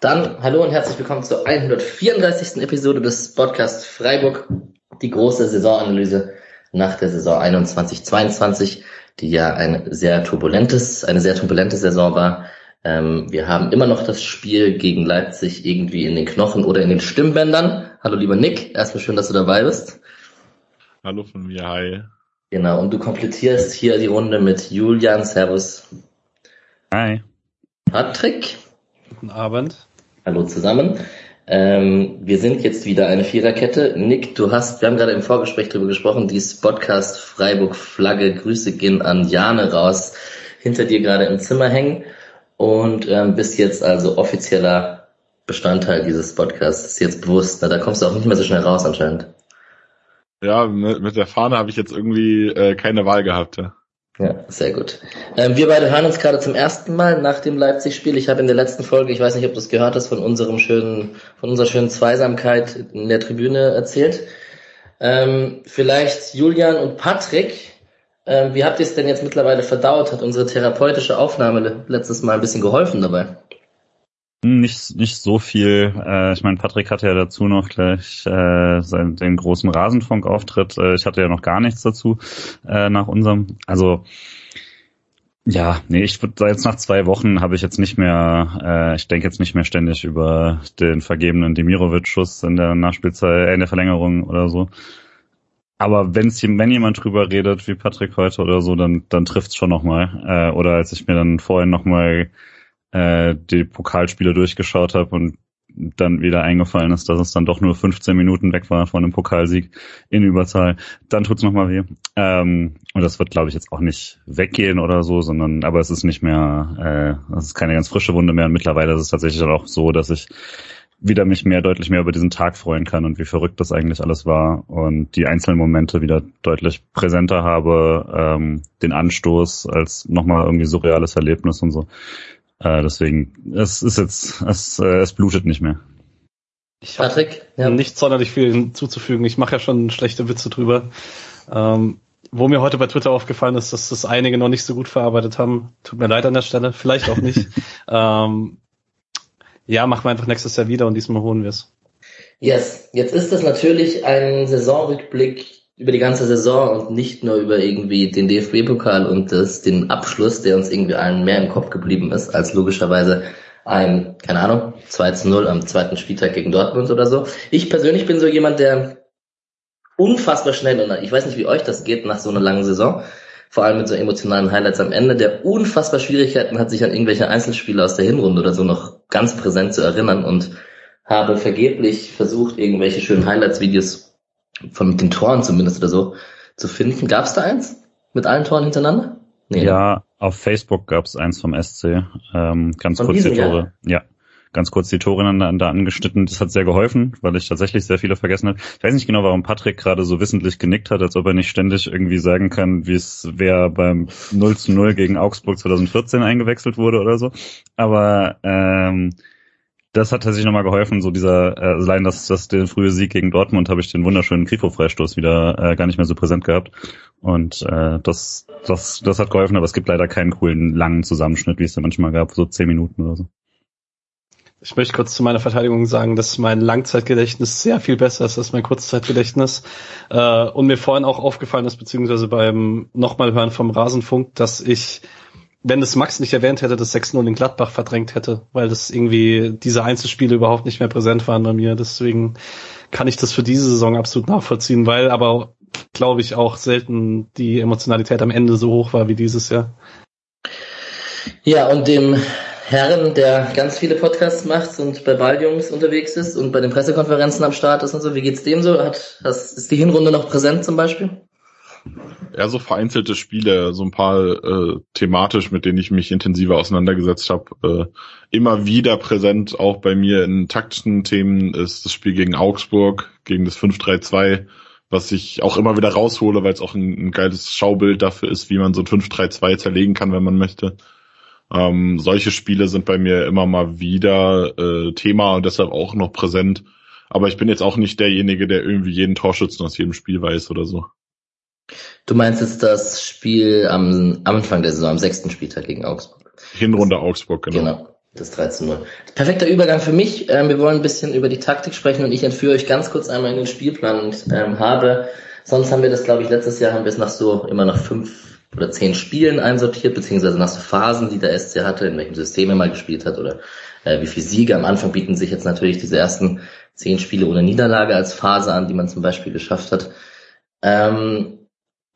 Dann hallo und herzlich willkommen zur 134. Episode des Podcast Freiburg, die große Saisonanalyse nach der Saison 21-22, die ja ein sehr turbulentes, eine sehr turbulente Saison war. Ähm, wir haben immer noch das Spiel gegen Leipzig irgendwie in den Knochen oder in den Stimmbändern. Hallo lieber Nick, erstmal schön, dass du dabei bist. Hallo von mir, hi. Genau, und du komplettierst hier die Runde mit Julian, Servus. Hi. Patrick. Guten Abend. Hallo zusammen. Ähm, wir sind jetzt wieder eine Viererkette. Nick, du hast, wir haben gerade im Vorgespräch darüber gesprochen, die Podcast Freiburg Flagge, Grüße gehen an Jane raus, hinter dir gerade im Zimmer hängen und ähm, bist jetzt also offizieller Bestandteil dieses Podcasts. Ist jetzt bewusst, na, da kommst du auch nicht mehr so schnell raus anscheinend. Ja, mit, mit der Fahne habe ich jetzt irgendwie äh, keine Wahl gehabt. Ja. Ja, sehr gut. Ähm, wir beide hören uns gerade zum ersten Mal nach dem Leipzig-Spiel. Ich habe in der letzten Folge, ich weiß nicht, ob du es gehört hast, von unserem schönen, von unserer schönen Zweisamkeit in der Tribüne erzählt. Ähm, vielleicht Julian und Patrick, ähm, wie habt ihr es denn jetzt mittlerweile verdaut? Hat unsere therapeutische Aufnahme letztes Mal ein bisschen geholfen dabei? Nicht, nicht so viel. Äh, ich meine, Patrick hatte ja dazu noch gleich äh, seinen, den großen Rasenfunk-Auftritt. Äh, ich hatte ja noch gar nichts dazu äh, nach unserem. Also ja, nee, ich würde jetzt nach zwei Wochen habe ich jetzt nicht mehr, äh, ich denke jetzt nicht mehr ständig über den vergebenen Demirovic-Schuss in der Nachspielzeit, äh, in der Verlängerung oder so. Aber wenn's, wenn jemand drüber redet, wie Patrick heute oder so, dann, dann trifft's schon nochmal. Äh, oder als ich mir dann vorhin nochmal äh, die Pokalspiele durchgeschaut habe und dann wieder eingefallen ist, dass es dann doch nur 15 Minuten weg war von einem Pokalsieg in Überzahl, dann tut's nochmal weh. Ähm, und das wird, glaube ich, jetzt auch nicht weggehen oder so, sondern aber es ist nicht mehr, äh, es ist keine ganz frische Wunde mehr. Und mittlerweile ist es tatsächlich auch so, dass ich wieder mich mehr, deutlich mehr über diesen Tag freuen kann und wie verrückt das eigentlich alles war und die einzelnen Momente wieder deutlich präsenter habe, ähm, den Anstoß als nochmal irgendwie surreales Erlebnis und so. Äh, deswegen, es ist jetzt, es, äh, es blutet nicht mehr. Ich Patrick, ja. nicht sonderlich viel hinzuzufügen. Ich mache ja schon schlechte Witze drüber. Ähm, wo mir heute bei Twitter aufgefallen ist, dass das einige noch nicht so gut verarbeitet haben. Tut mir leid an der Stelle, vielleicht auch nicht. ähm, ja, machen wir einfach nächstes Jahr wieder und diesmal holen wir es. Yes, jetzt ist das natürlich ein Saisonrückblick über die ganze Saison und nicht nur über irgendwie den DFB-Pokal und das, den Abschluss, der uns irgendwie allen mehr im Kopf geblieben ist, als logischerweise ein, keine Ahnung, 2 zu 0 am zweiten Spieltag gegen Dortmund oder so. Ich persönlich bin so jemand, der unfassbar schnell, und ich weiß nicht, wie euch das geht nach so einer langen Saison, vor allem mit so emotionalen Highlights am Ende, der unfassbar Schwierigkeiten hat, sich an irgendwelche Einzelspiele aus der Hinrunde oder so noch ganz präsent zu erinnern und habe vergeblich versucht, irgendwelche schönen Highlights-Videos von den Toren zumindest oder so zu finden. Gab es da eins mit allen Toren hintereinander? Nee, ja, ne? auf Facebook gab es eins vom SC. Ähm, ganz von kurz die Tore. Jahr? Ja, ganz kurz die Tore da angeschnitten. Das hat sehr geholfen, weil ich tatsächlich sehr viele vergessen habe. Ich weiß nicht genau, warum Patrick gerade so wissentlich genickt hat, als ob er nicht ständig irgendwie sagen kann, wie es wer beim 0 zu 0 gegen Augsburg 2014 eingewechselt wurde oder so. Aber ähm, das hat tatsächlich nochmal geholfen, so dieser, äh, allein das, das den frühe Sieg gegen Dortmund habe ich den wunderschönen Grifo-Freistoß wieder äh, gar nicht mehr so präsent gehabt. Und äh, das, das, das hat geholfen, aber es gibt leider keinen coolen langen Zusammenschnitt, wie es da manchmal gab, so zehn Minuten oder so. Ich möchte kurz zu meiner Verteidigung sagen, dass mein Langzeitgedächtnis sehr viel besser ist als mein Kurzzeitgedächtnis. Äh, und mir vorhin auch aufgefallen ist, beziehungsweise beim nochmal hören vom Rasenfunk, dass ich wenn das Max nicht erwähnt hätte, das 6-0 in Gladbach verdrängt hätte, weil das irgendwie diese Einzelspiele überhaupt nicht mehr präsent waren bei mir. Deswegen kann ich das für diese Saison absolut nachvollziehen, weil aber glaube ich auch selten die Emotionalität am Ende so hoch war wie dieses Jahr. Ja, und dem Herren, der ganz viele Podcasts macht und bei Balljungs unterwegs ist und bei den Pressekonferenzen am Start ist und so, wie geht's dem so? Hat, ist die Hinrunde noch präsent zum Beispiel? Ja, so vereinzelte Spiele, so ein paar äh, thematisch, mit denen ich mich intensiver auseinandergesetzt habe. Äh, immer wieder präsent, auch bei mir in taktischen Themen, ist das Spiel gegen Augsburg, gegen das 5-3-2, was ich auch immer wieder raushole, weil es auch ein, ein, geiles Schaubild dafür ist, wie man so ein 5-3-2 zerlegen kann, wenn man möchte. Ähm, solche Spiele sind bei mir immer mal wieder äh, Thema und deshalb auch noch präsent. Aber ich bin jetzt auch nicht derjenige, der irgendwie jeden Torschützen aus jedem Spiel weiß oder so. Du meinst jetzt das Spiel am Anfang der Saison, am sechsten Spieltag gegen Augsburg. Hinrunde Augsburg, genau. Genau, das 13-0. Perfekter Übergang für mich. Ähm, wir wollen ein bisschen über die Taktik sprechen und ich entführe euch ganz kurz einmal in den Spielplan und ähm, habe, sonst haben wir das, glaube ich, letztes Jahr haben wir es nach so, immer nach fünf oder zehn Spielen einsortiert, beziehungsweise nach so Phasen, die der SC hatte, in welchem System er mal gespielt hat oder äh, wie viele Siege. Am Anfang bieten sich jetzt natürlich diese ersten zehn Spiele ohne Niederlage als Phase an, die man zum Beispiel geschafft hat. Ähm,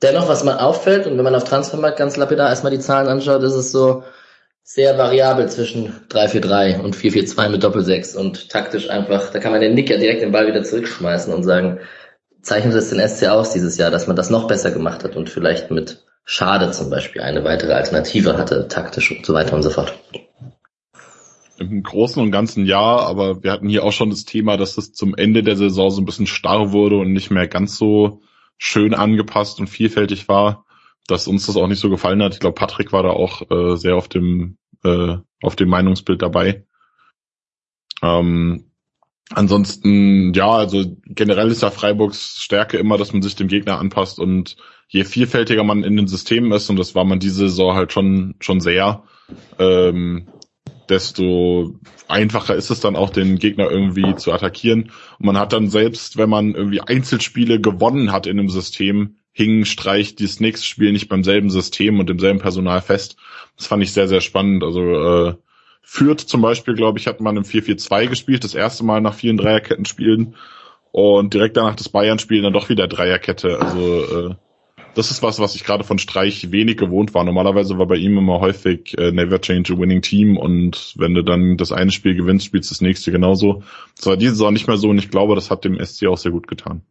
Dennoch, was man auffällt, und wenn man auf Transfermarkt ganz lapidar erstmal die Zahlen anschaut, ist es so sehr variabel zwischen 3-4-3 und 4-4-2 mit Doppel-6 und taktisch einfach, da kann man den Nicker direkt den Ball wieder zurückschmeißen und sagen, zeichnet es den SC aus dieses Jahr, dass man das noch besser gemacht hat und vielleicht mit Schade zum Beispiel eine weitere Alternative hatte, taktisch und so weiter und so fort. Im Großen und Ganzen ja, aber wir hatten hier auch schon das Thema, dass es zum Ende der Saison so ein bisschen starr wurde und nicht mehr ganz so schön angepasst und vielfältig war, dass uns das auch nicht so gefallen hat. Ich glaube, Patrick war da auch äh, sehr auf dem äh, auf dem Meinungsbild dabei. Ähm, ansonsten, ja, also generell ist ja Freiburgs Stärke immer, dass man sich dem Gegner anpasst und je vielfältiger man in den Systemen ist, und das war man diese Saison halt schon, schon sehr, ähm, desto einfacher ist es dann auch, den Gegner irgendwie zu attackieren. Und man hat dann selbst, wenn man irgendwie Einzelspiele gewonnen hat in einem System, hing, streicht dieses nächste Spiel nicht beim selben System und demselben Personal fest. Das fand ich sehr, sehr spannend. Also äh, Fürth zum Beispiel, glaube ich, hat man im 4-4-2 gespielt, das erste Mal nach vielen Dreierketten-Spielen. Und direkt danach das Bayern-Spiel dann doch wieder Dreierkette. Also äh, das ist was, was ich gerade von Streich wenig gewohnt war. Normalerweise war bei ihm immer häufig äh, Never Change a Winning Team und wenn du dann das eine Spiel gewinnst, spielst du das nächste genauso. Das war diese Saison nicht mehr so und ich glaube, das hat dem SC auch sehr gut getan.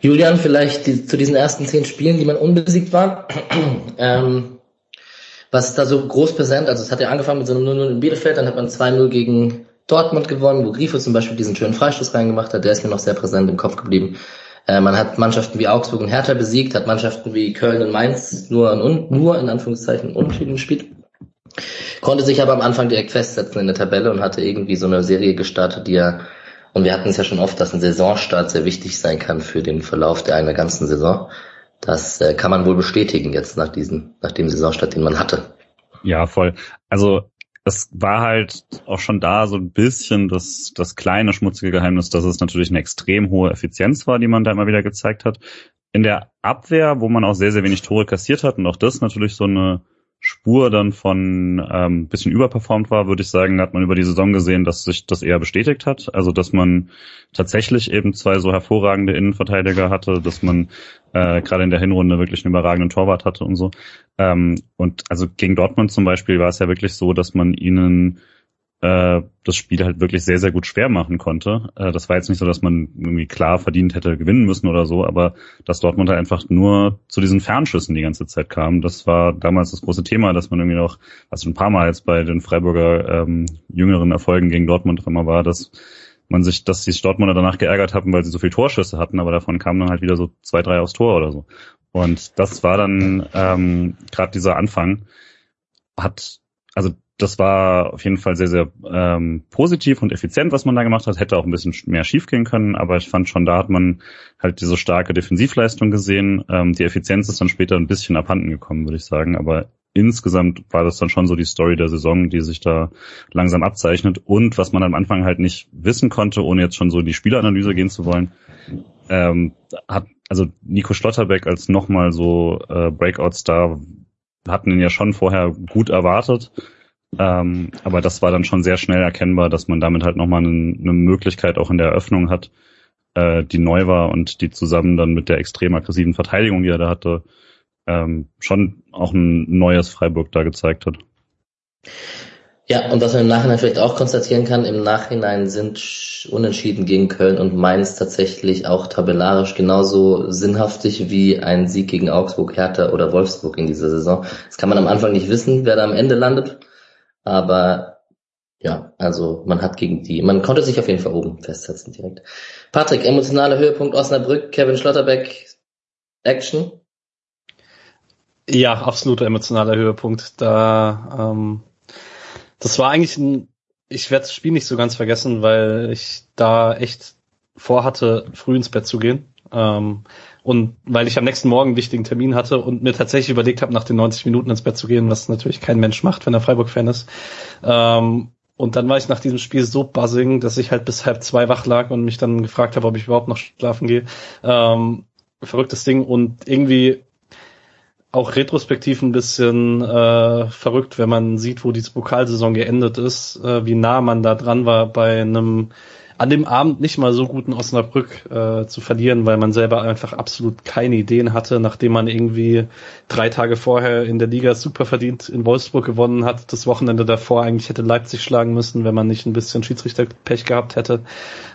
Julian, vielleicht die, zu diesen ersten zehn Spielen, die man unbesiegt war. ähm, was ist da so groß präsent? Also es hat ja angefangen mit so einem 0-0 in Bielefeld, dann hat man 2-0 gegen Dortmund gewonnen, wo Grifo zum Beispiel diesen schönen Freistoß reingemacht hat, der ist mir noch sehr präsent im Kopf geblieben. Äh, man hat Mannschaften wie Augsburg und Hertha besiegt, hat Mannschaften wie Köln und Mainz nur, nur in Anführungszeichen unentschieden gespielt. Konnte sich aber am Anfang direkt festsetzen in der Tabelle und hatte irgendwie so eine Serie gestartet, die er, und wir hatten es ja schon oft, dass ein Saisonstart sehr wichtig sein kann für den Verlauf der einer ganzen Saison. Das äh, kann man wohl bestätigen jetzt nach diesem, nach dem Saisonstart, den man hatte. Ja, voll. Also es war halt auch schon da so ein bisschen das, das kleine schmutzige Geheimnis, dass es natürlich eine extrem hohe Effizienz war, die man da immer wieder gezeigt hat. In der Abwehr, wo man auch sehr, sehr wenig Tore kassiert hat und auch das natürlich so eine Spur dann von ähm, bisschen überperformt war, würde ich sagen, da hat man über die Saison gesehen, dass sich das eher bestätigt hat. Also dass man tatsächlich eben zwei so hervorragende Innenverteidiger hatte, dass man äh, gerade in der Hinrunde wirklich einen überragenden Torwart hatte und so. Ähm, und also gegen Dortmund zum Beispiel war es ja wirklich so, dass man ihnen äh, das Spiel halt wirklich sehr, sehr gut schwer machen konnte. Äh, das war jetzt nicht so, dass man irgendwie klar verdient hätte gewinnen müssen oder so, aber dass Dortmund halt einfach nur zu diesen Fernschüssen die ganze Zeit kam, das war damals das große Thema, dass man irgendwie noch, was ein paar Mal jetzt bei den Freiburger ähm, jüngeren Erfolgen gegen Dortmund immer war, dass man sich, dass die Dortmunder danach geärgert haben, weil sie so viel Torschüsse hatten, aber davon kamen dann halt wieder so zwei, drei aufs Tor oder so. Und das war dann ähm, gerade dieser Anfang, hat, also das war auf jeden Fall sehr, sehr ähm, positiv und effizient, was man da gemacht hat. Hätte auch ein bisschen mehr schiefgehen können, aber ich fand schon, da hat man halt diese starke Defensivleistung gesehen. Ähm, die Effizienz ist dann später ein bisschen abhanden gekommen, würde ich sagen. Aber insgesamt war das dann schon so die Story der Saison, die sich da langsam abzeichnet. Und was man am Anfang halt nicht wissen konnte, ohne jetzt schon so in die Spielanalyse gehen zu wollen, ähm, hat also Nico Schlotterbeck als nochmal so äh, Breakout-Star hatten ihn ja schon vorher gut erwartet ähm, aber das war dann schon sehr schnell erkennbar, dass man damit halt nochmal eine, eine Möglichkeit auch in der Eröffnung hat, äh, die neu war und die zusammen dann mit der extrem aggressiven Verteidigung, die er da hatte, ähm, schon auch ein neues Freiburg da gezeigt hat. Ja, und was man im Nachhinein vielleicht auch konstatieren kann, im Nachhinein sind Unentschieden gegen Köln und Mainz tatsächlich auch tabellarisch genauso sinnhaftig wie ein Sieg gegen Augsburg, Hertha oder Wolfsburg in dieser Saison. Das kann man am Anfang nicht wissen, wer da am Ende landet. Aber ja, also man hat gegen die, man konnte sich auf jeden Fall oben festsetzen direkt. Patrick, emotionaler Höhepunkt Osnabrück, Kevin Schlotterbeck, Action? Ja, absoluter emotionaler Höhepunkt. Da, ähm, das war eigentlich ein, ich werde das Spiel nicht so ganz vergessen, weil ich da echt vorhatte, früh ins Bett zu gehen. Ähm, und weil ich am nächsten Morgen einen wichtigen Termin hatte und mir tatsächlich überlegt habe, nach den 90 Minuten ins Bett zu gehen, was natürlich kein Mensch macht, wenn er Freiburg-Fan ist. Ähm, und dann war ich nach diesem Spiel so buzzing, dass ich halt bis halb zwei wach lag und mich dann gefragt habe, ob ich überhaupt noch schlafen gehe. Ähm, verrücktes Ding und irgendwie auch retrospektiv ein bisschen äh, verrückt, wenn man sieht, wo diese Pokalsaison geendet ist, äh, wie nah man da dran war bei einem an dem Abend nicht mal so guten Osnabrück äh, zu verlieren, weil man selber einfach absolut keine Ideen hatte, nachdem man irgendwie drei Tage vorher in der Liga super verdient in Wolfsburg gewonnen hat, das Wochenende davor eigentlich hätte Leipzig schlagen müssen, wenn man nicht ein bisschen Schiedsrichterpech gehabt hätte.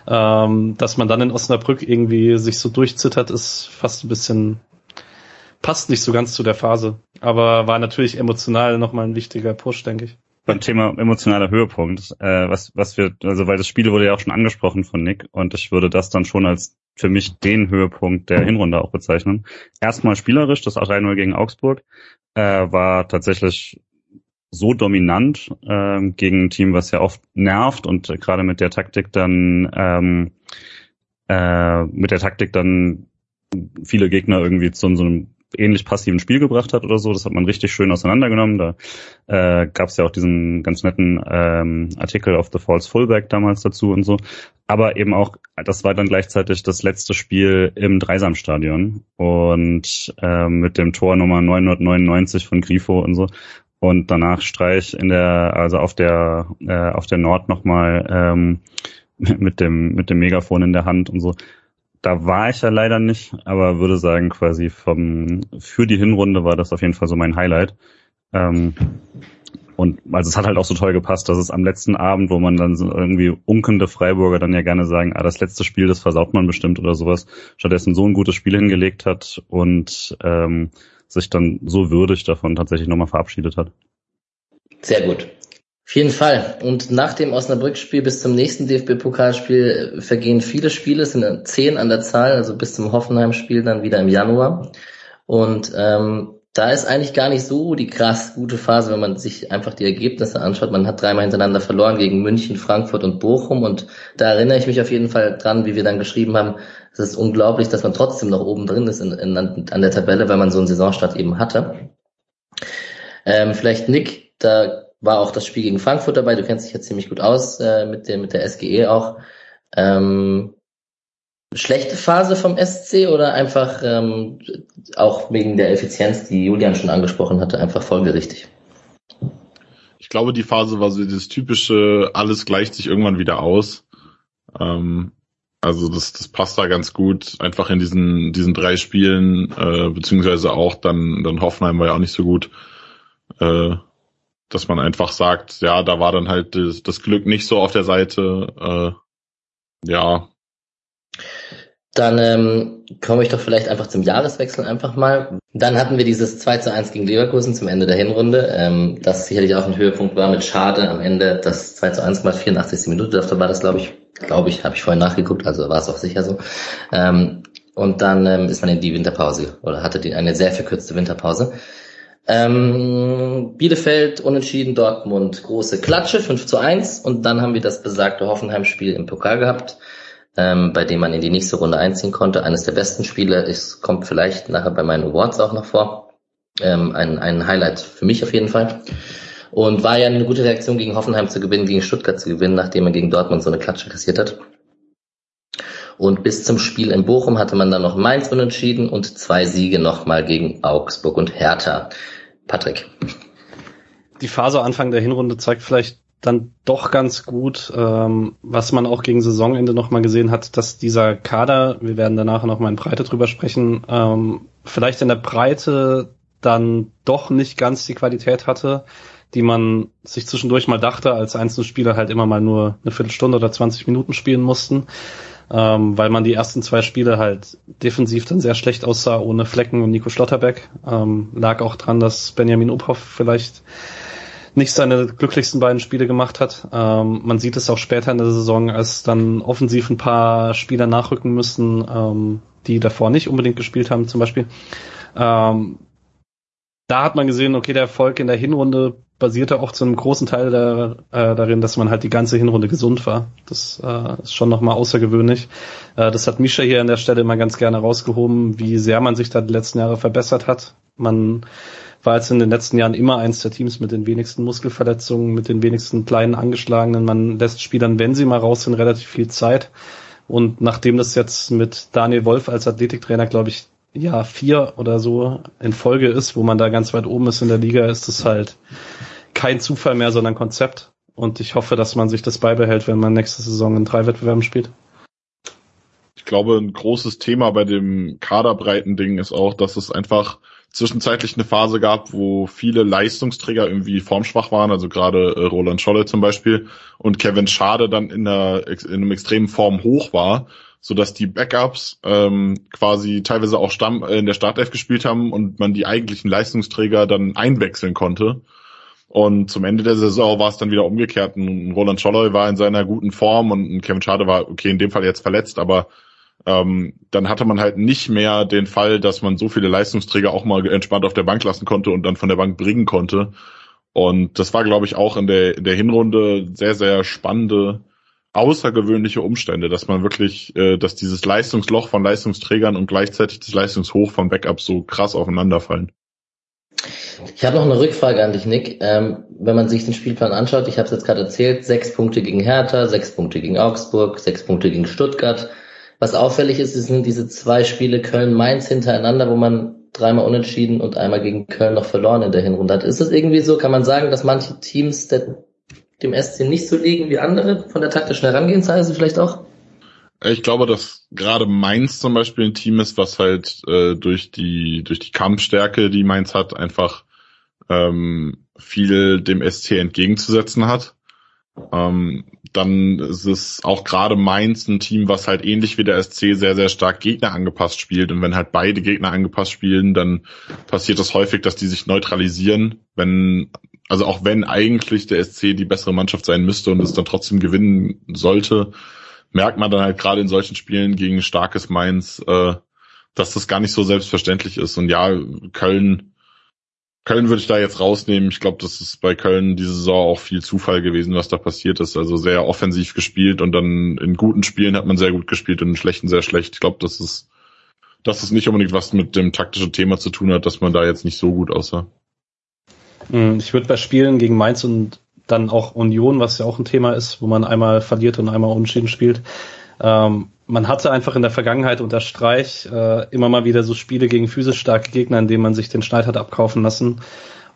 Ähm, dass man dann in Osnabrück irgendwie sich so durchzittert, ist fast ein bisschen passt nicht so ganz zu der Phase, aber war natürlich emotional nochmal ein wichtiger Push, denke ich beim Thema emotionaler Höhepunkt, äh, was, was wir, also weil das Spiel wurde ja auch schon angesprochen von Nick und ich würde das dann schon als für mich den Höhepunkt der Hinrunde auch bezeichnen. Erstmal spielerisch, das 3-0 gegen Augsburg äh, war tatsächlich so dominant äh, gegen ein Team, was ja oft nervt und gerade mit der Taktik dann ähm, äh, mit der Taktik dann viele Gegner irgendwie zu so einem ähnlich passiven Spiel gebracht hat oder so. Das hat man richtig schön auseinandergenommen. Da äh, gab es ja auch diesen ganz netten ähm, Artikel auf The False Fullback damals dazu und so. Aber eben auch, das war dann gleichzeitig das letzte Spiel im Dreisamstadion und äh, mit dem Tor Nummer 999 von Grifo und so. Und danach Streich in der, also auf der, äh, auf der Nord nochmal ähm, mit dem, mit dem Megafon in der Hand und so da war ich ja leider nicht, aber würde sagen, quasi vom für die Hinrunde war das auf jeden Fall so mein Highlight. Ähm, und also es hat halt auch so toll gepasst, dass es am letzten Abend, wo man dann so irgendwie unkende Freiburger dann ja gerne sagen, ah, das letzte Spiel, das versaut man bestimmt oder sowas, stattdessen so ein gutes Spiel hingelegt hat und ähm, sich dann so würdig davon tatsächlich nochmal verabschiedet hat. Sehr gut. Auf jeden Fall. Und nach dem Osnabrück-Spiel bis zum nächsten DFB-Pokalspiel vergehen viele Spiele, sind zehn an der Zahl, also bis zum Hoffenheim-Spiel dann wieder im Januar. Und ähm, da ist eigentlich gar nicht so die krass gute Phase, wenn man sich einfach die Ergebnisse anschaut. Man hat dreimal hintereinander verloren gegen München, Frankfurt und Bochum. Und da erinnere ich mich auf jeden Fall dran, wie wir dann geschrieben haben, es ist unglaublich, dass man trotzdem noch oben drin ist in, in, an der Tabelle, weil man so einen Saisonstart eben hatte. Ähm, vielleicht Nick, da war auch das Spiel gegen Frankfurt dabei. Du kennst dich jetzt ziemlich gut aus äh, mit der mit der SGE auch. Ähm, schlechte Phase vom SC oder einfach ähm, auch wegen der Effizienz, die Julian schon angesprochen hatte, einfach folgerichtig? Ich glaube, die Phase war so dieses typische, alles gleicht sich irgendwann wieder aus. Ähm, also das, das passt da ganz gut, einfach in diesen, diesen drei Spielen, äh, beziehungsweise auch dann, dann Hoffenheim war ja auch nicht so gut. Äh, dass man einfach sagt, ja, da war dann halt das, das Glück nicht so auf der Seite. Äh, ja. Dann ähm, komme ich doch vielleicht einfach zum Jahreswechsel einfach mal. Dann hatten wir dieses 2 zu 1 gegen Leverkusen zum Ende der Hinrunde, ähm, das sicherlich auch ein Höhepunkt war mit Schade am Ende, das 2 zu 1 mal 84. Minute, dafür war das, glaube ich, glaube ich, habe ich vorhin nachgeguckt, also war es auch sicher so. Ähm, und dann ähm, ist man in die Winterpause oder hatte die, eine sehr verkürzte Winterpause. Ähm, Bielefeld unentschieden, Dortmund große Klatsche, 5 zu 1. Und dann haben wir das besagte Hoffenheim-Spiel im Pokal gehabt, ähm, bei dem man in die nächste Runde einziehen konnte. Eines der besten Spiele. Es kommt vielleicht nachher bei meinen Awards auch noch vor. Ähm, ein, ein Highlight für mich auf jeden Fall. Und war ja eine gute Reaktion gegen Hoffenheim zu gewinnen, gegen Stuttgart zu gewinnen, nachdem man gegen Dortmund so eine Klatsche kassiert hat. Und bis zum Spiel in Bochum hatte man dann noch Mainz unentschieden und zwei Siege nochmal gegen Augsburg und Hertha. Patrick. Die Phase Anfang der Hinrunde zeigt vielleicht dann doch ganz gut, ähm, was man auch gegen Saisonende nochmal gesehen hat, dass dieser Kader, wir werden danach nochmal in Breite drüber sprechen, ähm, vielleicht in der Breite dann doch nicht ganz die Qualität hatte, die man sich zwischendurch mal dachte, als einzelne Spieler halt immer mal nur eine Viertelstunde oder 20 Minuten spielen mussten ähm, weil man die ersten zwei Spiele halt defensiv dann sehr schlecht aussah ohne Flecken und Nico Schlotterbeck. Ähm, lag auch dran, dass Benjamin Uphoff vielleicht nicht seine glücklichsten beiden Spiele gemacht hat. Ähm, man sieht es auch später in der Saison, als dann offensiv ein paar Spieler nachrücken müssen, ähm, die davor nicht unbedingt gespielt haben, zum Beispiel. Ähm, da hat man gesehen, okay, der Erfolg in der Hinrunde basierte auch zu einem großen Teil der, äh, darin, dass man halt die ganze Hinrunde gesund war. Das äh, ist schon nochmal außergewöhnlich. Äh, das hat Misha hier an der Stelle immer ganz gerne rausgehoben, wie sehr man sich da die letzten Jahre verbessert hat. Man war jetzt in den letzten Jahren immer eins der Teams mit den wenigsten Muskelverletzungen, mit den wenigsten kleinen Angeschlagenen. Man lässt Spielern, wenn sie mal raus sind, relativ viel Zeit. Und nachdem das jetzt mit Daniel Wolf als Athletiktrainer, glaube ich, ja, vier oder so in Folge ist, wo man da ganz weit oben ist in der Liga, ist es halt kein Zufall mehr, sondern Konzept. Und ich hoffe, dass man sich das beibehält, wenn man nächste Saison in drei Wettbewerben spielt. Ich glaube, ein großes Thema bei dem Kaderbreiten-Ding ist auch, dass es einfach zwischenzeitlich eine Phase gab, wo viele Leistungsträger irgendwie formschwach waren, also gerade äh, Roland Scholle zum Beispiel und Kevin Schade dann in, einer, in einem extremen Form hoch war so dass die Backups ähm, quasi teilweise auch Stamm äh, in der Startelf gespielt haben und man die eigentlichen Leistungsträger dann einwechseln konnte. Und zum Ende der Saison war es dann wieder umgekehrt. Ein Roland Scholloy war in seiner guten Form und ein Kevin Schade war, okay, in dem Fall jetzt verletzt, aber ähm, dann hatte man halt nicht mehr den Fall, dass man so viele Leistungsträger auch mal entspannt auf der Bank lassen konnte und dann von der Bank bringen konnte. Und das war, glaube ich, auch in der, in der Hinrunde sehr, sehr spannende außergewöhnliche Umstände, dass man wirklich, äh, dass dieses Leistungsloch von Leistungsträgern und gleichzeitig das Leistungshoch von Backups so krass aufeinanderfallen. Ich habe noch eine Rückfrage an dich, Nick. Ähm, wenn man sich den Spielplan anschaut, ich habe es jetzt gerade erzählt, sechs Punkte gegen Hertha, sechs Punkte gegen Augsburg, sechs Punkte gegen Stuttgart. Was auffällig ist, sind diese zwei Spiele Köln-Mainz hintereinander, wo man dreimal unentschieden und einmal gegen Köln noch verloren in der Hinrunde hat. Ist es irgendwie so, kann man sagen, dass manche Teams dem SC nicht so liegen wie andere von der taktischen Herangehensweise vielleicht auch? Ich glaube, dass gerade Mainz zum Beispiel ein Team ist, was halt äh, durch die durch die Kampfstärke, die Mainz hat, einfach ähm, viel dem SC entgegenzusetzen hat. Ähm, dann ist es auch gerade Mainz ein Team, was halt ähnlich wie der SC sehr, sehr stark Gegner angepasst spielt. Und wenn halt beide Gegner angepasst spielen, dann passiert es das häufig, dass die sich neutralisieren. Wenn also auch wenn eigentlich der SC die bessere Mannschaft sein müsste und es dann trotzdem gewinnen sollte, merkt man dann halt gerade in solchen Spielen gegen starkes Mainz, äh, dass das gar nicht so selbstverständlich ist. Und ja, Köln, Köln würde ich da jetzt rausnehmen. Ich glaube, das ist bei Köln diese Saison auch viel Zufall gewesen, was da passiert ist. Also sehr offensiv gespielt und dann in guten Spielen hat man sehr gut gespielt und in schlechten sehr schlecht. Ich glaube, das ist, das ist nicht unbedingt was mit dem taktischen Thema zu tun hat, dass man da jetzt nicht so gut aussah. Hm, ich würde bei Spielen gegen Mainz und dann auch Union, was ja auch ein Thema ist, wo man einmal verliert und einmal unentschieden spielt. Ähm, man hatte einfach in der Vergangenheit unter Streich äh, immer mal wieder so Spiele gegen physisch starke Gegner, in denen man sich den Schneid hat abkaufen lassen.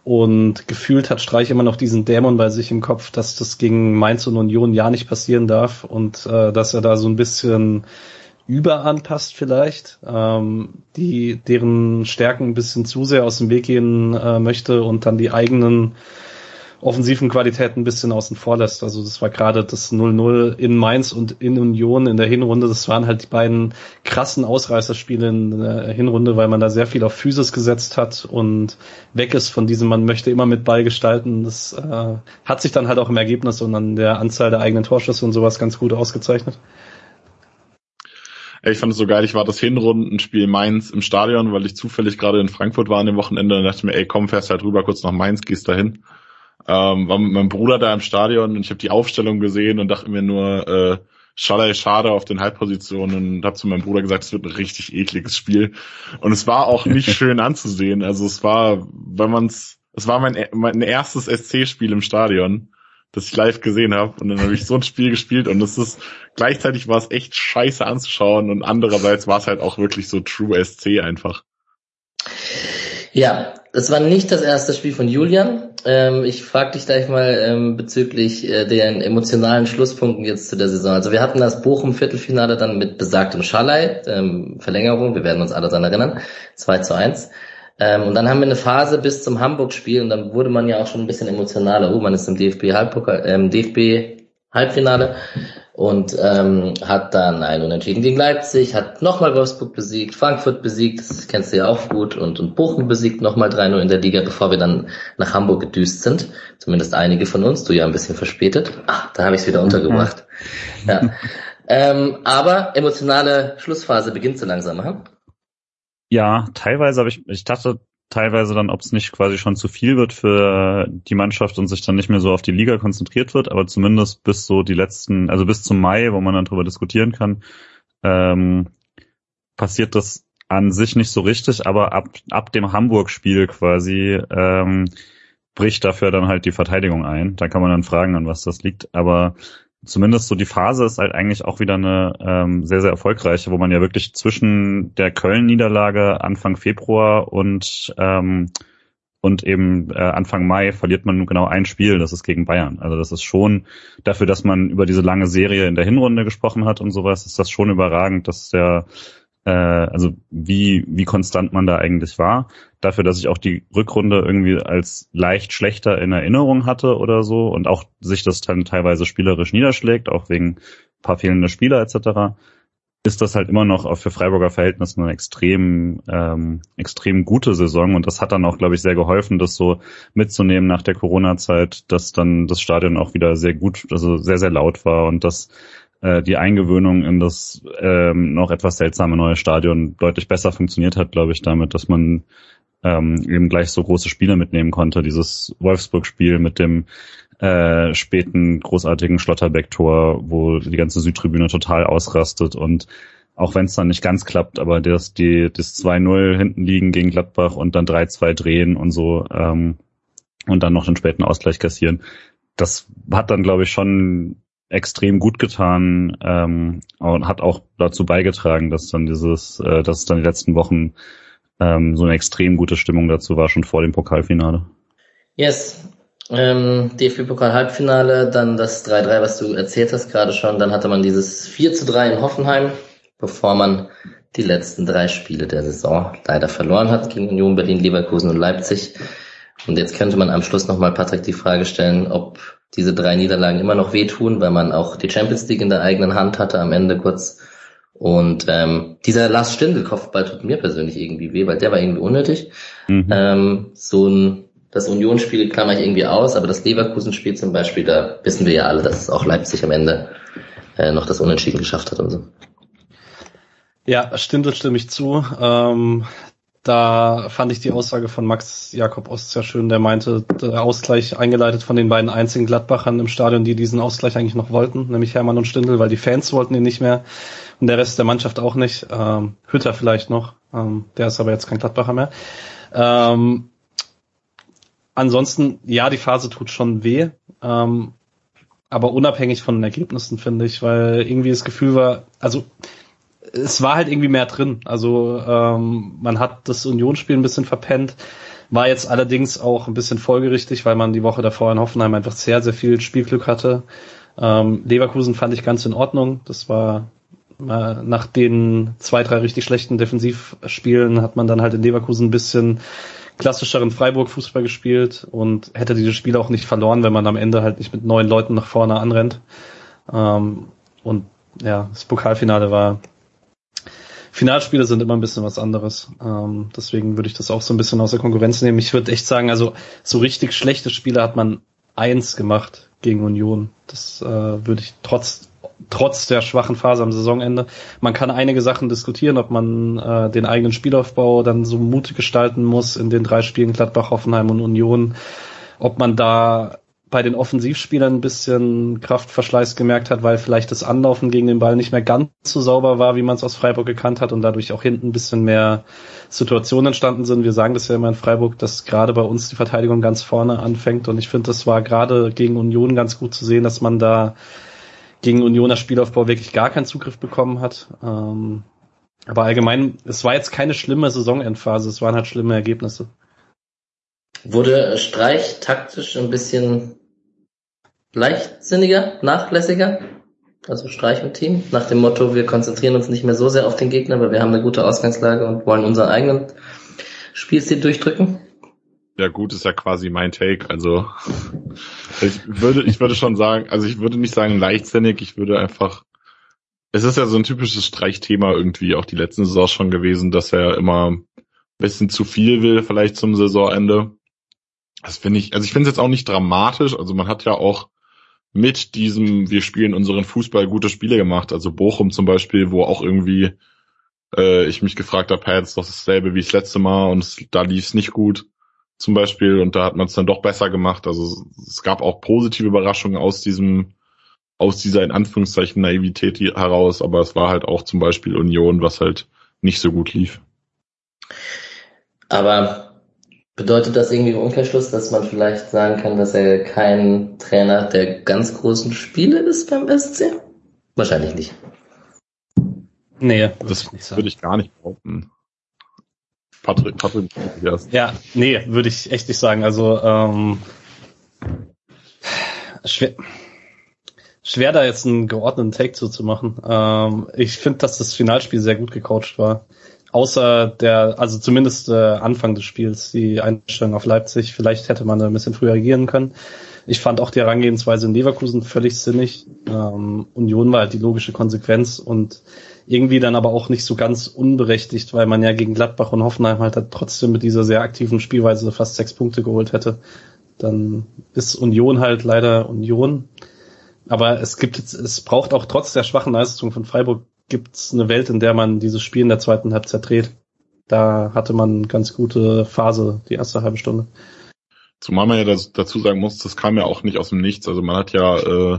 Und gefühlt hat Streich immer noch diesen Dämon bei sich im Kopf, dass das gegen Mainz und Union ja nicht passieren darf und äh, dass er da so ein bisschen überanpasst vielleicht, ähm, die deren Stärken ein bisschen zu sehr aus dem Weg gehen äh, möchte und dann die eigenen offensiven Qualitäten ein bisschen außen vor lässt. Also das war gerade das 0-0 in Mainz und in Union in der Hinrunde. Das waren halt die beiden krassen Ausreißerspiele in der Hinrunde, weil man da sehr viel auf Physis gesetzt hat und weg ist von diesem, man möchte immer mit Ball gestalten. Das äh, hat sich dann halt auch im Ergebnis und an der Anzahl der eigenen Torschüsse und sowas ganz gut ausgezeichnet. Ich fand es so geil, ich war das Hinrundenspiel Mainz im Stadion, weil ich zufällig gerade in Frankfurt war an dem Wochenende und dachte mir, ey, komm, fährst halt rüber kurz nach Mainz, gehst dahin. Ähm, war mit meinem Bruder da im Stadion und ich habe die Aufstellung gesehen und dachte mir nur, äh, Schallei schade auf den Halbpositionen und habe zu meinem Bruder gesagt, es wird ein richtig ekliges Spiel. Und es war auch nicht schön anzusehen. Also es war, wenn man es, es war mein, mein erstes SC-Spiel im Stadion das ich live gesehen habe. Und dann habe ich so ein Spiel gespielt und es ist gleichzeitig war es echt scheiße anzuschauen und andererseits war es halt auch wirklich so True SC einfach. Ja, es war nicht das erste Spiel von Julian. Ähm, ich frage dich gleich mal ähm, bezüglich äh, den emotionalen Schlusspunkten jetzt zu der Saison. Also wir hatten das Bochum-Viertelfinale dann mit besagtem Schalai, ähm, Verlängerung, wir werden uns alle daran erinnern, 2 zu 1. Ähm, und dann haben wir eine Phase bis zum Hamburg-Spiel und dann wurde man ja auch schon ein bisschen emotionaler. Oh, man ist im DFB Halbpokal, ähm, DFB Halbfinale und ähm, hat dann ein Unentschieden gegen Leipzig, hat nochmal Wolfsburg besiegt, Frankfurt besiegt, das kennst du ja auch gut, und, und Bochum besiegt nochmal 3-0 in der Liga, bevor wir dann nach Hamburg gedüst sind. Zumindest einige von uns, du ja ein bisschen verspätet. Ah, da habe ich es wieder untergebracht. Ja. ähm, aber emotionale Schlussphase beginnt so langsam. Hm? Ja, teilweise habe ich, ich dachte teilweise dann, ob es nicht quasi schon zu viel wird für die Mannschaft und sich dann nicht mehr so auf die Liga konzentriert wird, aber zumindest bis so die letzten, also bis zum Mai, wo man dann drüber diskutieren kann, ähm, passiert das an sich nicht so richtig, aber ab, ab dem Hamburg-Spiel quasi ähm, bricht dafür dann halt die Verteidigung ein. Da kann man dann fragen, an was das liegt. Aber zumindest so die Phase ist halt eigentlich auch wieder eine ähm, sehr, sehr erfolgreiche, wo man ja wirklich zwischen der Köln-Niederlage Anfang Februar und ähm, und eben äh, Anfang Mai verliert man genau ein Spiel, das ist gegen Bayern. Also das ist schon dafür, dass man über diese lange Serie in der Hinrunde gesprochen hat und sowas, ist das schon überragend, dass der äh, also wie wie konstant man da eigentlich war. Dafür, dass ich auch die Rückrunde irgendwie als leicht schlechter in Erinnerung hatte oder so und auch sich das dann teilweise spielerisch niederschlägt, auch wegen paar fehlender Spieler etc ist das halt immer noch auch für Freiburger Verhältnisse eine extrem, ähm, extrem gute Saison. Und das hat dann auch, glaube ich, sehr geholfen, das so mitzunehmen nach der Corona-Zeit, dass dann das Stadion auch wieder sehr gut, also sehr, sehr laut war und dass äh, die Eingewöhnung in das ähm, noch etwas seltsame neue Stadion deutlich besser funktioniert hat, glaube ich, damit, dass man ähm, eben gleich so große Spiele mitnehmen konnte. Dieses Wolfsburg-Spiel mit dem äh, späten großartigen Schlotterbeck-Tor, wo die ganze Südtribüne total ausrastet und auch wenn es dann nicht ganz klappt, aber das, die, das 2-0 hinten liegen gegen Gladbach und dann 3-2 drehen und so ähm, und dann noch den späten Ausgleich kassieren, das hat dann, glaube ich, schon extrem gut getan ähm, und hat auch dazu beigetragen, dass dann dieses, äh, dass es dann die letzten Wochen ähm, so eine extrem gute Stimmung dazu war, schon vor dem Pokalfinale. Yes, ähm, DFB-Pokal-Halbfinale, dann das 3-3, was du erzählt hast gerade schon. Dann hatte man dieses 4-3 in Hoffenheim, bevor man die letzten drei Spiele der Saison leider verloren hat gegen Union Berlin, Leverkusen und Leipzig. Und jetzt könnte man am Schluss nochmal Patrick die Frage stellen, ob diese drei Niederlagen immer noch wehtun, weil man auch die Champions League in der eigenen Hand hatte am Ende kurz. Und ähm, dieser Lars Stindl Kopfball tut mir persönlich irgendwie weh, weil der war irgendwie unnötig. Mhm. Ähm, so ein das Unionsspiel klammer ich irgendwie aus, aber das Leverkusen-Spiel zum Beispiel, da wissen wir ja alle, dass es auch Leipzig am Ende äh, noch das Unentschieden geschafft hat und so. Ja, stimmt, stimme ich zu. Ähm, da fand ich die Aussage von Max Jakob Ost sehr schön, der meinte, der Ausgleich eingeleitet von den beiden einzigen Gladbachern im Stadion, die diesen Ausgleich eigentlich noch wollten, nämlich Hermann und Stindl, weil die Fans wollten ihn nicht mehr und der Rest der Mannschaft auch nicht. Ähm, Hütter vielleicht noch, ähm, der ist aber jetzt kein Gladbacher mehr. Ähm, ansonsten, ja, die Phase tut schon weh. Ähm, aber unabhängig von den Ergebnissen, finde ich, weil irgendwie das Gefühl war, also es war halt irgendwie mehr drin. Also ähm, man hat das Unionsspiel ein bisschen verpennt, war jetzt allerdings auch ein bisschen folgerichtig, weil man die Woche davor in Hoffenheim einfach sehr, sehr viel Spielglück hatte. Ähm, Leverkusen fand ich ganz in Ordnung. Das war äh, nach den zwei, drei richtig schlechten Defensivspielen hat man dann halt in Leverkusen ein bisschen klassischeren Freiburg-Fußball gespielt und hätte dieses Spiel auch nicht verloren, wenn man am Ende halt nicht mit neun Leuten nach vorne anrennt. Ähm, und ja, das Pokalfinale war. Finalspiele sind immer ein bisschen was anderes. Ähm, deswegen würde ich das auch so ein bisschen aus der Konkurrenz nehmen. Ich würde echt sagen, also so richtig schlechte Spiele hat man eins gemacht gegen Union. Das äh, würde ich trotz trotz der schwachen Phase am Saisonende. Man kann einige Sachen diskutieren, ob man äh, den eigenen Spielaufbau dann so mutig gestalten muss in den drei Spielen Gladbach, Hoffenheim und Union, ob man da bei den Offensivspielern ein bisschen Kraftverschleiß gemerkt hat, weil vielleicht das Anlaufen gegen den Ball nicht mehr ganz so sauber war, wie man es aus Freiburg gekannt hat und dadurch auch hinten ein bisschen mehr Situationen entstanden sind. Wir sagen das ja immer in Freiburg, dass gerade bei uns die Verteidigung ganz vorne anfängt und ich finde, das war gerade gegen Union ganz gut zu sehen, dass man da gegen Unioner Spielaufbau wirklich gar keinen Zugriff bekommen hat. Ähm, aber allgemein, es war jetzt keine schlimme Saisonendphase, es waren halt schlimme Ergebnisse. Wurde Streich taktisch ein bisschen leichtsinniger, nachlässiger? Also Streich im Team, nach dem Motto, wir konzentrieren uns nicht mehr so sehr auf den Gegner, weil wir haben eine gute Ausgangslage und wollen unseren eigenen Spielstil durchdrücken? Ja gut, ist ja quasi mein Take. Also ich würde, ich würde schon sagen, also ich würde nicht sagen leichtsinnig, ich würde einfach, es ist ja so ein typisches Streichthema irgendwie auch die letzten Saison schon gewesen, dass er immer ein bisschen zu viel will, vielleicht zum Saisonende. Das finde ich, also ich finde es jetzt auch nicht dramatisch. Also man hat ja auch mit diesem, wir spielen unseren Fußball gute Spiele gemacht. Also Bochum zum Beispiel, wo auch irgendwie äh, ich mich gefragt habe, hey, ist doch dasselbe wie das letzte Mal und es, da lief es nicht gut zum Beispiel und da hat man es dann doch besser gemacht. Also es gab auch positive Überraschungen aus diesem, aus dieser in Anführungszeichen Naivität heraus, aber es war halt auch zum Beispiel Union, was halt nicht so gut lief. Aber bedeutet das irgendwie im Umkehrschluss, dass man vielleicht sagen kann, dass er kein Trainer der ganz großen Spiele ist beim SC? Wahrscheinlich nicht. Nee, das würde ich gar nicht behaupten. Patrick, Patrick, ja, nee, würde ich echt nicht sagen. Also ähm, schwer, schwer da jetzt einen geordneten Take zu, zu machen. Ähm, ich finde, dass das Finalspiel sehr gut gecoacht war. Außer der, also zumindest äh, Anfang des Spiels, die Einstellung auf Leipzig. Vielleicht hätte man da ein bisschen früher agieren können. Ich fand auch die Herangehensweise in Leverkusen völlig sinnig. Ähm, Union war halt die logische Konsequenz und irgendwie dann aber auch nicht so ganz unberechtigt, weil man ja gegen Gladbach und Hoffenheim halt, trotzdem mit dieser sehr aktiven Spielweise fast sechs Punkte geholt hätte. Dann ist Union halt leider Union. Aber es gibt es braucht auch trotz der schwachen Leistung von Freiburg gibt's eine Welt, in der man dieses Spiel in der zweiten Halbzeit dreht. Da hatte man ganz gute Phase, die erste halbe Stunde. Zumal man ja dazu sagen muss, das kam ja auch nicht aus dem Nichts. Also man hat ja äh,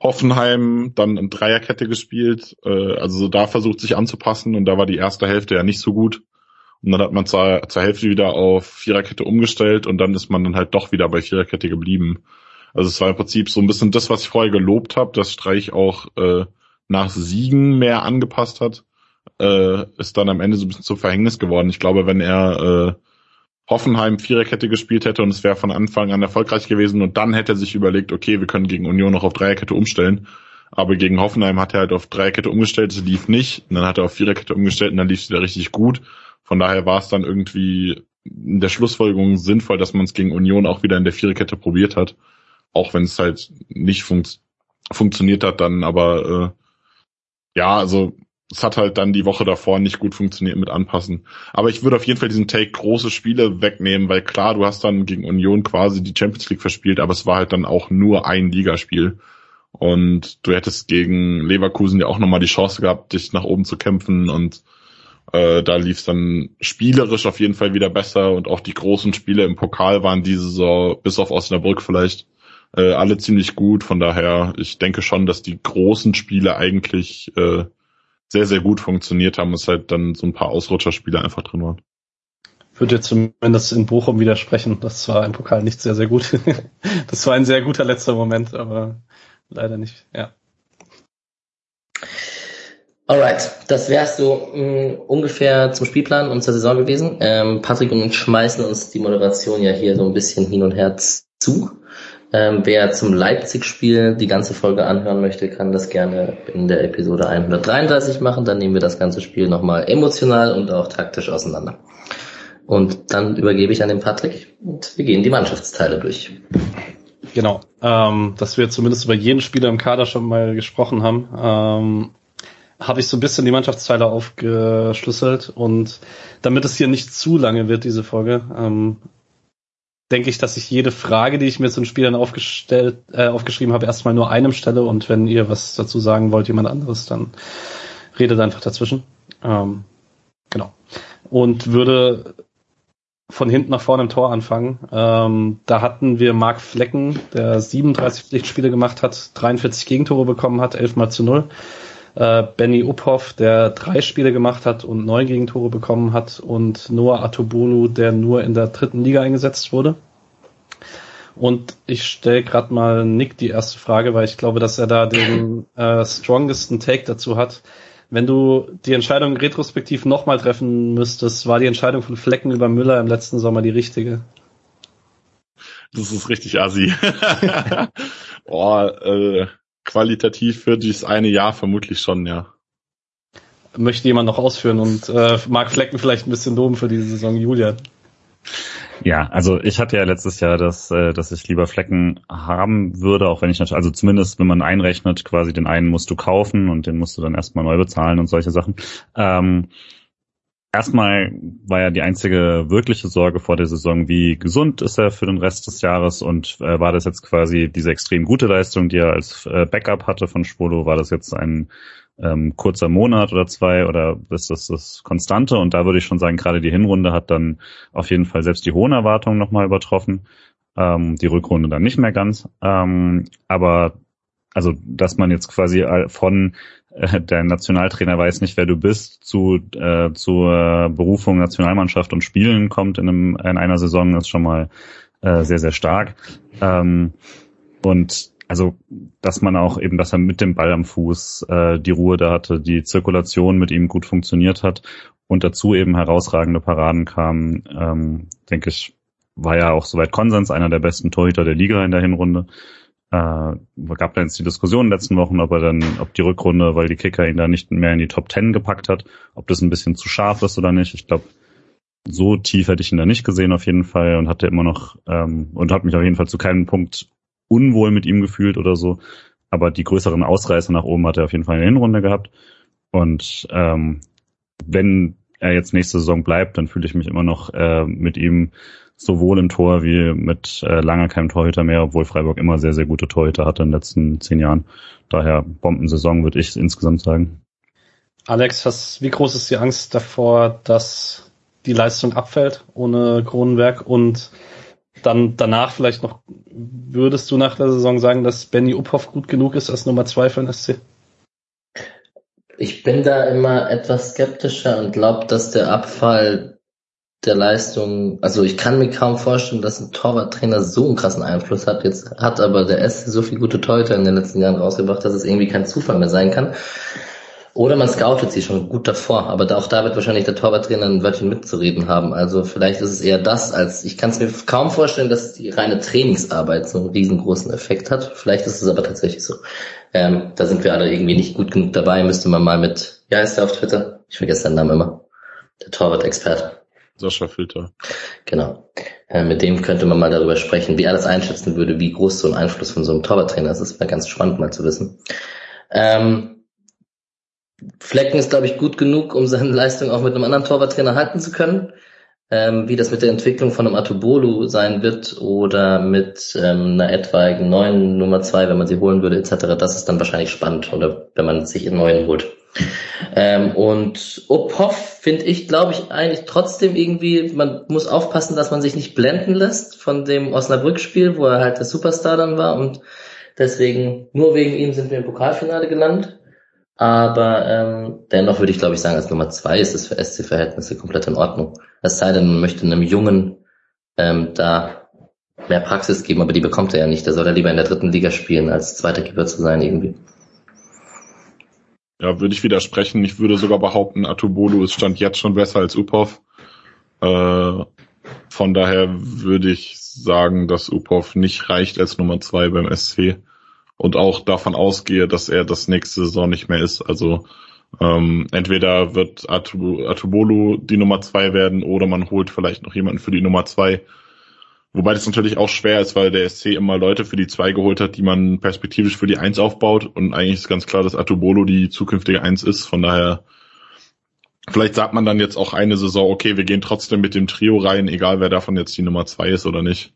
Hoffenheim dann in Dreierkette gespielt, äh, also so da versucht sich anzupassen und da war die erste Hälfte ja nicht so gut. Und dann hat man zur, zur Hälfte wieder auf Viererkette umgestellt und dann ist man dann halt doch wieder bei Viererkette geblieben. Also es war im Prinzip so ein bisschen das, was ich vorher gelobt habe, dass Streich auch äh, nach Siegen mehr angepasst hat, äh, ist dann am Ende so ein bisschen zum Verhängnis geworden. Ich glaube, wenn er äh, Hoffenheim Viererkette gespielt hätte und es wäre von Anfang an erfolgreich gewesen und dann hätte er sich überlegt, okay, wir können gegen Union noch auf Dreierkette umstellen. Aber gegen Hoffenheim hat er halt auf Dreierkette umgestellt, es lief nicht. Und dann hat er auf Viererkette umgestellt und dann lief es wieder richtig gut. Von daher war es dann irgendwie in der Schlussfolgerung sinnvoll, dass man es gegen Union auch wieder in der Viererkette probiert hat. Auch wenn es halt nicht fun funktioniert hat dann, aber äh, ja, also es hat halt dann die Woche davor nicht gut funktioniert mit Anpassen. Aber ich würde auf jeden Fall diesen Take große Spiele wegnehmen, weil klar, du hast dann gegen Union quasi die Champions League verspielt, aber es war halt dann auch nur ein Ligaspiel. Und du hättest gegen Leverkusen ja auch nochmal die Chance gehabt, dich nach oben zu kämpfen und äh, da lief es dann spielerisch auf jeden Fall wieder besser und auch die großen Spiele im Pokal waren diese Saison, bis auf Osnabrück vielleicht, äh, alle ziemlich gut. Von daher, ich denke schon, dass die großen Spiele eigentlich äh, sehr, sehr gut funktioniert haben, es halt dann so ein paar Ausrutscherspiele einfach drin waren. Würde zumindest in Bochum widersprechen. Das war im Pokal nicht sehr, sehr gut. das war ein sehr guter letzter Moment, aber leider nicht, ja. Alright, das wär's so mh, mm, ungefähr zum Spielplan und zur Saison gewesen. Ähm, Patrick und ich schmeißen uns die Moderation ja hier so ein bisschen hin und her zu. Ähm, wer zum Leipzig-Spiel die ganze Folge anhören möchte, kann das gerne in der Episode 133 machen. Dann nehmen wir das ganze Spiel nochmal emotional und auch taktisch auseinander. Und dann übergebe ich an den Patrick und wir gehen die Mannschaftsteile durch. Genau, ähm, dass wir zumindest über jeden Spieler im Kader schon mal gesprochen haben, ähm, habe ich so ein bisschen die Mannschaftsteile aufgeschlüsselt und damit es hier nicht zu lange wird, diese Folge, ähm, denke ich, dass ich jede Frage, die ich mir zu den Spielern aufgestellt, äh, aufgeschrieben habe, erstmal nur einem stelle und wenn ihr was dazu sagen wollt, jemand anderes, dann redet einfach dazwischen. Ähm, genau. Und würde von hinten nach vorne im Tor anfangen. Ähm, da hatten wir Marc Flecken, der 37 Pflichtspiele gemacht hat, 43 Gegentore bekommen hat, 11 mal zu 0. Äh, Benny Uphoff, der drei Spiele gemacht hat und neun Gegentore bekommen hat und Noah Atobolu, der nur in der dritten Liga eingesetzt wurde. Und ich stelle gerade mal Nick die erste Frage, weil ich glaube, dass er da den äh, strongesten Take dazu hat. Wenn du die Entscheidung retrospektiv nochmal treffen müsstest, war die Entscheidung von Flecken über Müller im letzten Sommer die richtige? Das ist richtig assi. Boah, äh, qualitativ für dieses eine Jahr vermutlich schon, ja. Möchte jemand noch ausführen und äh, Marc Flecken vielleicht ein bisschen loben für diese Saison, Julian? Ja, also ich hatte ja letztes Jahr, dass, äh, dass ich lieber Flecken haben würde, auch wenn ich natürlich, also zumindest wenn man einrechnet, quasi den einen musst du kaufen und den musst du dann erstmal neu bezahlen und solche Sachen. Ähm, erstmal war ja die einzige wirkliche Sorge vor der Saison, wie gesund ist er für den Rest des Jahres und äh, war das jetzt quasi diese extrem gute Leistung, die er als äh, Backup hatte von Spolo, war das jetzt ein ähm, kurzer Monat oder zwei oder ist das das Konstante? Und da würde ich schon sagen, gerade die Hinrunde hat dann auf jeden Fall selbst die hohen Erwartungen nochmal übertroffen. Ähm, die Rückrunde dann nicht mehr ganz. Ähm, aber also, dass man jetzt quasi von äh, der Nationaltrainer weiß nicht, wer du bist, zu äh, zur Berufung Nationalmannschaft und Spielen kommt in, einem, in einer Saison, ist schon mal äh, sehr, sehr stark. Ähm, und also, dass man auch eben, dass er mit dem Ball am Fuß äh, die Ruhe da hatte, die Zirkulation mit ihm gut funktioniert hat und dazu eben herausragende Paraden kamen, ähm, denke ich, war ja auch soweit Konsens, einer der besten Torhüter der Liga in der Hinrunde. Äh, gab da jetzt die Diskussion in den letzten Wochen, ob er dann, ob die Rückrunde, weil die Kicker ihn da nicht mehr in die Top Ten gepackt hat, ob das ein bisschen zu scharf ist oder nicht. Ich glaube, so tief hätte ich ihn da nicht gesehen auf jeden Fall und hatte immer noch ähm, und habe mich auf jeden Fall zu keinem Punkt unwohl mit ihm gefühlt oder so. Aber die größeren Ausreißer nach oben hat er auf jeden Fall in der Hinrunde gehabt. Und ähm, wenn er jetzt nächste Saison bleibt, dann fühle ich mich immer noch äh, mit ihm sowohl im Tor wie mit äh, lange keinem Torhüter mehr, obwohl Freiburg immer sehr, sehr gute Torhüter hatte in den letzten zehn Jahren. Daher Bombensaison, würde ich insgesamt sagen. Alex, was, wie groß ist die Angst davor, dass die Leistung abfällt ohne Kronenberg und dann danach vielleicht noch, würdest du nach der Saison sagen, dass Benny Uphoff gut genug ist als Nummer zwei für den SC? Ich bin da immer etwas skeptischer und glaube, dass der Abfall der Leistung, also ich kann mir kaum vorstellen, dass ein Torwarttrainer so einen krassen Einfluss hat. Jetzt hat aber der SC so viel gute Torhüter in den letzten Jahren rausgebracht, dass es irgendwie kein Zufall mehr sein kann. Oder man scoutet sie schon gut davor, aber auch da wird wahrscheinlich der Torwarttrainer ein Wörtchen mitzureden haben. Also vielleicht ist es eher das, als ich kann es mir kaum vorstellen, dass die reine Trainingsarbeit so einen riesengroßen Effekt hat. Vielleicht ist es aber tatsächlich so. Ähm, da sind wir alle irgendwie nicht gut genug dabei. Müsste man mal mit, ja, ist der auf Twitter? Ich vergesse seinen Namen immer. Der Torwart-Experte. Sascha Filter. Genau. Äh, mit dem könnte man mal darüber sprechen, wie er das einschätzen würde, wie groß so ein Einfluss von so einem Torwarttrainer ist. Das wäre ganz spannend mal zu wissen. Ähm, Flecken ist, glaube ich, gut genug, um seine Leistung auch mit einem anderen Torwarttrainer halten zu können. Ähm, wie das mit der Entwicklung von einem Atubolu sein wird oder mit ähm, einer etwaigen neuen Nummer zwei, wenn man sie holen würde, etc., das ist dann wahrscheinlich spannend oder wenn man sich einen neuen holt. Ähm, und Ophoff finde ich, glaube ich, eigentlich trotzdem irgendwie, man muss aufpassen, dass man sich nicht blenden lässt von dem Osnabrück-Spiel, wo er halt der Superstar dann war und deswegen, nur wegen ihm sind wir im Pokalfinale gelandet. Aber ähm, dennoch würde ich, glaube ich, sagen, als Nummer zwei ist es für SC-Verhältnisse komplett in Ordnung. Es sei denn, man möchte einem Jungen ähm, da mehr Praxis geben, aber die bekommt er ja nicht. Da soll er lieber in der dritten Liga spielen, als zweiter Keeper zu sein irgendwie. Ja, würde ich widersprechen. Ich würde sogar behaupten, Atubolu ist Stand jetzt schon besser als Upov. Äh, von daher würde ich sagen, dass Upov nicht reicht als Nummer zwei beim SC und auch davon ausgehe, dass er das nächste Saison nicht mehr ist. Also ähm, entweder wird Atu, Atubolu die Nummer zwei werden oder man holt vielleicht noch jemanden für die Nummer zwei. Wobei das natürlich auch schwer ist, weil der SC immer Leute für die zwei geholt hat, die man perspektivisch für die eins aufbaut. Und eigentlich ist ganz klar, dass Atubolo die zukünftige eins ist. Von daher, vielleicht sagt man dann jetzt auch eine Saison, okay, wir gehen trotzdem mit dem Trio rein, egal wer davon jetzt die Nummer zwei ist oder nicht.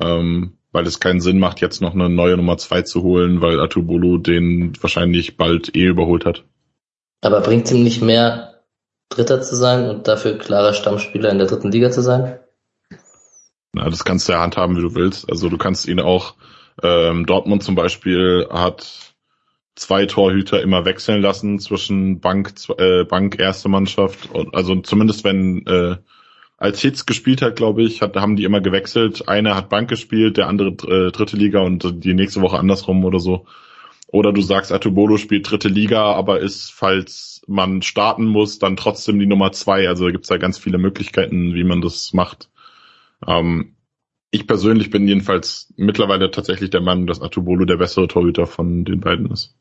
Ähm, weil es keinen Sinn macht, jetzt noch eine neue Nummer zwei zu holen, weil Atubolo den wahrscheinlich bald eh überholt hat. Aber bringt ihm nicht mehr, Dritter zu sein und dafür klarer Stammspieler in der dritten Liga zu sein? Na, das kannst du ja handhaben, wie du willst. Also du kannst ihn auch, ähm, Dortmund zum Beispiel hat zwei Torhüter immer wechseln lassen zwischen Bank, äh, Bank erste Mannschaft und also zumindest wenn äh, als Hitz gespielt hat, glaube ich, hat, haben die immer gewechselt. Einer hat Bank gespielt, der andere äh, dritte Liga und die nächste Woche andersrum oder so. Oder du sagst, Atubolo spielt dritte Liga, aber ist, falls man starten muss, dann trotzdem die Nummer zwei. Also gibt es da ganz viele Möglichkeiten, wie man das macht. Ähm, ich persönlich bin jedenfalls mittlerweile tatsächlich der Meinung, dass Atubolo der bessere Torhüter von den beiden ist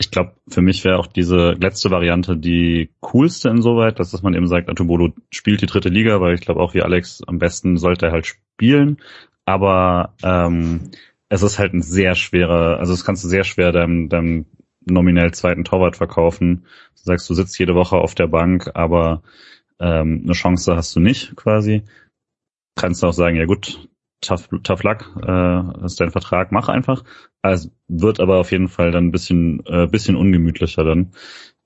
ich glaube, für mich wäre auch diese letzte Variante die coolste insoweit, dass, dass man eben sagt, Atubolo spielt die dritte Liga, weil ich glaube auch wie Alex am besten sollte er halt spielen. Aber ähm, es ist halt ein sehr schwerer, also es kannst du sehr schwer deinem, deinem nominell zweiten Torwart verkaufen. Du sagst, du sitzt jede Woche auf der Bank, aber ähm, eine Chance hast du nicht quasi. Kannst du auch sagen, ja gut, tough, tough luck, äh, ist dein Vertrag, mach einfach. Also wird aber auf jeden Fall dann ein bisschen, äh, bisschen ungemütlicher dann.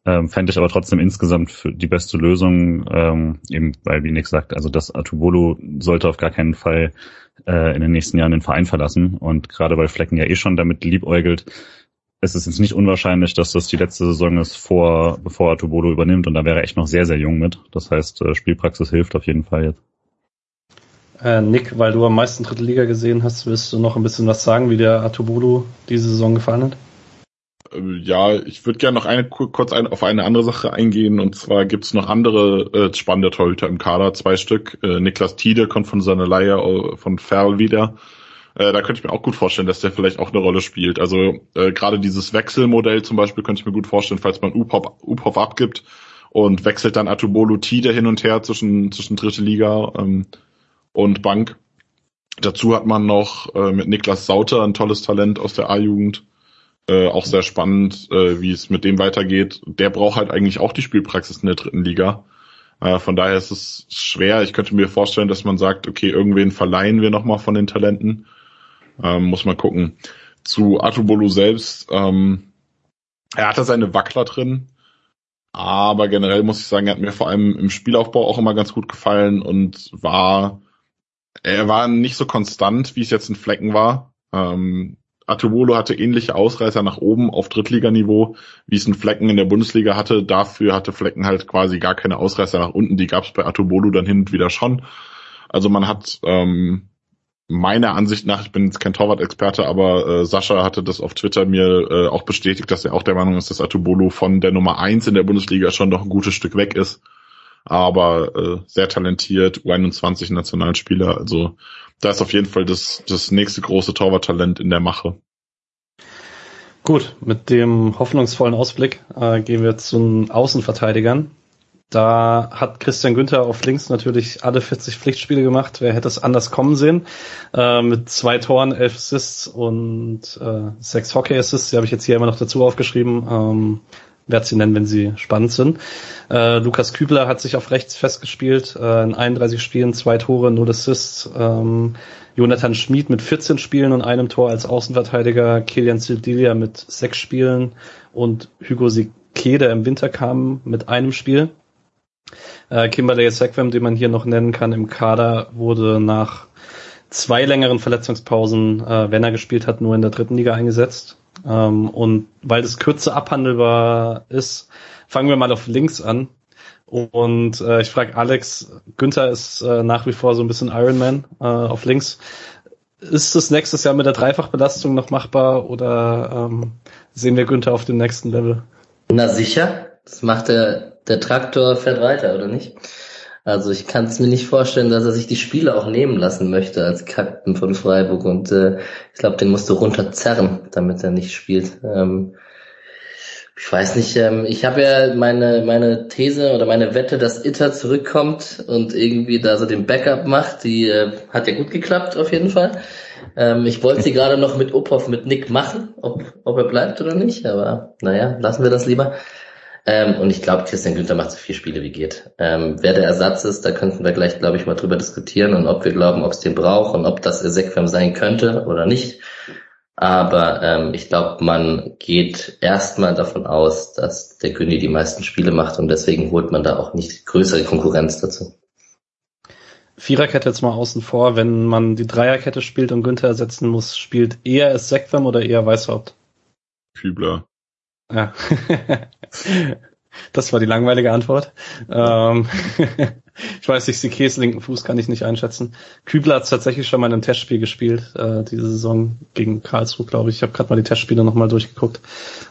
Ähm, fände ich aber trotzdem insgesamt für die beste Lösung, ähm, eben weil, wie Nick sagt, also das Atubolo sollte auf gar keinen Fall äh, in den nächsten Jahren den Verein verlassen. Und gerade weil Flecken ja eh schon damit liebäugelt, ist es jetzt nicht unwahrscheinlich, dass das die letzte Saison ist, vor, bevor Atubolo übernimmt. Und da wäre er echt noch sehr, sehr jung mit. Das heißt, äh, Spielpraxis hilft auf jeden Fall jetzt. Äh, Nick, weil du am meisten dritte Liga gesehen hast, willst du noch ein bisschen was sagen, wie der Atubolo diese Saison gefallen hat? Äh, ja, ich würde gerne noch eine, kurz ein, auf eine andere Sache eingehen. Und zwar gibt es noch andere äh, spannende Torhüter im Kader, zwei Stück. Äh, Niklas Tiede kommt von seiner Leihe äh, von Ferl wieder. Äh, da könnte ich mir auch gut vorstellen, dass der vielleicht auch eine Rolle spielt. Also äh, gerade dieses Wechselmodell zum Beispiel könnte ich mir gut vorstellen, falls man Upop, Upop abgibt und wechselt dann Atubolo Tide hin und her zwischen, zwischen dritte Liga ähm, und Bank. Dazu hat man noch äh, mit Niklas Sauter ein tolles Talent aus der A-Jugend äh, auch sehr spannend, äh, wie es mit dem weitergeht. Der braucht halt eigentlich auch die Spielpraxis in der dritten Liga. Äh, von daher ist es schwer. Ich könnte mir vorstellen, dass man sagt, okay, irgendwen verleihen wir nochmal von den Talenten. Ähm, muss man gucken. Zu Atubolu selbst, ähm, er hatte seine Wackler drin, aber generell muss ich sagen, er hat mir vor allem im Spielaufbau auch immer ganz gut gefallen und war, er war nicht so konstant, wie es jetzt in Flecken war. Ähm, Atubolo hatte ähnliche Ausreißer nach oben auf Drittliganiveau, wie es ein Flecken in der Bundesliga hatte. Dafür hatte Flecken halt quasi gar keine Ausreißer nach unten. Die gab es bei Atubolo dann hin und wieder schon. Also man hat ähm, meiner Ansicht nach, ich bin jetzt kein Torwart-Experte, aber äh, Sascha hatte das auf Twitter mir äh, auch bestätigt, dass er auch der Meinung ist, dass Atubolo von der Nummer eins in der Bundesliga schon noch ein gutes Stück weg ist. Aber äh, sehr talentiert, U21 Nationalspieler, also da ist auf jeden Fall das, das nächste große Torwarttalent in der Mache. Gut, mit dem hoffnungsvollen Ausblick äh, gehen wir zu den Außenverteidigern. Da hat Christian Günther auf links natürlich alle 40 Pflichtspiele gemacht. Wer hätte es anders kommen sehen? Äh, mit zwei Toren, elf Assists und äh, sechs Hockey-Assists. Die habe ich jetzt hier immer noch dazu aufgeschrieben. Ähm, werde sie nennen, wenn sie spannend sind. Äh, Lukas Kübler hat sich auf rechts festgespielt, äh, in 31 Spielen, zwei Tore, null Assists. Ähm, Jonathan Schmid mit 14 Spielen und einem Tor als Außenverteidiger, Kilian Sildilia mit sechs Spielen und Hugo Sique, der im Winter kam, mit einem Spiel. Äh, Kimberley Sekwem, den man hier noch nennen kann, im Kader wurde nach zwei längeren Verletzungspausen, äh, wenn er gespielt hat, nur in der dritten Liga eingesetzt. Ähm, und weil das kürzer abhandelbar ist, fangen wir mal auf links an. Und äh, ich frage Alex, Günther ist äh, nach wie vor so ein bisschen Ironman äh, auf links. Ist das nächstes Jahr mit der Dreifachbelastung noch machbar oder ähm, sehen wir Günther auf dem nächsten Level? Na sicher, das macht der, der Traktor fährt weiter, oder nicht? Also ich kann es mir nicht vorstellen, dass er sich die Spiele auch nehmen lassen möchte als Captain von Freiburg und äh, ich glaube, den musst du runterzerren, damit er nicht spielt. Ähm, ich weiß nicht, ähm, ich habe ja meine, meine These oder meine Wette, dass Itter zurückkommt und irgendwie da so den Backup macht, die äh, hat ja gut geklappt auf jeden Fall. Ähm, ich wollte sie gerade noch mit Opov, mit Nick machen, ob, ob er bleibt oder nicht, aber naja, lassen wir das lieber. Ähm, und ich glaube, Christian Günther macht so vier Spiele wie geht. Ähm, wer der Ersatz ist, da könnten wir gleich, glaube ich, mal drüber diskutieren und ob wir glauben, ob es den braucht und ob das Ezequiel sein könnte oder nicht. Aber ähm, ich glaube, man geht erstmal davon aus, dass der Günni die meisten Spiele macht und deswegen holt man da auch nicht größere Konkurrenz dazu. Viererkette jetzt mal außen vor, wenn man die Dreierkette spielt und Günther ersetzen muss, spielt eher Sekwem oder eher Weißhaupt? Kübler. Ja. das war die langweilige Antwort. Ähm, ich weiß nicht, Sikes linken Fuß kann ich nicht einschätzen. Kübler hat tatsächlich schon mal in einem Testspiel gespielt, äh, diese Saison gegen Karlsruhe, glaube ich. Ich habe gerade mal die Testspiele nochmal durchgeguckt.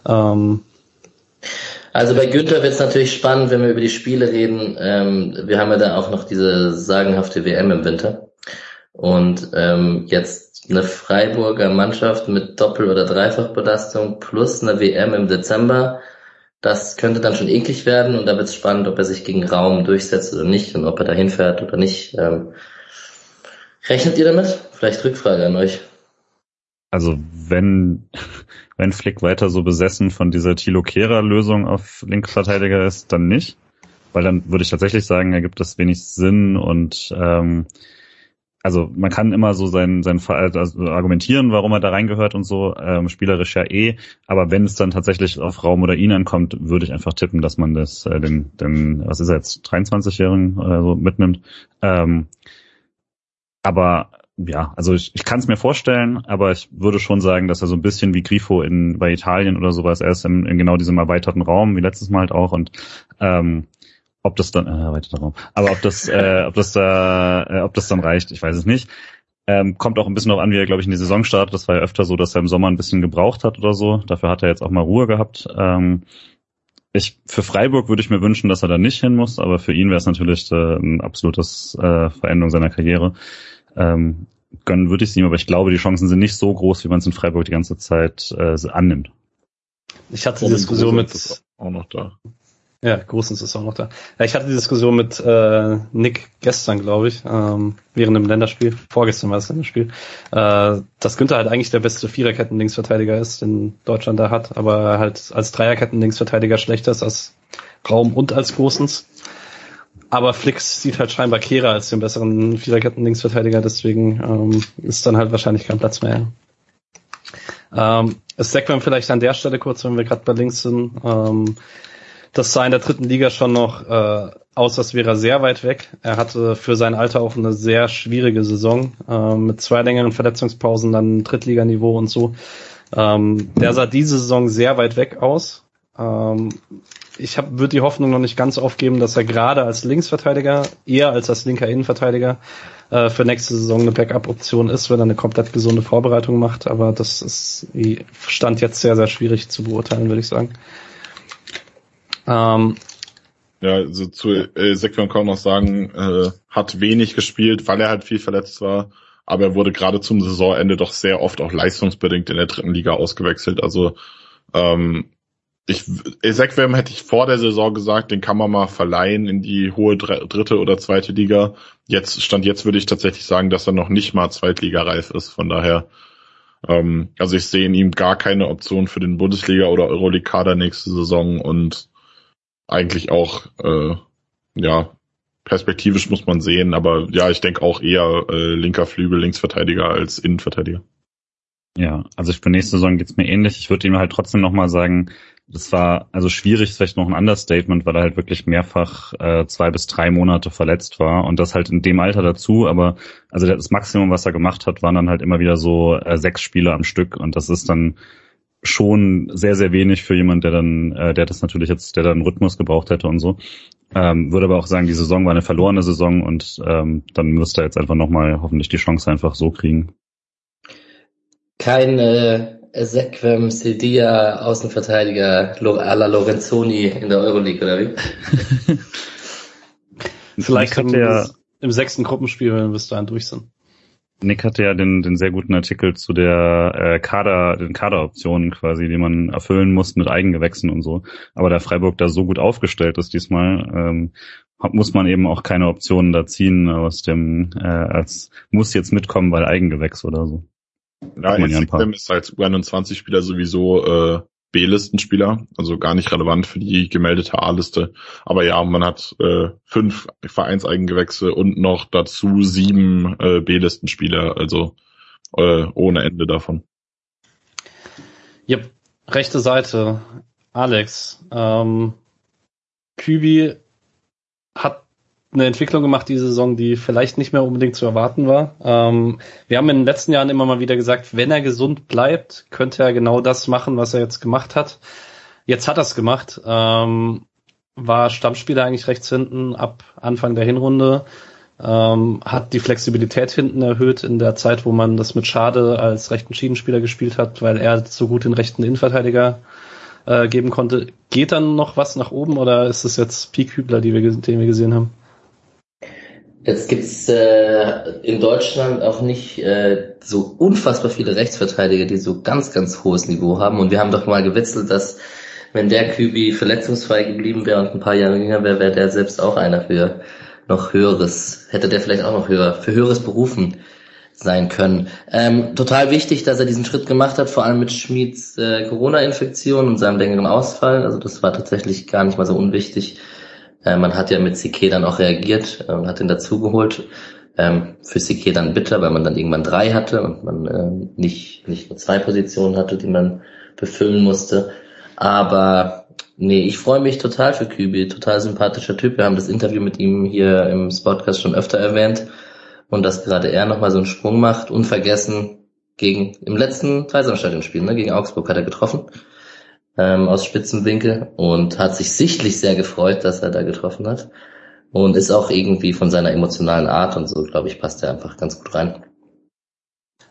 Ähm, also bei Günther wird es natürlich spannend, wenn wir über die Spiele reden. Ähm, wir haben ja da auch noch diese sagenhafte WM im Winter. Und ähm, jetzt eine Freiburger Mannschaft mit Doppel- oder Dreifachbelastung plus eine WM im Dezember. Das könnte dann schon eklig werden und da wird es spannend, ob er sich gegen Raum durchsetzt oder nicht und ob er dahin fährt oder nicht. Ähm, rechnet ihr damit? Vielleicht Rückfrage an euch. Also wenn, wenn Flick weiter so besessen von dieser Tilo Kehrer Lösung auf Linksverteidiger ist, dann nicht. Weil dann würde ich tatsächlich sagen, ergibt das wenig Sinn und ähm, also man kann immer so sein, sein also argumentieren, warum er da reingehört und so, ähm, spielerisch ja eh, aber wenn es dann tatsächlich auf Raum oder ihn ankommt, würde ich einfach tippen, dass man das, äh, den, den, was ist er jetzt, 23-Jährigen oder so mitnimmt. Ähm, aber ja, also ich, ich kann es mir vorstellen, aber ich würde schon sagen, dass er so ein bisschen wie Grifo in bei Italien oder sowas, er ist in, in genau diesem erweiterten Raum, wie letztes Mal halt auch und ähm, ob das dann, äh, erweiterter Raum, aber ob das, äh, ob das da, äh, ob das dann reicht, ich weiß es nicht. Ähm, kommt auch ein bisschen darauf an, wie er, glaube ich, in die Saison startet. Das war ja öfter so, dass er im Sommer ein bisschen gebraucht hat oder so. Dafür hat er jetzt auch mal Ruhe gehabt. Ähm, ich, für Freiburg würde ich mir wünschen, dass er da nicht hin muss, aber für ihn wäre es natürlich äh, ein absolutes äh, Veränderung seiner Karriere. Ähm, gönnen würde ich es ihm, aber ich glaube, die Chancen sind nicht so groß, wie man es in Freiburg die ganze Zeit äh, annimmt. Ich hatte die Diskussion mit auch noch da. Ja, Großens ist auch noch da. Ja, ich hatte die Diskussion mit äh, Nick gestern, glaube ich, ähm, während dem Länderspiel. Vorgestern war das Länderspiel. Äh, dass Günther halt eigentlich der beste Viererketten-Linksverteidiger ist, den Deutschland da hat, aber halt als Dreierketten-Linksverteidiger schlechter ist als Raum und als Großens. Aber Flix sieht halt scheinbar Kehrer als den besseren Viererketten-Linksverteidiger, deswegen ähm, ist dann halt wahrscheinlich kein Platz mehr. Ähm, es sagt man vielleicht an der Stelle kurz, wenn wir gerade bei links sind. Ähm, das sah in der dritten Liga schon noch äh, aus, als wäre er sehr weit weg. Er hatte für sein Alter auch eine sehr schwierige Saison äh, mit zwei längeren Verletzungspausen, dann Drittliganiveau und so. Ähm, der sah diese Saison sehr weit weg aus. Ähm, ich würde die Hoffnung noch nicht ganz aufgeben, dass er gerade als Linksverteidiger, eher als als linker Innenverteidiger, äh, für nächste Saison eine Backup-Option ist, wenn er eine komplett gesunde Vorbereitung macht. Aber das ist Stand jetzt sehr, sehr schwierig zu beurteilen, würde ich sagen. Ähm, ja, also zu äh, Sekwan kann noch sagen, äh, hat wenig gespielt, weil er halt viel verletzt war, aber er wurde gerade zum Saisonende doch sehr oft auch leistungsbedingt in der dritten Liga ausgewechselt. Also ähm, ich Ezekwem hätte ich vor der Saison gesagt, den kann man mal verleihen in die hohe dritte oder zweite Liga. Jetzt stand jetzt würde ich tatsächlich sagen, dass er noch nicht mal zweitligareif ist. Von daher, ähm, also ich sehe in ihm gar keine Option für den Bundesliga oder Euroleague-Kader nächste Saison und eigentlich auch, äh, ja, perspektivisch muss man sehen, aber ja, ich denke auch eher äh, linker Flügel, Linksverteidiger als Innenverteidiger. Ja, also für nächste Saison geht's mir ähnlich. Ich würde ihm halt trotzdem nochmal sagen, das war also schwierig, ist vielleicht noch ein Understatement, weil er halt wirklich mehrfach äh, zwei bis drei Monate verletzt war und das halt in dem Alter dazu, aber also das Maximum, was er gemacht hat, waren dann halt immer wieder so äh, sechs Spiele am Stück und das ist dann schon sehr, sehr wenig für jemand, der dann, äh, der das natürlich jetzt, der dann Rhythmus gebraucht hätte und so. Ähm, würde aber auch sagen, die Saison war eine verlorene Saison und ähm, dann müsste er jetzt einfach nochmal hoffentlich die Chance einfach so kriegen. Kein äh, Sequem Sedia Außenverteidiger à la Lorenzoni in der Euroleague, oder wie? Vielleicht hat er im sechsten Gruppenspiel, wenn wir bis dahin durch sind. Nick hatte ja den, den sehr guten Artikel zu der äh, Kader, den Kaderoptionen quasi, die man erfüllen muss mit Eigengewächsen und so. Aber da Freiburg da so gut aufgestellt ist diesmal, ähm, muss man eben auch keine Optionen da ziehen aus dem, äh, als muss jetzt mitkommen, weil Eigengewächs oder so. Ja, ja ist als U21-Spieler sowieso äh, B-Listenspieler, also gar nicht relevant für die gemeldete A-Liste. Aber ja, man hat äh, fünf Vereinseigengewächse und noch dazu sieben äh, B-Listenspieler, also äh, ohne Ende davon. Yep. Rechte Seite. Alex. Ähm, Kübi hat eine Entwicklung gemacht diese Saison, die vielleicht nicht mehr unbedingt zu erwarten war. Ähm, wir haben in den letzten Jahren immer mal wieder gesagt, wenn er gesund bleibt, könnte er genau das machen, was er jetzt gemacht hat. Jetzt hat er es gemacht. Ähm, war Stammspieler eigentlich rechts hinten ab Anfang der Hinrunde. Ähm, hat die Flexibilität hinten erhöht in der Zeit, wo man das mit Schade als rechten Schiedenspieler gespielt hat, weil er so gut den rechten Innenverteidiger äh, geben konnte. Geht dann noch was nach oben oder ist es jetzt Peak Hübler, die wir, den wir gesehen haben? Jetzt gibt's äh, in Deutschland auch nicht äh, so unfassbar viele Rechtsverteidiger, die so ganz, ganz hohes Niveau haben. Und wir haben doch mal gewitzelt, dass wenn der Kübi verletzungsfrei geblieben wäre und ein paar Jahre jünger wäre, wäre der selbst auch einer für noch höheres, hätte der vielleicht auch noch höher, für höheres berufen sein können. Ähm, total wichtig, dass er diesen Schritt gemacht hat, vor allem mit Schmieds äh, Corona-Infektion und seinem längeren Ausfall. Also das war tatsächlich gar nicht mal so unwichtig äh, man hat ja mit CK dann auch reagiert äh, und hat ihn dazugeholt. Ähm, für Sique dann bitter, weil man dann irgendwann drei hatte und man äh, nicht, nicht nur zwei Positionen hatte, die man befüllen musste. Aber nee, ich freue mich total für Kübi, total sympathischer Typ. Wir haben das Interview mit ihm hier im Podcast schon öfter erwähnt und dass gerade er nochmal so einen Sprung macht. Unvergessen gegen im letzten Dreisamstadion-Spiel, ne, gegen Augsburg hat er getroffen ähm, aus Spitzenwinkel und hat sich sichtlich sehr gefreut, dass er da getroffen hat und ist auch irgendwie von seiner emotionalen Art und so, glaube ich, passt er einfach ganz gut rein.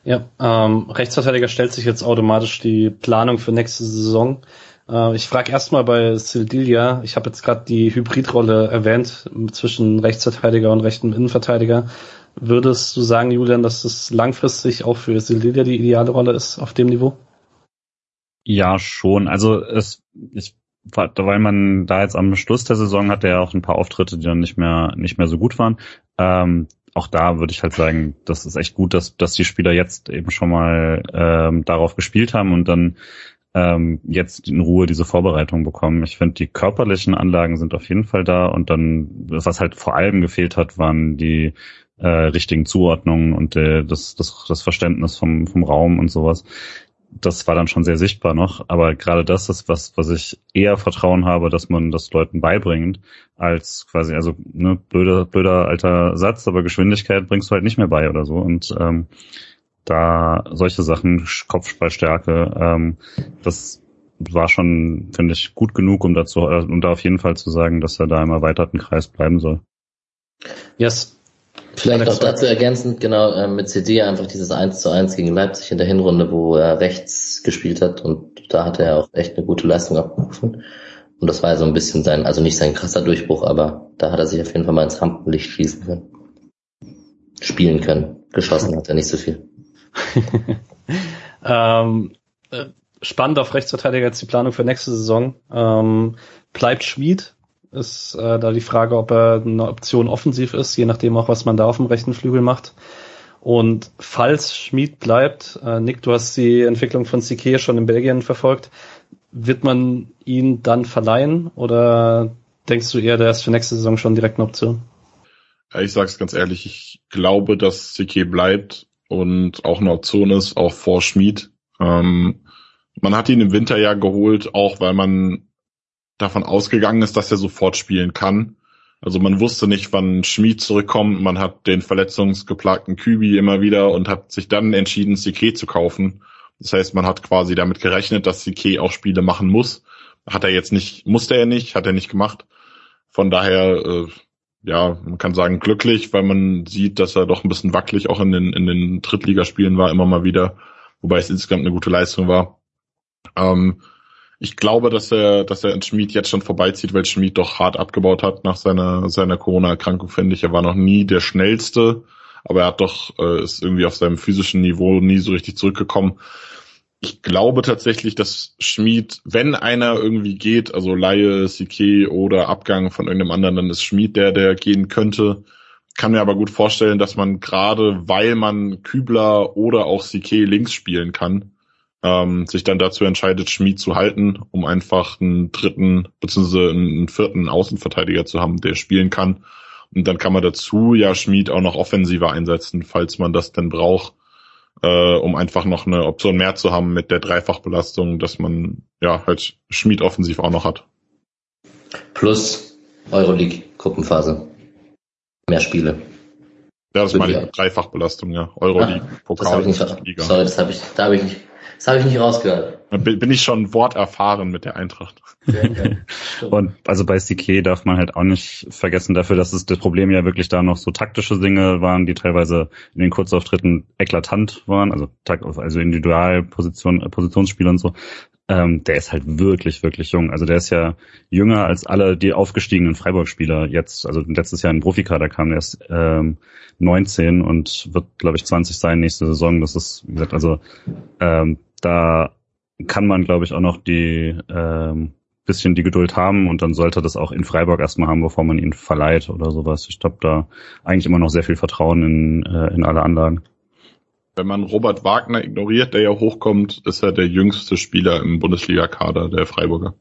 Ja, ähm, Rechtsverteidiger stellt sich jetzt automatisch die Planung für nächste Saison. Äh, ich frage erstmal bei Sildilia, ich habe jetzt gerade die Hybridrolle erwähnt zwischen Rechtsverteidiger und rechten Innenverteidiger. Würdest du sagen, Julian, dass das langfristig auch für Sildilia die ideale Rolle ist auf dem Niveau? Ja, schon. Also es, ich, weil man da jetzt am Schluss der Saison hat, der auch ein paar Auftritte, die dann nicht mehr nicht mehr so gut waren. Ähm, auch da würde ich halt sagen, das ist echt gut, dass, dass die Spieler jetzt eben schon mal ähm, darauf gespielt haben und dann ähm, jetzt in Ruhe diese Vorbereitung bekommen. Ich finde, die körperlichen Anlagen sind auf jeden Fall da und dann, was halt vor allem gefehlt hat, waren die äh, richtigen Zuordnungen und äh, das, das, das Verständnis vom, vom Raum und sowas das war dann schon sehr sichtbar noch. Aber gerade das ist was, was ich eher Vertrauen habe, dass man das Leuten beibringt, als quasi, also ne, blöder, blöder alter Satz, aber Geschwindigkeit bringst du halt nicht mehr bei oder so. Und ähm, da solche Sachen, Kopfballstärke, ähm, das war schon, finde ich, gut genug, um dazu, äh, um da auf jeden Fall zu sagen, dass er da im erweiterten Kreis bleiben soll. Yes, Vielleicht noch dazu ergänzend, genau, äh, mit CD einfach dieses 1 zu 1 gegen Leipzig in der Hinrunde, wo er rechts gespielt hat und da hat er auch echt eine gute Leistung abgerufen. Und das war ja so ein bisschen sein, also nicht sein krasser Durchbruch, aber da hat er sich auf jeden Fall mal ins Rampenlicht schießen können. Spielen können. Geschossen hat er nicht so viel. ähm, äh, spannend auf Rechtsverteidiger jetzt die Planung für nächste Saison. Ähm, bleibt Schmied ist äh, da die Frage, ob er eine Option offensiv ist, je nachdem auch, was man da auf dem rechten Flügel macht. Und falls Schmid bleibt, äh, Nick, du hast die Entwicklung von Sique schon in Belgien verfolgt, wird man ihn dann verleihen oder denkst du eher, der ist für nächste Saison schon direkt eine Option? Ich sag's ganz ehrlich, ich glaube, dass Sique bleibt und auch eine Option ist, auch vor Schmid. Ähm, man hat ihn im Winter ja geholt, auch weil man davon ausgegangen ist, dass er sofort spielen kann. Also man wusste nicht, wann Schmid zurückkommt. Man hat den verletzungsgeplagten Kübi immer wieder und hat sich dann entschieden, Sique zu kaufen. Das heißt, man hat quasi damit gerechnet, dass Sique auch Spiele machen muss. Hat er jetzt nicht, musste er nicht, hat er nicht gemacht. Von daher, äh, ja, man kann sagen glücklich, weil man sieht, dass er doch ein bisschen wackelig auch in den, in den Drittligaspielen war, immer mal wieder. Wobei es insgesamt eine gute Leistung war. Ähm, ich glaube, dass er, dass er in Schmid jetzt schon vorbeizieht, weil Schmid doch hart abgebaut hat nach seiner, seiner Corona-Erkrankung, finde ich. Er war noch nie der schnellste, aber er hat doch, äh, ist irgendwie auf seinem physischen Niveau nie so richtig zurückgekommen. Ich glaube tatsächlich, dass Schmid, wenn einer irgendwie geht, also Laie, Sique oder Abgang von irgendeinem anderen, dann ist Schmid der, der gehen könnte. Kann mir aber gut vorstellen, dass man gerade, weil man Kübler oder auch Sique links spielen kann, ähm, sich dann dazu entscheidet, Schmied zu halten, um einfach einen dritten bzw. einen vierten Außenverteidiger zu haben, der spielen kann. Und dann kann man dazu ja Schmied auch noch offensiver einsetzen, falls man das denn braucht, äh, um einfach noch eine Option mehr zu haben mit der Dreifachbelastung, dass man ja halt Schmied offensiv auch noch hat. Plus Euroleague Gruppenphase. Mehr Spiele. Ja, das meine Dreifachbelastung, ja. Euroleague, ah, Pokal, ich nicht, Liga. Sorry, das habe ich, da habe ich nicht das habe ich nicht rausgehört. Bin ich schon worterfahren mit der Eintracht. und also bei CK darf man halt auch nicht vergessen dafür, dass es das Problem ja wirklich da noch so taktische Dinge waren, die teilweise in den Kurzauftritten eklatant waren, also, also Individualposition, Positionsspiel und so. Ähm, der ist halt wirklich, wirklich jung. Also der ist ja jünger als alle die aufgestiegenen Freiburg-Spieler jetzt. Also letztes Jahr in Profikader kam der erst ähm, 19 und wird, glaube ich, 20 sein nächste Saison. Das ist, wie gesagt, also ähm, da kann man, glaube ich, auch noch die ähm, bisschen die Geduld haben und dann sollte das auch in Freiburg erstmal haben, bevor man ihn verleiht oder sowas. Ich habe da eigentlich immer noch sehr viel Vertrauen in, äh, in alle Anlagen. Wenn man Robert Wagner ignoriert, der ja hochkommt, ist er der jüngste Spieler im Bundesliga-Kader der Freiburger.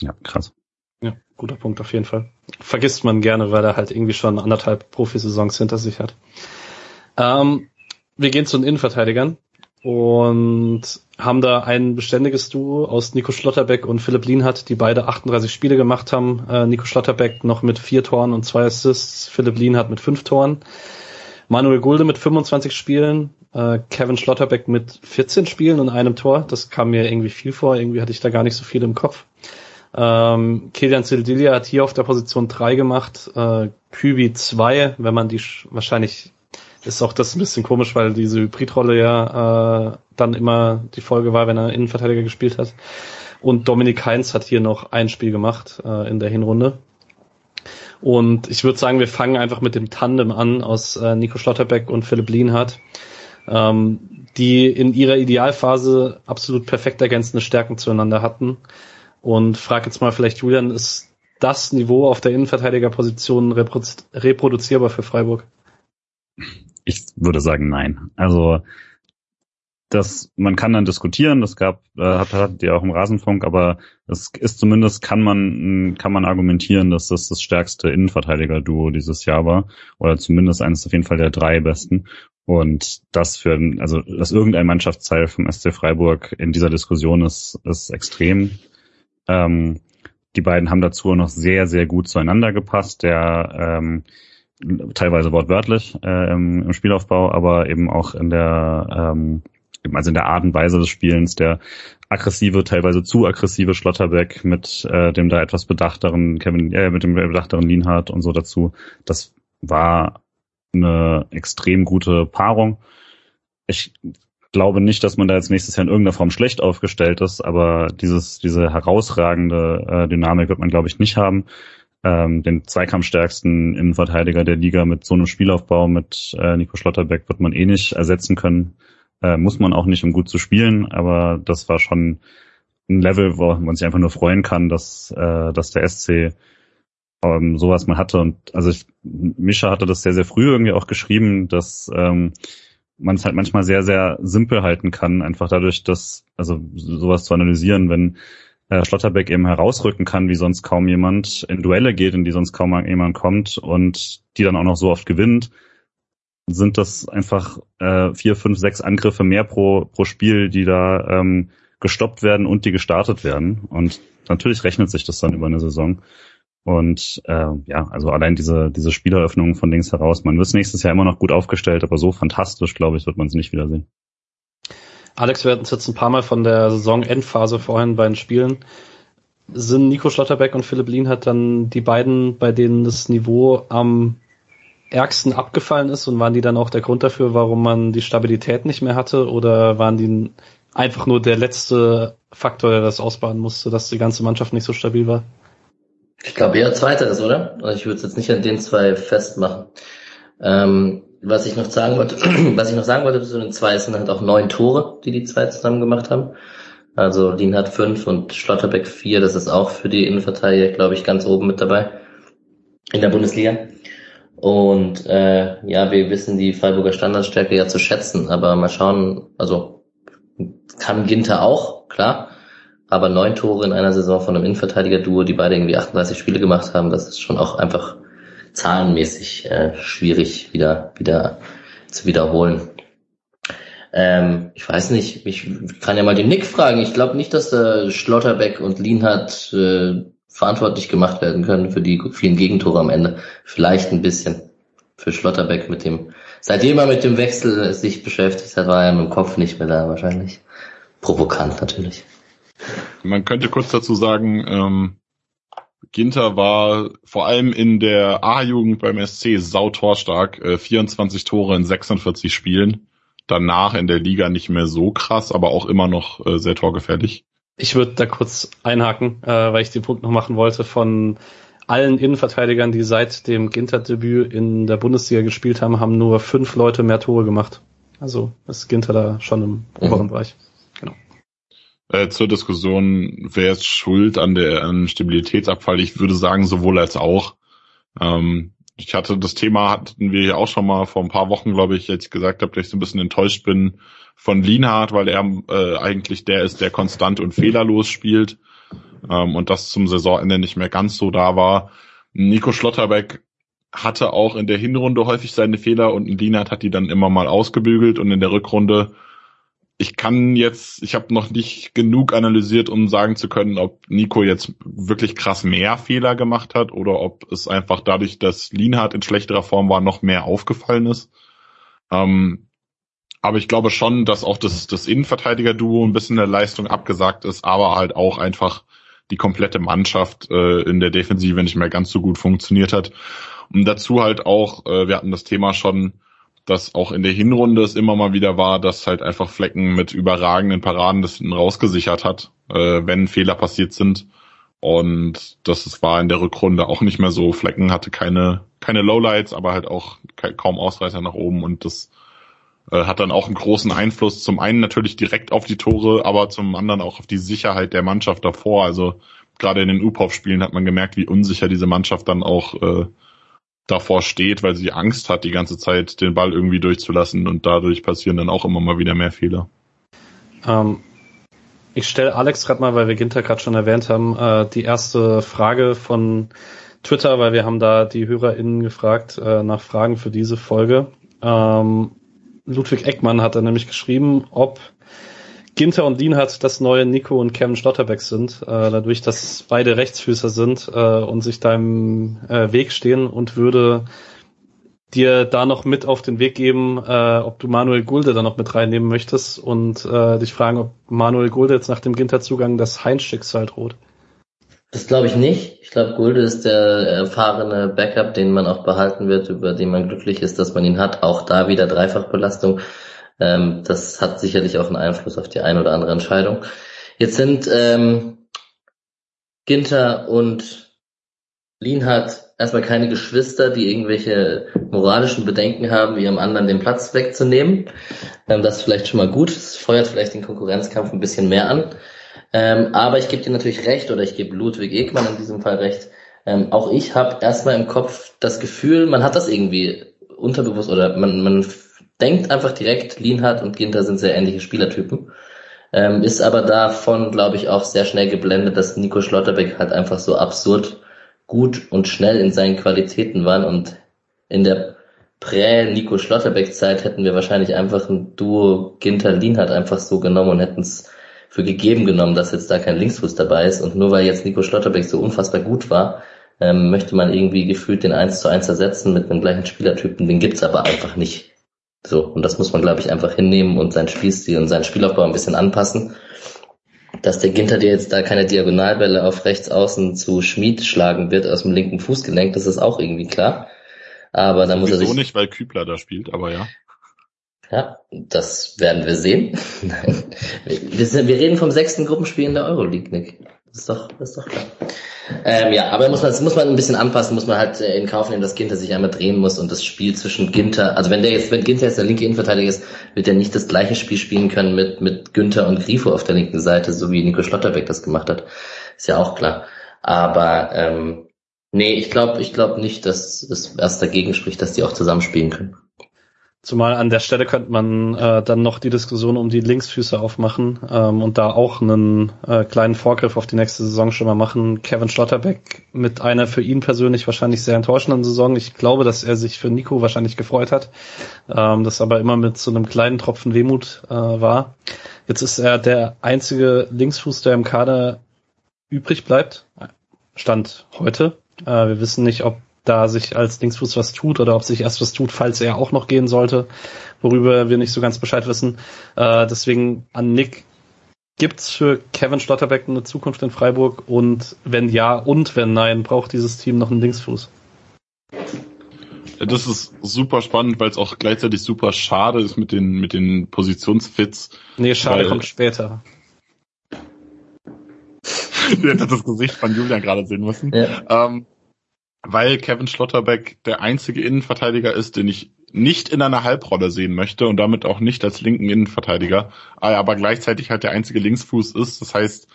Ja, krass. Ja, guter Punkt auf jeden Fall. Vergisst man gerne, weil er halt irgendwie schon anderthalb Profisaisons hinter sich hat. Ähm, wir gehen zu den Innenverteidigern und haben da ein beständiges Duo aus Nico Schlotterbeck und Philipp Lienhardt, die beide 38 Spiele gemacht haben. Äh, Nico Schlotterbeck noch mit vier Toren und zwei Assists, Philipp Lienhardt mit fünf Toren. Manuel Gulde mit 25 Spielen, äh, Kevin Schlotterbeck mit 14 Spielen und einem Tor. Das kam mir irgendwie viel vor, irgendwie hatte ich da gar nicht so viel im Kopf. Ähm, Kilian Sildilia hat hier auf der Position 3 gemacht, äh, Kübi 2, wenn man die wahrscheinlich ist auch das ein bisschen komisch, weil diese Hybridrolle ja äh, dann immer die Folge war, wenn er Innenverteidiger gespielt hat. Und Dominik Heinz hat hier noch ein Spiel gemacht äh, in der Hinrunde. Und ich würde sagen, wir fangen einfach mit dem Tandem an aus äh, Nico Schlotterbeck und Philipp Lienhardt, ähm, die in ihrer Idealphase absolut perfekt ergänzende Stärken zueinander hatten. Und frag jetzt mal vielleicht Julian, ist das Niveau auf der Innenverteidigerposition reproduzierbar für Freiburg? Ich würde sagen, nein. Also das, man kann dann diskutieren, das gab, äh, hat, hat ja auch im Rasenfunk, aber es ist zumindest, kann man, kann man argumentieren, dass das das stärkste Innenverteidiger-Duo dieses Jahr war, oder zumindest eines auf jeden Fall der drei besten. Und das für, also, dass irgendein Mannschaftsteil vom SC Freiburg in dieser Diskussion ist, ist extrem. Ähm, die beiden haben dazu noch sehr, sehr gut zueinander gepasst. Der, ähm, teilweise wortwörtlich äh, im, im Spielaufbau, aber eben auch in der ähm, also in der Art und Weise des Spielens, der aggressive, teilweise zu aggressive Schlotterbeck mit äh, dem da etwas bedachteren Kevin, äh, mit dem bedachteren Lienhardt und so dazu. Das war eine extrem gute Paarung. Ich glaube nicht, dass man da jetzt nächstes Jahr in irgendeiner Form schlecht aufgestellt ist, aber dieses, diese herausragende äh, Dynamik wird man, glaube ich, nicht haben ähm, den zweikampfstärksten Innenverteidiger der Liga mit so einem Spielaufbau mit äh, Nico Schlotterbeck wird man eh nicht ersetzen können. Äh, muss man auch nicht, um gut zu spielen, aber das war schon ein Level, wo man sich einfach nur freuen kann, dass, äh, dass der SC ähm, sowas mal hatte. Und also ich, Mischa hatte das sehr, sehr früh irgendwie auch geschrieben, dass ähm, man es halt manchmal sehr, sehr simpel halten kann, einfach dadurch, dass, also sowas zu analysieren, wenn äh, Schlotterbeck eben herausrücken kann, wie sonst kaum jemand, in Duelle geht, in die sonst kaum jemand kommt und die dann auch noch so oft gewinnt, sind das einfach äh, vier, fünf, sechs Angriffe mehr pro, pro Spiel, die da ähm, gestoppt werden und die gestartet werden. Und natürlich rechnet sich das dann über eine Saison. Und äh, ja, also allein diese, diese Spieleröffnung von links heraus, man wird nächstes Jahr immer noch gut aufgestellt, aber so fantastisch, glaube ich, wird man es nicht wiedersehen. Alex, wir hatten es jetzt ein paar Mal von der Saisonendphase vorhin bei den Spielen. Sind Nico Schlotterbeck und Philipp Lienhardt dann die beiden, bei denen das Niveau am ärgsten abgefallen ist und waren die dann auch der Grund dafür, warum man die Stabilität nicht mehr hatte oder waren die einfach nur der letzte Faktor, der das ausbaden musste, dass die ganze Mannschaft nicht so stabil war? Ich glaube eher zweiteres, oder? Also ich würde es jetzt nicht an den zwei festmachen. Ähm, was ich noch sagen wollte, was ich noch sagen wollte zu den zwei, sind halt auch neun Tore, die die zwei zusammen gemacht haben. Also Lien hat fünf und Schlotterbeck vier. Das ist auch für die Innenverteidiger, glaube ich, ganz oben mit dabei in der Bundesliga. Und äh, ja, wir wissen die Freiburger Standardstärke ja zu schätzen, aber mal schauen, also kann Ginter auch, klar, aber neun Tore in einer Saison von einem Innenverteidiger-Duo, die beide irgendwie 38 Spiele gemacht haben, das ist schon auch einfach zahlenmäßig äh, schwierig wieder, wieder zu wiederholen. Ähm, ich weiß nicht, ich kann ja mal den Nick fragen. Ich glaube nicht, dass äh, Schlotterbeck und Lienhardt äh, verantwortlich gemacht werden können für die vielen Gegentore am Ende. Vielleicht ein bisschen für Schlotterbeck mit dem, seitdem er mit dem Wechsel sich beschäftigt hat, war er im Kopf nicht mehr da wahrscheinlich. Provokant natürlich. Man könnte kurz dazu sagen, ähm, Ginter war vor allem in der A-Jugend beim SC sautorstark, äh, 24 Tore in 46 Spielen. Danach in der Liga nicht mehr so krass, aber auch immer noch äh, sehr torgefährlich. Ich würde da kurz einhaken, äh, weil ich den Punkt noch machen wollte von allen Innenverteidigern, die seit dem Ginter-Debüt in der Bundesliga gespielt haben, haben nur fünf Leute mehr Tore gemacht. Also ist Ginter da schon im oberen mhm. Bereich. Äh, zur Diskussion, wer ist schuld an der an Stabilitätsabfall? Ich würde sagen, sowohl als auch. Ähm, ich hatte das Thema hatten wir ja auch schon mal vor ein paar Wochen, glaube ich, als ich gesagt habe, dass ich so ein bisschen enttäuscht bin von Lienhardt, weil er äh, eigentlich der ist, der konstant und fehlerlos spielt. ähm, und das zum Saisonende nicht mehr ganz so da war. Nico Schlotterbeck hatte auch in der Hinrunde häufig seine Fehler und Lienert hat die dann immer mal ausgebügelt und in der Rückrunde ich kann jetzt, ich habe noch nicht genug analysiert, um sagen zu können, ob Nico jetzt wirklich krass mehr Fehler gemacht hat oder ob es einfach dadurch, dass Lienhardt in schlechterer Form war, noch mehr aufgefallen ist. Ähm, aber ich glaube schon, dass auch das, das Innenverteidiger-Duo ein bisschen der Leistung abgesagt ist, aber halt auch einfach die komplette Mannschaft äh, in der Defensive nicht mehr ganz so gut funktioniert hat. Und dazu halt auch, äh, wir hatten das Thema schon, dass auch in der Hinrunde es immer mal wieder war, dass halt einfach Flecken mit überragenden Paraden das rausgesichert hat, äh, wenn Fehler passiert sind. Und das war in der Rückrunde auch nicht mehr so. Flecken hatte keine, keine Lowlights, aber halt auch kaum Ausreißer nach oben und das äh, hat dann auch einen großen Einfluss. Zum einen natürlich direkt auf die Tore, aber zum anderen auch auf die Sicherheit der Mannschaft davor. Also gerade in den U-Pop-Spielen hat man gemerkt, wie unsicher diese Mannschaft dann auch äh, davor steht, weil sie Angst hat, die ganze Zeit den Ball irgendwie durchzulassen und dadurch passieren dann auch immer mal wieder mehr Fehler. Ähm, ich stelle Alex gerade mal, weil wir Ginter gerade schon erwähnt haben, äh, die erste Frage von Twitter, weil wir haben da die HörerInnen gefragt äh, nach Fragen für diese Folge. Ähm, Ludwig Eckmann hat da nämlich geschrieben, ob Ginter und Lienhardt das neue Nico und Kevin Stotterbeck sind, äh, dadurch, dass beide Rechtsfüßer sind äh, und sich da im äh, Weg stehen und würde dir da noch mit auf den Weg geben, äh, ob du Manuel Gulde da noch mit reinnehmen möchtest und äh, dich fragen, ob Manuel Gulde jetzt nach dem Ginter-Zugang das Heinz-Schicksal droht. Das glaube ich nicht. Ich glaube, Gulde ist der erfahrene Backup, den man auch behalten wird, über den man glücklich ist, dass man ihn hat. Auch da wieder Dreifachbelastung. Ähm, das hat sicherlich auch einen Einfluss auf die eine oder andere Entscheidung. Jetzt sind ähm, Ginter und Lienhardt erstmal keine Geschwister, die irgendwelche moralischen Bedenken haben, ihrem anderen den Platz wegzunehmen. Ähm, das ist vielleicht schon mal gut. Das feuert vielleicht den Konkurrenzkampf ein bisschen mehr an. Ähm, aber ich gebe dir natürlich recht, oder ich gebe Ludwig Ekmann in diesem Fall recht. Ähm, auch ich habe erstmal im Kopf das Gefühl, man hat das irgendwie unterbewusst oder man, man denkt einfach direkt, Lienhardt und Ginter sind sehr ähnliche Spielertypen. Ähm, ist aber davon, glaube ich, auch sehr schnell geblendet, dass Nico Schlotterbeck halt einfach so absurd gut und schnell in seinen Qualitäten war. Und in der Prä-Nico Schlotterbeck-Zeit hätten wir wahrscheinlich einfach ein Duo Ginter-Lienhardt einfach so genommen und hätten es für gegeben genommen, dass jetzt da kein Linksfuß dabei ist. Und nur weil jetzt Nico Schlotterbeck so unfassbar gut war, ähm, möchte man irgendwie gefühlt den 1 zu 1 ersetzen mit einem gleichen Spielertypen. Den gibt's aber einfach nicht. So, und das muss man, glaube ich, einfach hinnehmen und seinen Spielstil und seinen Spielaufbau ein bisschen anpassen. Dass der Ginter dir jetzt da keine Diagonalbälle auf rechts außen zu Schmied schlagen wird aus dem linken Fußgelenk, das ist auch irgendwie klar. Aber da muss er sich. nicht, weil Kübler da spielt, aber ja. Ja, das werden wir sehen. Nein. Wir, sind, wir reden vom sechsten Gruppenspiel in der Euroleague, Nick. Ist doch, ist doch klar. Ähm, ja, aber muss man, das muss man ein bisschen anpassen, muss man halt äh, in Kauf nehmen, dass Ginter sich einmal drehen muss und das Spiel zwischen Ginter, also wenn der jetzt, wenn Ginter jetzt der linke Innenverteidiger ist, wird er nicht das gleiche Spiel spielen können mit, mit Günther und Grifo auf der linken Seite, so wie Nico Schlotterbeck das gemacht hat. Ist ja auch klar. Aber ähm, nee, ich glaube ich glaube nicht, dass es erst dagegen spricht, dass die auch zusammen spielen können. Zumal an der Stelle könnte man äh, dann noch die Diskussion um die Linksfüße aufmachen ähm, und da auch einen äh, kleinen Vorgriff auf die nächste Saison schon mal machen. Kevin Schlotterbeck mit einer für ihn persönlich wahrscheinlich sehr enttäuschenden Saison. Ich glaube, dass er sich für Nico wahrscheinlich gefreut hat, ähm, das aber immer mit so einem kleinen Tropfen Wehmut äh, war. Jetzt ist er der einzige Linksfuß, der im Kader übrig bleibt. Stand heute. Äh, wir wissen nicht, ob da sich als Linksfuß was tut oder ob sich erst was tut, falls er auch noch gehen sollte, worüber wir nicht so ganz Bescheid wissen. Äh, deswegen an Nick, gibt's für Kevin Schlotterbeck eine Zukunft in Freiburg? Und wenn ja und wenn nein, braucht dieses Team noch einen Linksfuß? Das ist super spannend, weil es auch gleichzeitig super schade ist mit den, mit den Positionsfits. Nee, schade kommt später. Ihr hättet das Gesicht von Julian gerade sehen müssen. Ja. Ähm, weil Kevin Schlotterbeck der einzige Innenverteidiger ist, den ich nicht in einer Halbrolle sehen möchte und damit auch nicht als linken Innenverteidiger, aber gleichzeitig halt der einzige Linksfuß ist. Das heißt,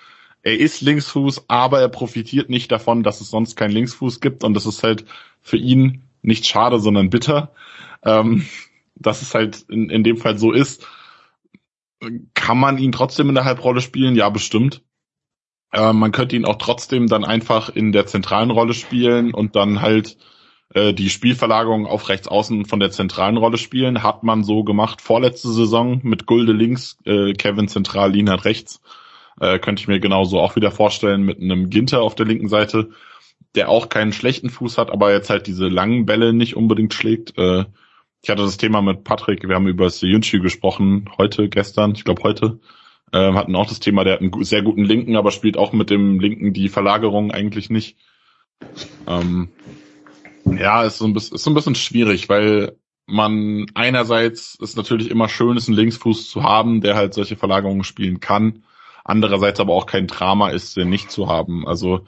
er ist Linksfuß, aber er profitiert nicht davon, dass es sonst keinen Linksfuß gibt und das ist halt für ihn nicht schade, sondern bitter. Ähm, dass es halt in, in dem Fall so ist. Kann man ihn trotzdem in der Halbrolle spielen? Ja, bestimmt. Äh, man könnte ihn auch trotzdem dann einfach in der zentralen Rolle spielen und dann halt äh, die Spielverlagerung auf rechts außen von der zentralen Rolle spielen. Hat man so gemacht vorletzte Saison mit Gulde links, äh, Kevin zentral, Lienhardt rechts. Äh, könnte ich mir genauso auch wieder vorstellen mit einem Ginter auf der linken Seite, der auch keinen schlechten Fuß hat, aber jetzt halt diese langen Bälle nicht unbedingt schlägt. Äh, ich hatte das Thema mit Patrick, wir haben über Seyunchi gesprochen, heute, gestern, ich glaube heute. Äh, hatten auch das Thema, der hat einen sehr guten Linken, aber spielt auch mit dem Linken die Verlagerung eigentlich nicht. Ähm, ja, ist so, ein bisschen, ist so ein bisschen schwierig, weil man einerseits ist natürlich immer schön, ist einen Linksfuß zu haben, der halt solche Verlagerungen spielen kann. Andererseits aber auch kein Drama ist, den nicht zu haben. Also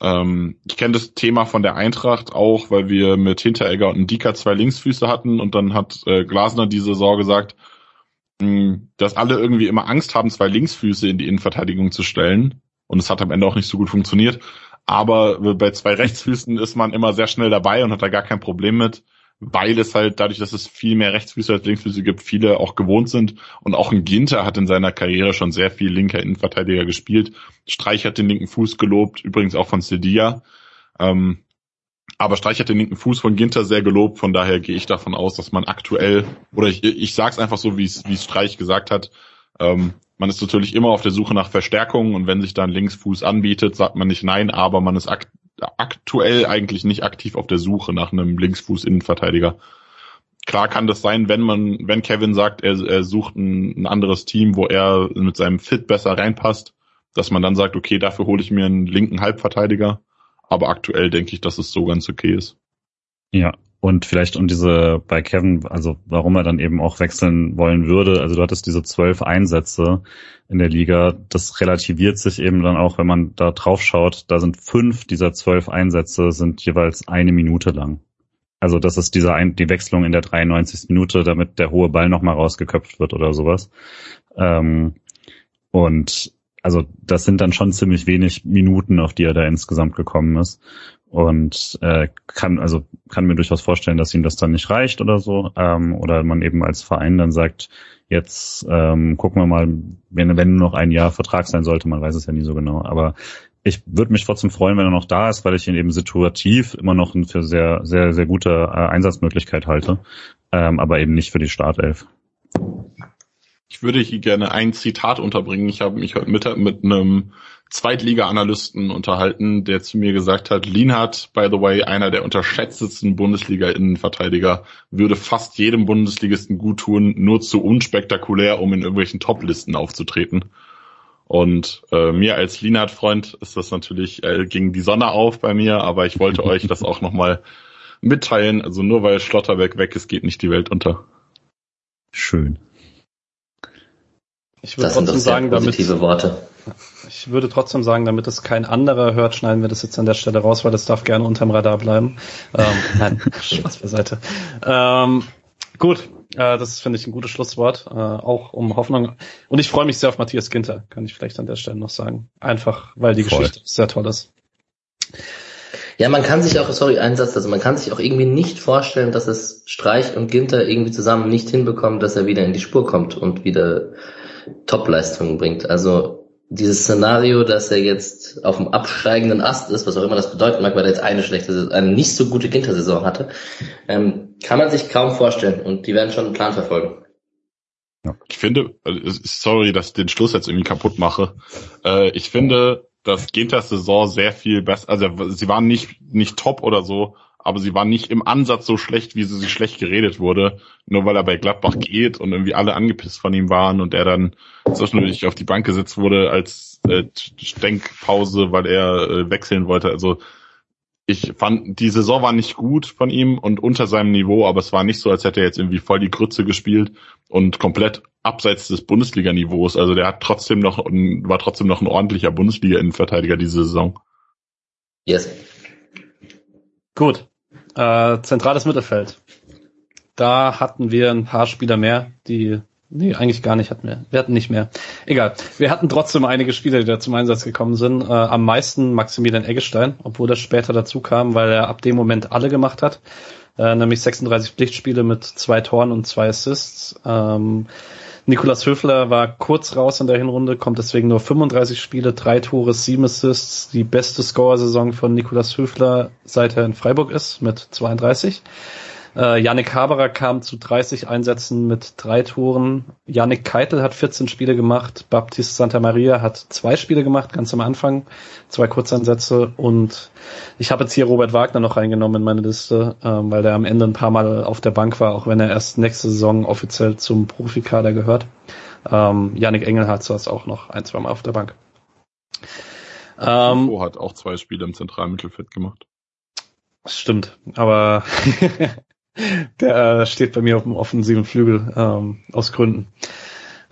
ähm, ich kenne das Thema von der Eintracht auch, weil wir mit Hinteregger und Dika zwei Linksfüße hatten und dann hat äh, Glasner diese Saison gesagt, dass alle irgendwie immer Angst haben, zwei Linksfüße in die Innenverteidigung zu stellen. Und es hat am Ende auch nicht so gut funktioniert. Aber bei zwei Rechtsfüßen ist man immer sehr schnell dabei und hat da gar kein Problem mit, weil es halt dadurch, dass es viel mehr Rechtsfüße als Linksfüße gibt, viele auch gewohnt sind. Und auch ein Ginter hat in seiner Karriere schon sehr viel linker Innenverteidiger gespielt. Streich hat den linken Fuß gelobt, übrigens auch von Sedia. Ähm, aber Streich hat den linken Fuß von Ginter sehr gelobt, von daher gehe ich davon aus, dass man aktuell, oder ich, ich sage es einfach so, wie es Streich gesagt hat, ähm, man ist natürlich immer auf der Suche nach Verstärkung und wenn sich dann Linksfuß anbietet, sagt man nicht nein, aber man ist akt aktuell eigentlich nicht aktiv auf der Suche nach einem Linksfuß-Innenverteidiger. Klar kann das sein, wenn man, wenn Kevin sagt, er, er sucht ein, ein anderes Team, wo er mit seinem Fit besser reinpasst, dass man dann sagt, okay, dafür hole ich mir einen linken Halbverteidiger. Aber aktuell denke ich, dass es so ganz okay ist. Ja, und vielleicht um diese bei Kevin, also warum er dann eben auch wechseln wollen würde. Also du hattest diese zwölf Einsätze in der Liga. Das relativiert sich eben dann auch, wenn man da drauf schaut. Da sind fünf dieser zwölf Einsätze sind jeweils eine Minute lang. Also das ist diese Ein die Wechslung in der 93. Minute, damit der hohe Ball nochmal rausgeköpft wird oder sowas. Ähm, und also das sind dann schon ziemlich wenig Minuten, auf die er da insgesamt gekommen ist. Und äh, kann also kann mir durchaus vorstellen, dass ihm das dann nicht reicht oder so. Ähm, oder man eben als Verein dann sagt, jetzt ähm, gucken wir mal, wenn wenn nur noch ein Jahr Vertrag sein sollte, man weiß es ja nie so genau, aber ich würde mich trotzdem freuen, wenn er noch da ist, weil ich ihn eben situativ immer noch für sehr sehr sehr gute äh, Einsatzmöglichkeit halte, ähm, aber eben nicht für die Startelf. Ich würde hier gerne ein Zitat unterbringen. Ich habe mich heute Mittag mit einem Zweitliga-Analysten unterhalten, der zu mir gesagt hat, Lienhardt, by the way, einer der unterschätztesten Bundesliga-Innenverteidiger, würde fast jedem Bundesligisten gut tun, nur zu unspektakulär, um in irgendwelchen Top-Listen aufzutreten. Und äh, mir als Lienhardt-Freund ist das natürlich, äh, ging die Sonne auf bei mir, aber ich wollte euch das auch nochmal mitteilen. Also nur weil Schlotterbeck weg ist, geht nicht die Welt unter. Schön. Ich würde trotzdem sagen, positive damit, Worte. Ich würde trotzdem sagen, damit es kein anderer hört, schneiden wir das jetzt an der Stelle raus, weil das darf gerne unterm Radar bleiben. Ähm, nein, Spaß beiseite. Ähm, gut, äh, das finde ich ein gutes Schlusswort, äh, auch um Hoffnung. Und ich freue mich sehr auf Matthias Ginter, kann ich vielleicht an der Stelle noch sagen. Einfach, weil die Voll. Geschichte sehr toll ist. Ja, man kann sich auch, sorry, ein Satz, also man kann sich auch irgendwie nicht vorstellen, dass es Streich und Ginter irgendwie zusammen nicht hinbekommen, dass er wieder in die Spur kommt und wieder Top-Leistungen bringt. Also dieses Szenario, dass er jetzt auf dem absteigenden Ast ist, was auch immer das bedeuten mag, weil er jetzt eine schlechte, eine nicht so gute Wintersaison hatte, ähm, kann man sich kaum vorstellen und die werden schon einen Plan verfolgen. Ich finde, also, sorry, dass ich den Schluss jetzt irgendwie kaputt mache. Äh, ich finde, dass Ginters Saison sehr viel besser, also sie waren nicht, nicht top oder so, aber sie war nicht im Ansatz so schlecht, wie sie sich schlecht geredet wurde, nur weil er bei Gladbach geht und irgendwie alle angepisst von ihm waren und er dann zwischendurch auf die Bank gesetzt wurde als äh, Denkpause, weil er äh, wechseln wollte. Also ich fand, die Saison war nicht gut von ihm und unter seinem Niveau, aber es war nicht so, als hätte er jetzt irgendwie voll die Grütze gespielt und komplett abseits des Bundesliga-Niveaus. Also der hat trotzdem noch, war trotzdem noch ein ordentlicher Bundesliga-Innenverteidiger diese Saison. Yes. Gut. Äh, zentrales Mittelfeld. Da hatten wir ein paar Spieler mehr, die Nee, eigentlich gar nicht hatten wir. Wir hatten nicht mehr. Egal. Wir hatten trotzdem einige Spieler, die da zum Einsatz gekommen sind. Äh, am meisten Maximilian Eggestein, obwohl das später dazu kam, weil er ab dem Moment alle gemacht hat. Äh, nämlich 36 Pflichtspiele mit zwei Toren und zwei Assists. Ähm, Nikolas Höfler war kurz raus in der Hinrunde, kommt deswegen nur 35 Spiele, drei Tore, sieben Assists, die beste Scorersaison von Nikolas Höfler, seit er in Freiburg ist, mit 32. Äh, Yannick Haberer kam zu 30 Einsätzen mit drei Toren. Yannick Keitel hat 14 Spiele gemacht. Baptiste Santa Maria hat zwei Spiele gemacht, ganz am Anfang. Zwei Kurzeinsätze. Und ich habe jetzt hier Robert Wagner noch reingenommen in meine Liste, äh, weil der am Ende ein paar Mal auf der Bank war, auch wenn er erst nächste Saison offiziell zum Profikader gehört. Ähm, Yannick Engelhardt saß auch noch ein, zwei Mal auf der Bank. Ähm, hat auch zwei Spiele im zentralen Mittelfeld gemacht. Stimmt, aber Der äh, steht bei mir auf dem offensiven Flügel ähm, aus Gründen.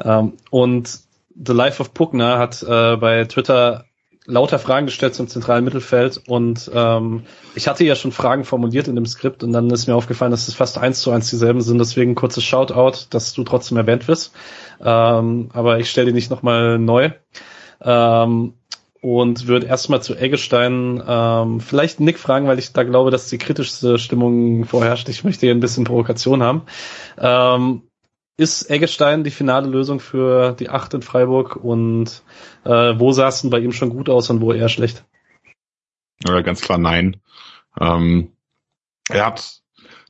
Ähm, und The Life of Puckner hat äh, bei Twitter lauter Fragen gestellt zum zentralen Mittelfeld und ähm, ich hatte ja schon Fragen formuliert in dem Skript und dann ist mir aufgefallen, dass es fast eins zu eins dieselben sind. Deswegen kurzes Shoutout, dass du trotzdem erwähnt wirst. Ähm, aber ich stelle die nicht nochmal neu. Ähm, und würde erstmal zu Eggestein ähm, vielleicht Nick fragen, weil ich da glaube, dass die kritischste Stimmung vorherrscht. Ich möchte hier ein bisschen Provokation haben. Ähm, ist Eggestein die finale Lösung für die Acht in Freiburg und äh, wo sah es bei ihm schon gut aus und wo eher schlecht? Ja, ganz klar nein. Ähm, er hat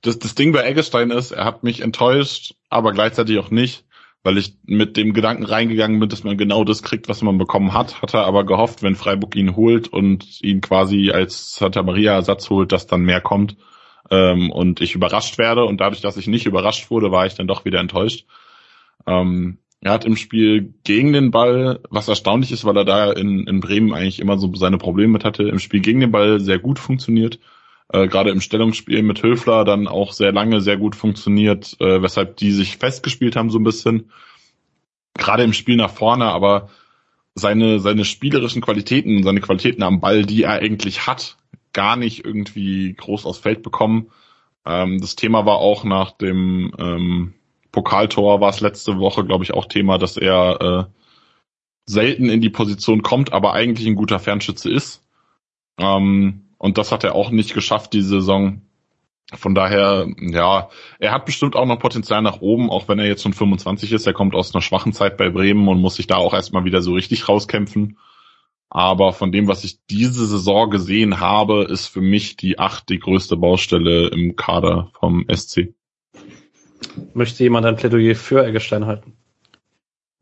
das, das Ding bei Eggestein ist, er hat mich enttäuscht, aber gleichzeitig auch nicht weil ich mit dem Gedanken reingegangen bin, dass man genau das kriegt, was man bekommen hat, hatte aber gehofft, wenn Freiburg ihn holt und ihn quasi als Santa Maria Ersatz holt, dass dann mehr kommt ähm, und ich überrascht werde. Und dadurch, dass ich nicht überrascht wurde, war ich dann doch wieder enttäuscht. Ähm, er hat im Spiel gegen den Ball, was erstaunlich ist, weil er da in, in Bremen eigentlich immer so seine Probleme mit hatte, im Spiel gegen den Ball sehr gut funktioniert äh, gerade im Stellungsspiel mit Höfler dann auch sehr lange sehr gut funktioniert, äh, weshalb die sich festgespielt haben so ein bisschen. Gerade im Spiel nach vorne, aber seine, seine spielerischen Qualitäten, seine Qualitäten am Ball, die er eigentlich hat, gar nicht irgendwie groß aufs Feld bekommen. Ähm, das Thema war auch nach dem ähm, Pokaltor, war es letzte Woche, glaube ich, auch Thema, dass er äh, selten in die Position kommt, aber eigentlich ein guter Fernschütze ist. Ähm, und das hat er auch nicht geschafft, die Saison. Von daher, ja, er hat bestimmt auch noch Potenzial nach oben, auch wenn er jetzt schon 25 ist. Er kommt aus einer schwachen Zeit bei Bremen und muss sich da auch erstmal wieder so richtig rauskämpfen. Aber von dem, was ich diese Saison gesehen habe, ist für mich die acht die größte Baustelle im Kader vom SC. Möchte jemand ein Plädoyer für Eggestein halten?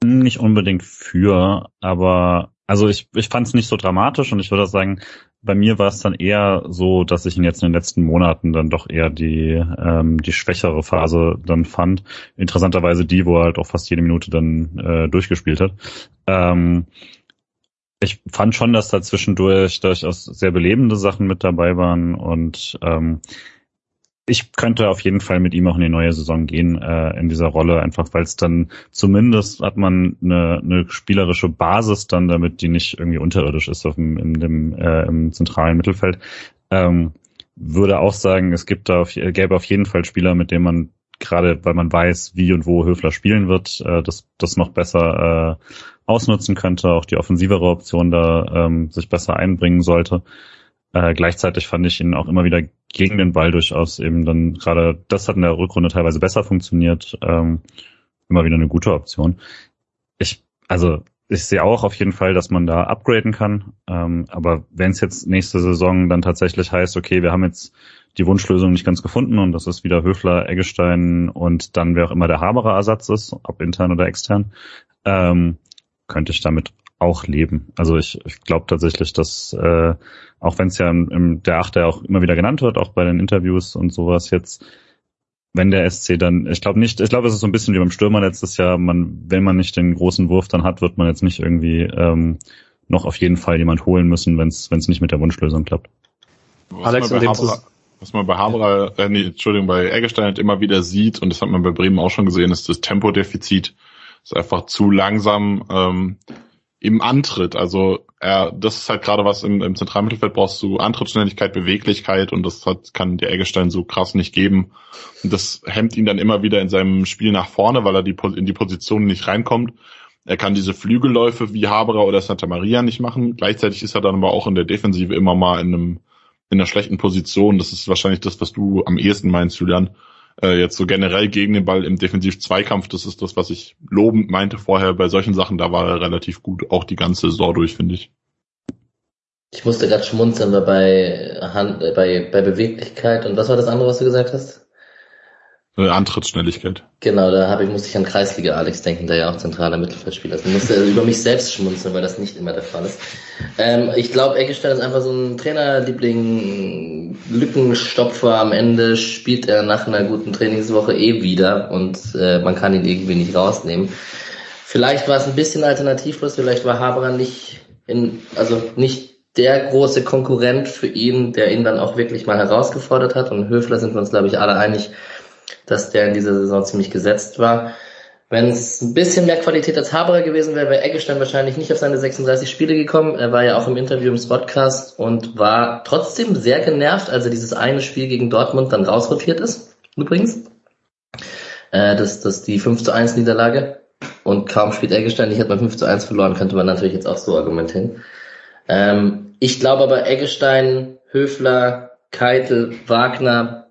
Nicht unbedingt für, aber also ich, ich fand es nicht so dramatisch und ich würde sagen, bei mir war es dann eher so, dass ich ihn jetzt in den letzten Monaten dann doch eher die, ähm, die schwächere Phase dann fand. Interessanterweise die, wo er halt auch fast jede Minute dann äh, durchgespielt hat. Ähm, ich fand schon, dass da zwischendurch durchaus sehr belebende Sachen mit dabei waren und ähm, ich könnte auf jeden Fall mit ihm auch in die neue Saison gehen äh, in dieser Rolle, einfach weil es dann zumindest hat man eine, eine spielerische Basis dann, damit die nicht irgendwie unterirdisch ist auf dem, in dem, äh, im zentralen Mittelfeld. Ähm, würde auch sagen, es gibt da auf, gäbe auf jeden Fall Spieler, mit denen man gerade, weil man weiß, wie und wo Höfler spielen wird, äh, das, das noch besser äh, ausnutzen könnte, auch die offensivere Option da ähm, sich besser einbringen sollte. Äh, gleichzeitig fand ich ihn auch immer wieder gegen den Ball durchaus eben dann gerade, das hat in der Rückrunde teilweise besser funktioniert, ähm, immer wieder eine gute Option. Ich, also ich sehe auch auf jeden Fall, dass man da upgraden kann. Ähm, aber wenn es jetzt nächste Saison dann tatsächlich heißt, okay, wir haben jetzt die Wunschlösung nicht ganz gefunden und das ist wieder Höfler, Eggestein und dann wer auch immer der Haberer Ersatz ist, ob intern oder extern, ähm, könnte ich damit auch leben. Also ich, ich glaube tatsächlich, dass äh, auch wenn es ja im, im, der Achter auch immer wieder genannt wird, auch bei den Interviews und sowas jetzt, wenn der SC dann, ich glaube nicht, ich glaube, es ist so ein bisschen wie beim Stürmer letztes Jahr, man, wenn man nicht den großen Wurf dann hat, wird man jetzt nicht irgendwie ähm, noch auf jeden Fall jemand holen müssen, wenn es nicht mit der Wunschlösung klappt. Was Alex, man bei Haberer, was man bei Haberer, äh, nee, Entschuldigung, bei Eggestein halt immer wieder sieht, und das hat man bei Bremen auch schon gesehen, ist das Tempodefizit. Ist einfach zu langsam. Ähm, im Antritt. Also er, das ist halt gerade was im, im Zentralmittelfeld brauchst du Antrittsschnelligkeit, Beweglichkeit und das hat, kann der Eggestein so krass nicht geben. Und das hemmt ihn dann immer wieder in seinem Spiel nach vorne, weil er die, in die Position nicht reinkommt. Er kann diese Flügelläufe wie Haberer oder Santa Maria nicht machen. Gleichzeitig ist er dann aber auch in der Defensive immer mal in einem in einer schlechten Position. Das ist wahrscheinlich das, was du am ehesten meinst, Julian. Äh, jetzt so generell gegen den Ball im Defensiv-Zweikampf, das ist das, was ich lobend meinte vorher. Bei solchen Sachen, da war er relativ gut, auch die ganze Saison durch, finde ich. Ich musste gerade schmunzeln bei, Hand, äh, bei, bei Beweglichkeit. Und was war das andere, was du gesagt hast? Äh, Antrittsschnelligkeit. Genau, da habe ich, musste ich an Kreisliga Alex denken, der ja auch zentraler Mittelfeldspieler ist. Ich musste über mich selbst schmunzeln, weil das nicht immer der Fall ist. Ähm, ich glaube, Eggestein ist einfach so ein Trainerliebling, Lückenstopfer. Am Ende spielt er nach einer guten Trainingswoche eh wieder und äh, man kann ihn irgendwie nicht rausnehmen. Vielleicht war es ein bisschen alternativlos, vielleicht war Haberer nicht in, also nicht der große Konkurrent für ihn, der ihn dann auch wirklich mal herausgefordert hat. Und Höfler sind wir uns, glaube ich, alle einig, dass der in dieser Saison ziemlich gesetzt war. Wenn es ein bisschen mehr Qualität als Haberer gewesen wäre, wäre Eggestein wahrscheinlich nicht auf seine 36 Spiele gekommen. Er war ja auch im Interview im Spotcast und war trotzdem sehr genervt, als er dieses eine Spiel gegen Dortmund dann rausrotiert ist, übrigens. Äh, das, das die 5 zu 1 Niederlage. Und kaum spielt Eggestein, ich hätte mal 5 zu 1 verloren, könnte man natürlich jetzt auch so argumentieren. Ähm, ich glaube aber Eggestein, Höfler, Keitel, Wagner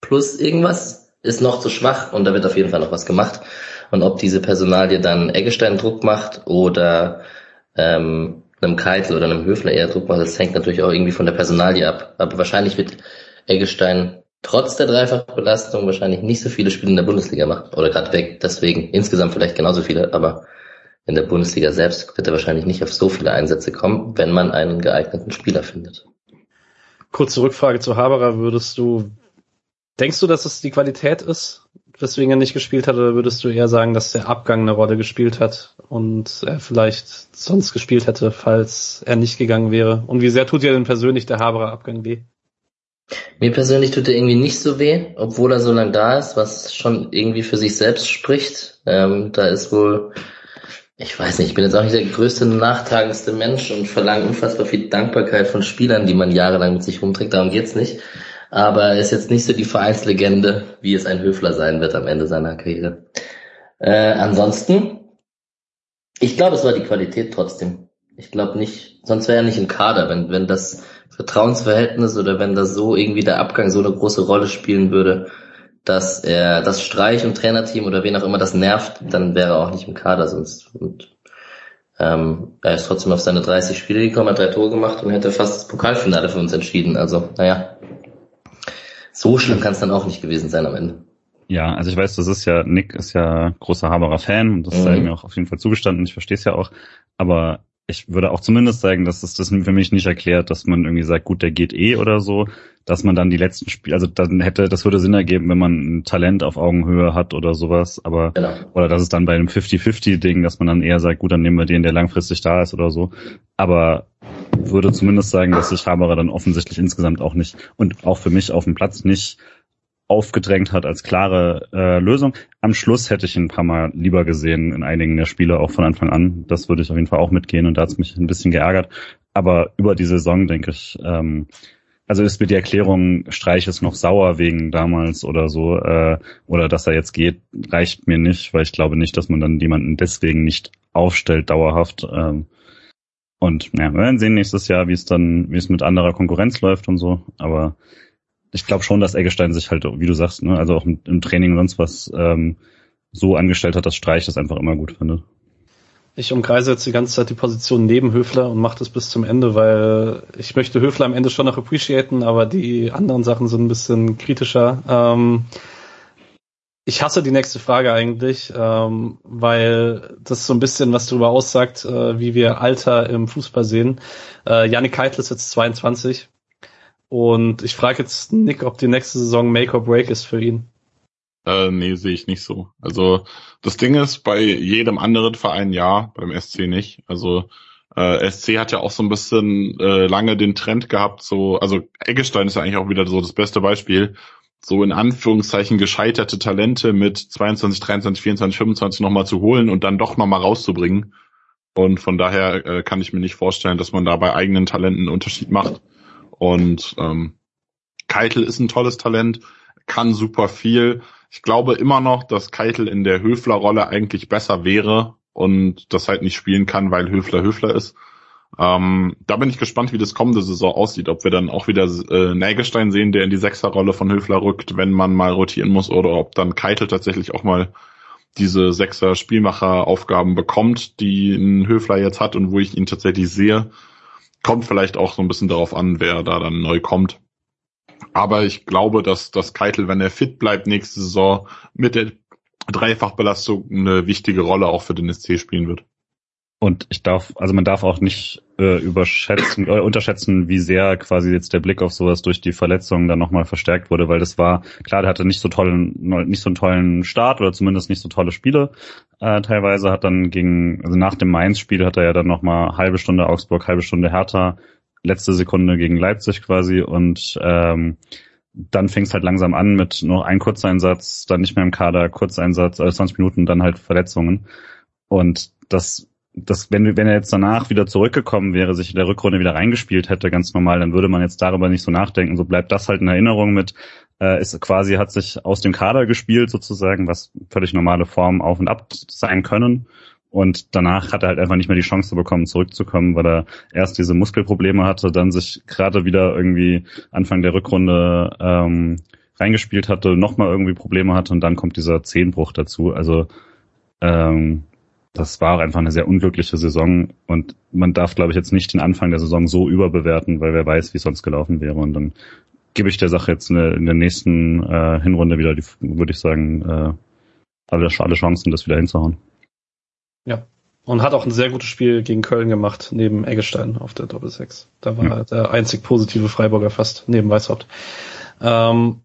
plus irgendwas ist noch zu schwach und da wird auf jeden Fall noch was gemacht. Und ob diese Personalie dann Eggestein Druck macht oder ähm, einem Keitel oder einem Höfler eher Druck macht, das hängt natürlich auch irgendwie von der Personalie ab. Aber wahrscheinlich wird Eggestein trotz der Dreifachbelastung wahrscheinlich nicht so viele Spiele in der Bundesliga machen. Oder gerade weg, deswegen insgesamt vielleicht genauso viele, aber in der Bundesliga selbst wird er wahrscheinlich nicht auf so viele Einsätze kommen, wenn man einen geeigneten Spieler findet. Kurze Rückfrage zu Haberer. Würdest du, denkst du, dass es die Qualität ist, weswegen er nicht gespielt hat, oder würdest du eher sagen, dass der Abgang eine Rolle gespielt hat und er vielleicht sonst gespielt hätte, falls er nicht gegangen wäre? Und wie sehr tut dir denn persönlich der Haberer Abgang weh? Mir persönlich tut er irgendwie nicht so weh, obwohl er so lange da ist, was schon irgendwie für sich selbst spricht. Ähm, da ist wohl ich weiß nicht, ich bin jetzt auch nicht der größte, nachtragendste Mensch und verlange unfassbar viel Dankbarkeit von Spielern, die man jahrelang mit sich rumträgt, darum geht's nicht. Aber er ist jetzt nicht so die Vereinslegende, wie es ein Höfler sein wird am Ende seiner Karriere. Äh, ansonsten, ich glaube, es war die Qualität trotzdem. Ich glaube nicht, sonst wäre er nicht im Kader, wenn, wenn das Vertrauensverhältnis oder wenn das so irgendwie der Abgang so eine große Rolle spielen würde, dass er das Streich und Trainerteam oder wen auch immer das nervt, dann wäre er auch nicht im Kader sonst. Und ähm, er ist trotzdem auf seine 30 Spiele gekommen, hat drei Tore gemacht und hätte fast das Pokalfinale für uns entschieden. Also, naja, so schlimm kann es dann auch nicht gewesen sein am Ende. Ja, also ich weiß, das ist ja, Nick ist ja großer Haberer Fan und das mhm. sei mir auch auf jeden Fall zugestanden, ich verstehe es ja auch, aber ich würde auch zumindest sagen, dass es das für mich nicht erklärt, dass man irgendwie sagt, gut, der geht eh oder so, dass man dann die letzten Spiele, also dann hätte, das würde Sinn ergeben, wenn man ein Talent auf Augenhöhe hat oder sowas, aber, genau. oder dass es dann bei einem 50-50-Ding, dass man dann eher sagt, gut, dann nehmen wir den, der langfristig da ist oder so, aber würde zumindest sagen, dass sich Haberer dann offensichtlich insgesamt auch nicht und auch für mich auf dem Platz nicht aufgedrängt hat als klare äh, Lösung. Am Schluss hätte ich ihn ein paar Mal lieber gesehen in einigen der Spiele, auch von Anfang an. Das würde ich auf jeden Fall auch mitgehen und da hat es mich ein bisschen geärgert. Aber über die Saison denke ich, ähm, also ist mir die Erklärung, Streich ist noch sauer wegen damals oder so, äh, oder dass er jetzt geht, reicht mir nicht, weil ich glaube nicht, dass man dann jemanden deswegen nicht aufstellt dauerhaft. Ähm, und ja, wir werden sehen nächstes Jahr, wie es dann, wie es mit anderer Konkurrenz läuft und so. Aber ich glaube schon, dass Eggestein sich halt, wie du sagst, ne, also auch im, Training und sonst was ähm, so angestellt hat, dass Streich das einfach immer gut findet. Ich umkreise jetzt die ganze Zeit die Position neben Höfler und mache das bis zum Ende, weil ich möchte Höfler am Ende schon noch appreciaten, aber die anderen Sachen sind ein bisschen kritischer. Ähm, ich hasse die nächste Frage eigentlich, ähm, weil das so ein bisschen was darüber aussagt, äh, wie wir Alter im Fußball sehen. Äh, Janik Keitel ist jetzt 22 und ich frage jetzt Nick, ob die nächste Saison Make or Break ist für ihn. Äh, nee, sehe ich nicht so. Also das Ding ist, bei jedem anderen Verein ja, beim SC nicht. Also äh, SC hat ja auch so ein bisschen äh, lange den Trend gehabt, so, also Eggestein ist ja eigentlich auch wieder so das beste Beispiel, so in Anführungszeichen gescheiterte Talente mit 22, 23, 24, 25 nochmal zu holen und dann doch nochmal rauszubringen. Und von daher äh, kann ich mir nicht vorstellen, dass man da bei eigenen Talenten einen Unterschied macht. Und ähm, Keitel ist ein tolles Talent, kann super viel. Ich glaube immer noch, dass Keitel in der Höfler-Rolle eigentlich besser wäre und das halt nicht spielen kann, weil Höfler Höfler ist. Ähm, da bin ich gespannt, wie das kommende Saison aussieht, ob wir dann auch wieder äh, Nägelstein sehen, der in die Sechserrolle von Höfler rückt, wenn man mal rotieren muss, oder ob dann Keitel tatsächlich auch mal diese Sechser Spielmacher-Aufgaben bekommt, die ein Höfler jetzt hat und wo ich ihn tatsächlich sehe. Kommt vielleicht auch so ein bisschen darauf an, wer da dann neu kommt. Aber ich glaube, dass das Keitel, wenn er fit bleibt nächste Saison, mit der Dreifachbelastung eine wichtige Rolle auch für den SC spielen wird. Und ich darf, also man darf auch nicht äh, überschätzen, äh, unterschätzen, wie sehr quasi jetzt der Blick auf sowas durch die Verletzungen dann nochmal verstärkt wurde, weil das war, klar, der hatte nicht so tollen, nicht so einen tollen Start oder zumindest nicht so tolle Spiele. Äh, teilweise hat dann gegen, also nach dem Mainz-Spiel hat er ja dann nochmal halbe Stunde Augsburg, halbe Stunde Hertha, letzte Sekunde gegen Leipzig quasi und ähm, dann fing es halt langsam an mit nur ein Kurzeinsatz, dann nicht mehr im Kader, Kurzeinsatz, also 20 Minuten, dann halt Verletzungen. Und das das, wenn, wenn er jetzt danach wieder zurückgekommen wäre, sich in der Rückrunde wieder reingespielt hätte, ganz normal, dann würde man jetzt darüber nicht so nachdenken. So bleibt das halt in Erinnerung mit, äh, ist quasi, hat sich aus dem Kader gespielt sozusagen, was völlig normale Form auf und ab sein können. Und danach hat er halt einfach nicht mehr die Chance bekommen, zurückzukommen, weil er erst diese Muskelprobleme hatte, dann sich gerade wieder irgendwie Anfang der Rückrunde ähm, reingespielt hatte, nochmal irgendwie Probleme hatte und dann kommt dieser Zehnbruch dazu. Also ähm, das war auch einfach eine sehr unglückliche Saison und man darf, glaube ich, jetzt nicht den Anfang der Saison so überbewerten, weil wer weiß, wie es sonst gelaufen wäre. Und dann gebe ich der Sache jetzt eine, in der nächsten äh, Hinrunde wieder, die, würde ich sagen, äh, alle, alle Chancen, das wieder hinzuhauen. Ja. Und hat auch ein sehr gutes Spiel gegen Köln gemacht, neben Eggestein auf der Doppel 6. Da war ja. der einzig positive Freiburger fast, neben Weißhaupt. Ähm,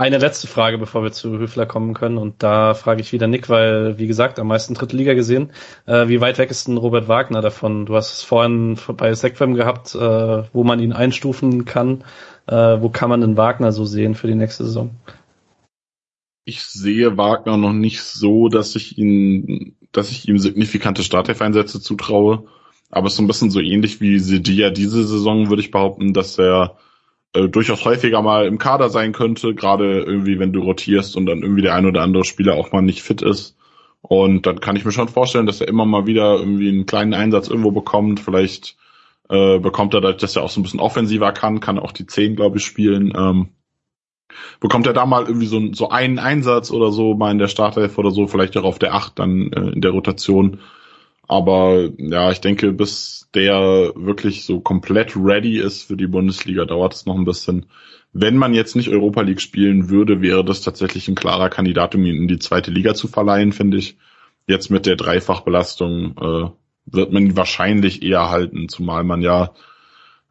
eine letzte Frage, bevor wir zu Höfler kommen können. Und da frage ich wieder Nick, weil, wie gesagt, am meisten dritte Liga gesehen. Äh, wie weit weg ist denn Robert Wagner davon? Du hast es vorhin bei Sequem gehabt, äh, wo man ihn einstufen kann. Äh, wo kann man denn Wagner so sehen für die nächste Saison? Ich sehe Wagner noch nicht so, dass ich ihn, dass ich ihm signifikante Startelf-Einsätze zutraue. Aber es ist so ein bisschen so ähnlich wie Sedia diese Saison, würde ich behaupten, dass er äh, durchaus häufiger mal im Kader sein könnte, gerade irgendwie, wenn du rotierst und dann irgendwie der ein oder andere Spieler auch mal nicht fit ist. Und dann kann ich mir schon vorstellen, dass er immer mal wieder irgendwie einen kleinen Einsatz irgendwo bekommt. Vielleicht äh, bekommt er, dass er auch so ein bisschen offensiver kann, kann auch die 10, glaube ich, spielen. Ähm, bekommt er da mal irgendwie so, so einen Einsatz oder so, mal in der Startelf oder so, vielleicht auch auf der 8 dann äh, in der Rotation. Aber ja, ich denke, bis der wirklich so komplett ready ist für die Bundesliga, dauert es noch ein bisschen. Wenn man jetzt nicht Europa League spielen würde, wäre das tatsächlich ein klarer Kandidat, um ihn in die zweite Liga zu verleihen, finde ich. Jetzt mit der Dreifachbelastung äh, wird man ihn wahrscheinlich eher halten, zumal man ja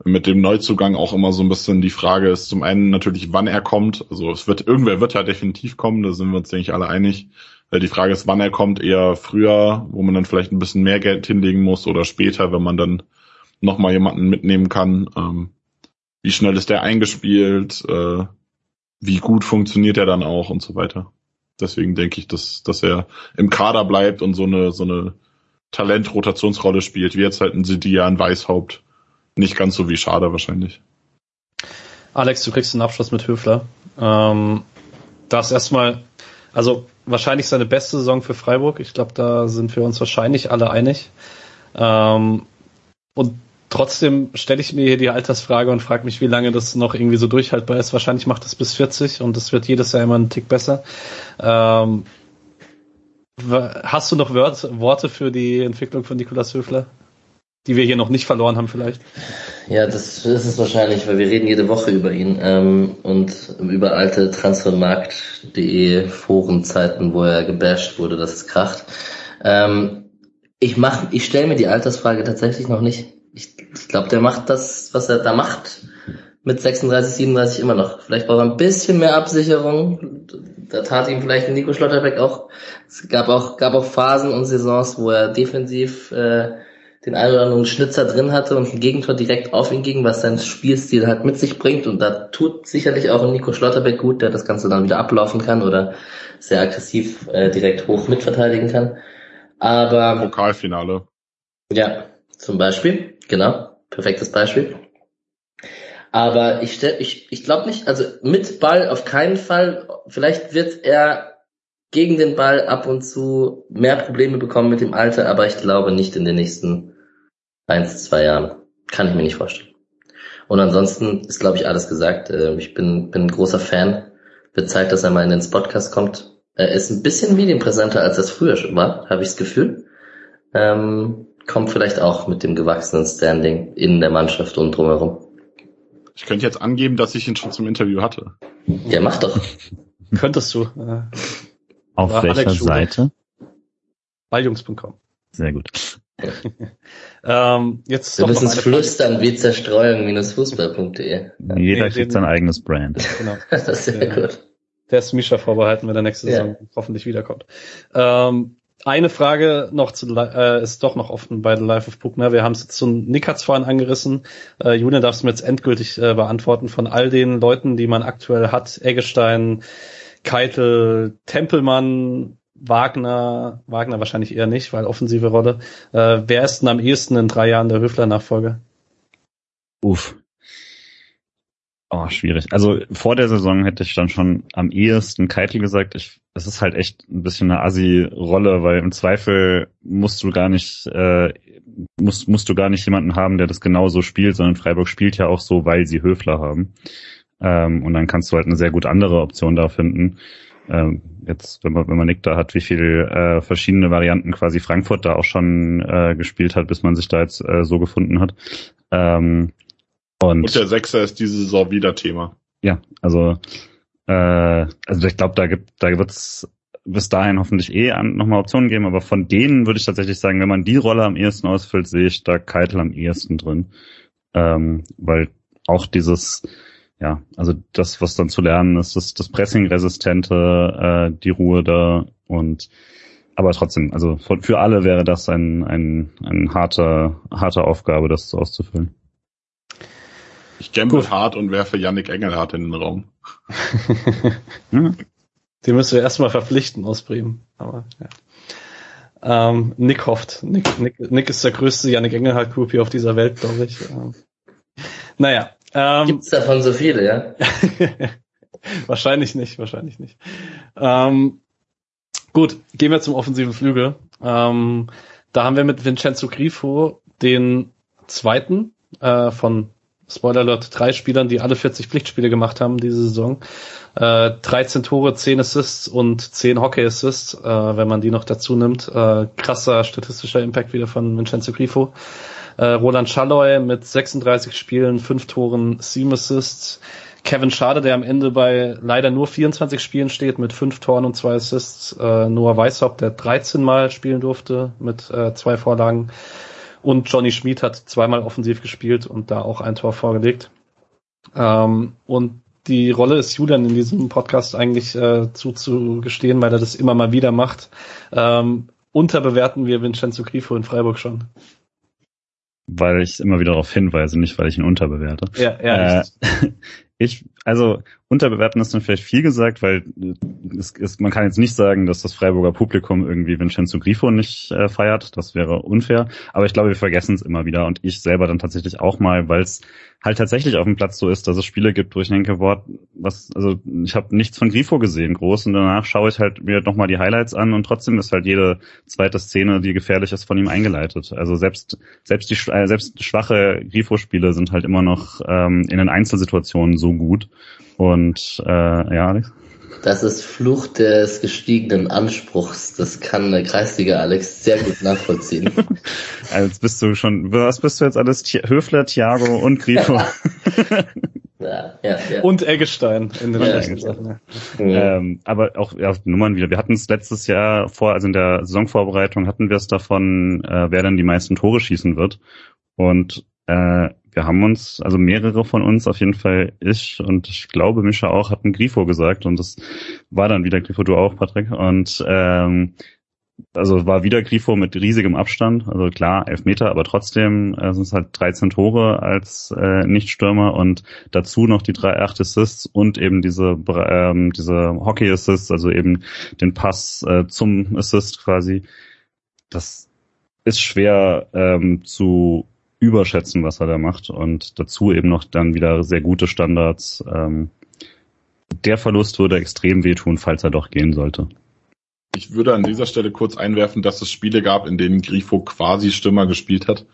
mit dem Neuzugang auch immer so ein bisschen die Frage ist, zum einen natürlich, wann er kommt. Also es wird, irgendwer wird ja definitiv kommen, da sind wir uns, denke ich, alle einig. Die Frage ist, wann er kommt, eher früher, wo man dann vielleicht ein bisschen mehr Geld hinlegen muss oder später, wenn man dann nochmal jemanden mitnehmen kann. Ähm, wie schnell ist der eingespielt? Äh, wie gut funktioniert er dann auch und so weiter. Deswegen denke ich, dass, dass er im Kader bleibt und so eine, so eine Talentrotationsrolle spielt, wie jetzt halt ein Sidia, ein Weißhaupt. Nicht ganz so wie Schade wahrscheinlich. Alex, du kriegst einen Abschluss mit Höfler. Ähm, das erstmal, also wahrscheinlich seine beste Saison für Freiburg. Ich glaube, da sind wir uns wahrscheinlich alle einig. Ähm, und trotzdem stelle ich mir hier die Altersfrage und frage mich, wie lange das noch irgendwie so durchhaltbar ist. Wahrscheinlich macht es bis 40 und es wird jedes Jahr immer einen Tick besser. Ähm, hast du noch Worte für die Entwicklung von Nikolas Höfler? Die wir hier noch nicht verloren haben vielleicht? Ja, das ist es wahrscheinlich, weil wir reden jede Woche über ihn ähm, und über alte Transfermarkt.de Forenzeiten, wo er gebasht wurde, dass es kracht. Ähm, ich mach, ich stelle mir die Altersfrage tatsächlich noch nicht. Ich, ich glaube, der macht das, was er da macht, mit 36, 37 immer noch. Vielleicht braucht er ein bisschen mehr Absicherung. Da tat ihm vielleicht Nico Schlotterbeck auch. Es gab auch, gab auch Phasen und Saisons, wo er defensiv äh, den einen oder anderen Schnitzer drin hatte und ein Gegentor direkt auf ihn ging, was sein Spielstil halt mit sich bringt. Und da tut sicherlich auch Nico Schlotterbeck gut, der das Ganze dann wieder ablaufen kann oder sehr aggressiv äh, direkt hoch mitverteidigen kann. Aber Pokalfinale. Ja, zum Beispiel, genau, perfektes Beispiel. Aber ich stell, ich, ich glaube nicht, also mit Ball auf keinen Fall. Vielleicht wird er gegen den Ball ab und zu mehr Probleme bekommen mit dem Alter, aber ich glaube nicht in den nächsten eins, zwei Jahren. Kann ich mir nicht vorstellen. Und ansonsten ist, glaube ich, alles gesagt. Äh, ich bin, bin ein großer Fan. Wird Zeit, dass er mal in den Podcast kommt. Er ist ein bisschen medienpräsenter, als das früher schon war, habe ich das Gefühl. Ähm, kommt vielleicht auch mit dem gewachsenen Standing in der Mannschaft und drumherum. Ich könnte jetzt angeben, dass ich ihn schon zum Interview hatte. Ja, mach doch. Könntest du. Äh, Auf welcher. Seite? balljungs.com. Sehr gut. Ähm, jetzt Wir müssen es Frage. flüstern wie zerstreuung-fußball.de. Jeder kriegt sein eigenes Brand. Genau. Das ist sehr Ja. gut. Der ist Misha vorbehalten, wenn er nächste Ja. Saison hoffentlich wiederkommt. Ähm, eine Frage noch zu, äh, ist doch noch offen bei The Life of Puckner. Wir haben es jetzt so, Nick hat's vorhin angerissen. Äh, Julian darfst du mir jetzt endgültig äh, beantworten von all den Leuten, die man aktuell hat. Eggestein, Keitel, Tempelmann, Wagner, Wagner wahrscheinlich eher nicht, weil offensive Rolle. Äh, wer ist denn am ehesten in drei Jahren der Höfler-Nachfolger? Uff. Oh, schwierig. Also vor der Saison hätte ich dann schon am ehesten Keitel gesagt. Ich, es ist halt echt ein bisschen eine Assi-Rolle, weil im Zweifel musst du gar nicht, äh, musst, musst du gar nicht jemanden haben, der das genauso spielt, sondern Freiburg spielt ja auch so, weil sie Höfler haben. Ähm, und dann kannst du halt eine sehr gut andere Option da finden. Ähm, jetzt, wenn man, wenn man Nick da hat, wie viel äh, verschiedene Varianten quasi Frankfurt da auch schon äh, gespielt hat, bis man sich da jetzt äh, so gefunden hat. Ähm, und, Und der Sechser ist diese Saison wieder Thema. ja, also äh, also ich glaube, da gibt, da wird's bis dahin hoffentlich eh nochmal Optionen geben, aber von denen würde ich tatsächlich sagen, wenn man die Rolle am ehesten ausfüllt, sehe ich da Keitel am ehesten drin. Ähm, weil auch dieses, ja, also das, was dann zu lernen ist, das, das Pressing-Resistente, äh, die Ruhe da und aber trotzdem, also für alle wäre das ein, ein, ein harter, harte Aufgabe, das auszufüllen. Ich gamble Gut. hart und werfe Yannick Engelhardt in den Raum. Ja, Den müssen wir erstmal verpflichten aus Bremen. Aber, ja. ähm, Nick hofft. Nick, Nick, Nick ist der größte Yannick Engelhardt Group hier auf dieser Welt, glaube ich. Ähm, naja. Ähm, Gibt's davon so viele, ja? wahrscheinlich nicht, wahrscheinlich nicht. Ähm, gut, gehen wir zum offensiven Flügel. Ähm, da haben wir mit Vincenzo Grifo den zweiten äh, von Spoiler Alert, drei Spielern, die alle 40 Pflichtspiele gemacht haben diese Saison. Äh, 13 Tore, 10 Assists und 10 Hockey Assists, äh, wenn man die noch dazu nimmt. Äh, krasser statistischer Impact wieder von Vincenzo Grifo. Äh, Roland Schalloy mit 36 Spielen, 5 Toren, 7 Assists. Kevin Schade, der am Ende bei leider nur 24 Spielen steht, mit 5 Toren und 2 Assists. Äh, Noah Weishaupt, der 13 Mal spielen durfte, mit äh, zwei Vorlagen. Und Johnny Schmid hat zweimal offensiv gespielt und da auch ein Tor vorgelegt. Ähm, und die Rolle ist Julian in diesem Podcast eigentlich äh, zuzugestehen, weil er das immer mal wieder macht. Ähm, unterbewerten wir Vincenzo Grifo in Freiburg schon. Weil ich immer wieder darauf hinweise, nicht weil ich ihn unterbewerte. Ja, ja. Äh, ich, also unterbewerten ist dann vielleicht viel gesagt, weil äh, es, es, man kann jetzt nicht sagen, dass das Freiburger Publikum irgendwie Vincenzo Grifo nicht äh, feiert. Das wäre unfair. Aber ich glaube, wir vergessen es immer wieder und ich selber dann tatsächlich auch mal, weil es halt tatsächlich auf dem Platz so ist, dass es Spiele gibt, wo ich denke, boah, was, also ich habe nichts von Grifo gesehen, groß, und danach schaue ich halt mir nochmal die Highlights an und trotzdem ist halt jede zweite Szene, die gefährlich ist, von ihm eingeleitet. Also selbst selbst die äh, selbst schwache Grifo-Spiele sind halt immer noch ähm, in den Einzelsituationen so gut. Und äh, ja, Alex? Das ist Fluch des gestiegenen Anspruchs. Das kann der Kreisliga Alex sehr gut nachvollziehen. Also jetzt bist du schon, was bist du jetzt alles? Höfler, Thiago und Grifo. ja, ja, ja. Und Eggestein in den Ja. Sachen. Ja. Ähm, aber auch ja, Nummern wieder. Wir hatten es letztes Jahr vor, also in der Saisonvorbereitung hatten wir es davon, äh, wer dann die meisten Tore schießen wird. Und äh, wir haben uns, also mehrere von uns, auf jeden Fall ich und ich glaube Mischa auch, hatten Grifo gesagt und das war dann wieder Grifo, du auch, Patrick. Und ähm, also war wieder Grifo mit riesigem Abstand, also klar, elf Meter, aber trotzdem äh, sind es halt 13 Tore als äh, Nichtstürmer und dazu noch die drei acht Assists und eben diese ähm, diese Hockey Assists, also eben den Pass äh, zum Assist quasi. Das ist schwer ähm, zu überschätzen, was er da macht und dazu eben noch dann wieder sehr gute Standards. Ähm, der Verlust würde extrem wehtun, falls er doch gehen sollte. Ich würde an dieser Stelle kurz einwerfen, dass es Spiele gab, in denen Grifo quasi Stürmer gespielt hat.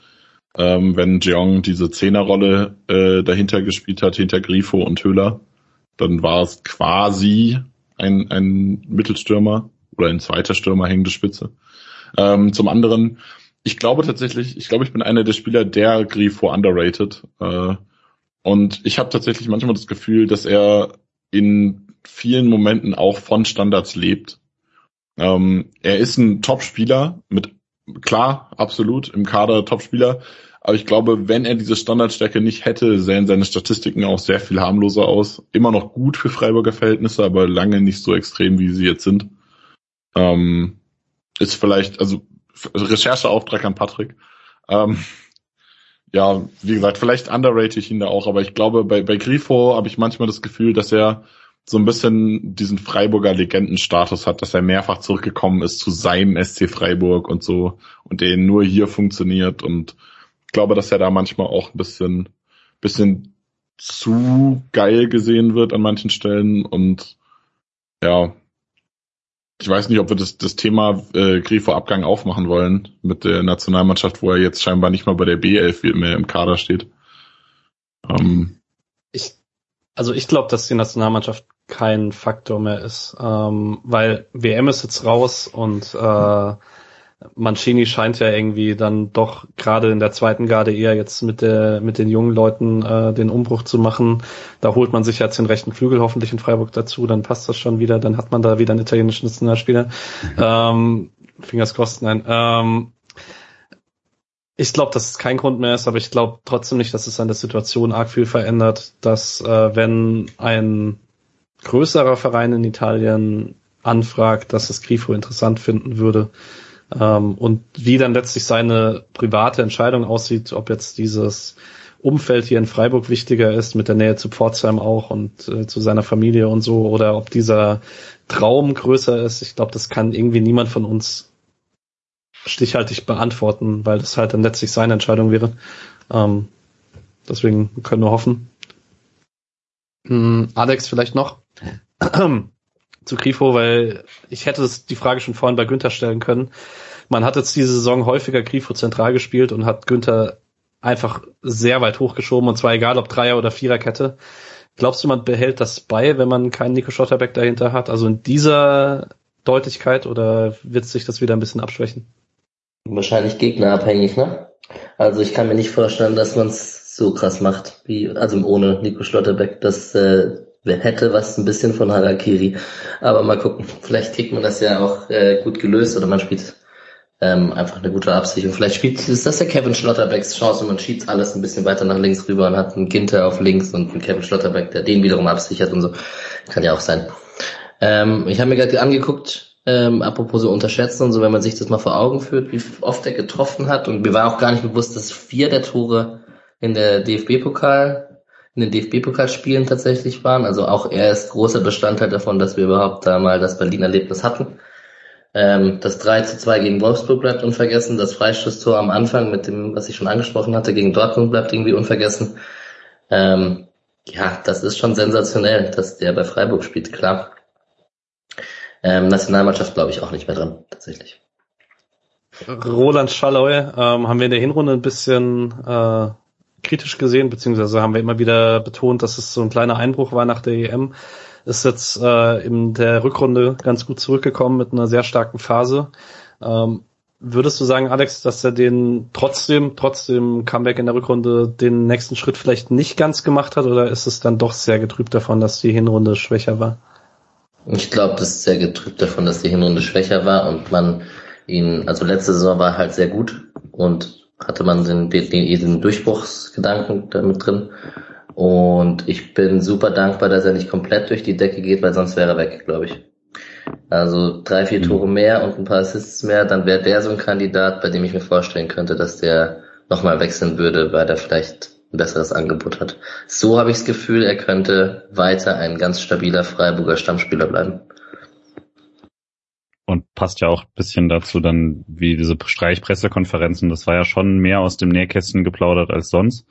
ähm, wenn Jeong diese Zehnerrolle äh, dahinter gespielt hat, hinter Grifo und Höhler, dann war es quasi ein, ein Mittelstürmer oder ein zweiter Stürmer hängende Spitze. Ähm, zum anderen, ich glaube tatsächlich, ich glaube, ich bin einer der Spieler, der Grifo underrated. Äh, und ich habe tatsächlich manchmal das Gefühl, dass er in vielen Momenten auch von Standards lebt. Ähm, er ist ein Top-Spieler mit klar, absolut im Kader Top-Spieler. Aber ich glaube, wenn er diese Standardstärke nicht hätte, sähen seine Statistiken auch sehr viel harmloser aus. Immer noch gut für Freiburger Verhältnisse, aber lange nicht so extrem, wie sie jetzt sind. Ähm, ist vielleicht, also Rechercheauftrag an Patrick. Ähm, ja, wie gesagt, vielleicht underrate ich ihn da auch, aber ich glaube, bei, bei Grifo habe ich manchmal das Gefühl, dass er so ein bisschen diesen Freiburger Legendenstatus hat, dass er mehrfach zurückgekommen ist zu seinem SC Freiburg und so und der nur hier funktioniert und ich glaube, dass er da manchmal auch ein bisschen, bisschen zu geil gesehen wird an manchen Stellen und ja, ich weiß nicht, ob wir das, das Thema äh, Grifo-Abgang aufmachen wollen mit der Nationalmannschaft, wo er jetzt scheinbar nicht mal bei der B11 mehr im Kader steht. Ähm, ich, also ich glaube, dass die Nationalmannschaft kein Faktor mehr ist, ähm, weil WM ist jetzt raus und äh, Mancini scheint ja irgendwie dann doch gerade in der zweiten Garde eher jetzt mit der mit den jungen Leuten äh, den Umbruch zu machen. Da holt man sich jetzt den rechten Flügel hoffentlich in Freiburg dazu, dann passt das schon wieder, dann hat man da wieder einen italienischen Nationalspieler. Mhm. Ähm, Fingers crossed, nein. Ähm, ich glaube, dass es kein Grund mehr ist, aber ich glaube trotzdem nicht, dass es an der Situation arg viel verändert, dass äh, wenn ein größerer Verein in Italien anfragt, dass es Grifo interessant finden würde, und wie dann letztlich seine private Entscheidung aussieht, ob jetzt dieses Umfeld hier in Freiburg wichtiger ist, mit der Nähe zu Pforzheim auch und äh, zu seiner Familie und so, oder ob dieser Traum größer ist, ich glaube, das kann irgendwie niemand von uns stichhaltig beantworten, weil das halt dann letztlich seine Entscheidung wäre. Ähm, deswegen können wir hoffen. Hm, Alex vielleicht noch zu Grifo, weil ich hätte die Frage schon vorhin bei Günther stellen können. Man hat jetzt diese Saison häufiger Grifo zentral gespielt und hat Günther einfach sehr weit hochgeschoben und zwar egal ob Dreier- oder Viererkette. Glaubst du, man behält das bei, wenn man keinen Nico Schotterbeck dahinter hat? Also in dieser Deutlichkeit oder wird sich das wieder ein bisschen abschwächen? Wahrscheinlich gegnerabhängig, ne? Also ich kann mir nicht vorstellen, dass man es so krass macht, wie, also ohne Nico Schlotterbeck. Das äh, hätte was ein bisschen von Harakiri. Aber mal gucken. Vielleicht kriegt man das ja auch äh, gut gelöst oder man spielt ähm, einfach eine gute Absicht. Und vielleicht spielt, ist das der Kevin Schlotterbecks Chance und man schiebt alles ein bisschen weiter nach links rüber und hat einen Ginter auf links und einen Kevin Schlotterbeck, der den wiederum absichert und so. Kann ja auch sein. Ähm, ich habe mir gerade angeguckt, ähm, apropos so unterschätzen und so, wenn man sich das mal vor Augen führt, wie oft er getroffen hat und mir war auch gar nicht bewusst, dass vier der Tore in der DFB-Pokal in den DFB-Pokalspielen tatsächlich waren. Also auch er ist großer Bestandteil davon, dass wir überhaupt da mal das Berlin-Erlebnis hatten. Ähm, das 3 zu 2 gegen Wolfsburg bleibt unvergessen. Das Freistoßtor am Anfang mit dem, was ich schon angesprochen hatte, gegen Dortmund bleibt irgendwie unvergessen. Ähm, ja, das ist schon sensationell, dass der bei Freiburg spielt, klar. Ähm, Nationalmannschaft glaube ich auch nicht mehr dran, tatsächlich. Roland Schalloy ähm, haben wir in der Hinrunde ein bisschen äh, kritisch gesehen, beziehungsweise haben wir immer wieder betont, dass es so ein kleiner Einbruch war nach der EM. Ist jetzt äh, in der Rückrunde ganz gut zurückgekommen mit einer sehr starken Phase. Ähm, würdest du sagen, Alex, dass er den trotzdem, trotzdem Comeback in der Rückrunde den nächsten Schritt vielleicht nicht ganz gemacht hat oder ist es dann doch sehr getrübt davon, dass die Hinrunde schwächer war? Ich glaube, das ist sehr getrübt davon, dass die Hinrunde schwächer war und man ihn, also letzte Saison war halt sehr gut und hatte man den, den, den Durchbruchsgedanken damit drin. Und ich bin super dankbar, dass er nicht komplett durch die Decke geht, weil sonst wäre er weg, glaube ich. Also drei, vier mhm. Tore mehr und ein paar Assists mehr, dann wäre der so ein Kandidat, bei dem ich mir vorstellen könnte, dass der nochmal wechseln würde, weil er vielleicht ein besseres Angebot hat. So habe ich das Gefühl, er könnte weiter ein ganz stabiler Freiburger Stammspieler bleiben. Und passt ja auch ein bisschen dazu dann, wie diese Streichpressekonferenzen, das war ja schon mehr aus dem Nähkästchen geplaudert als sonst.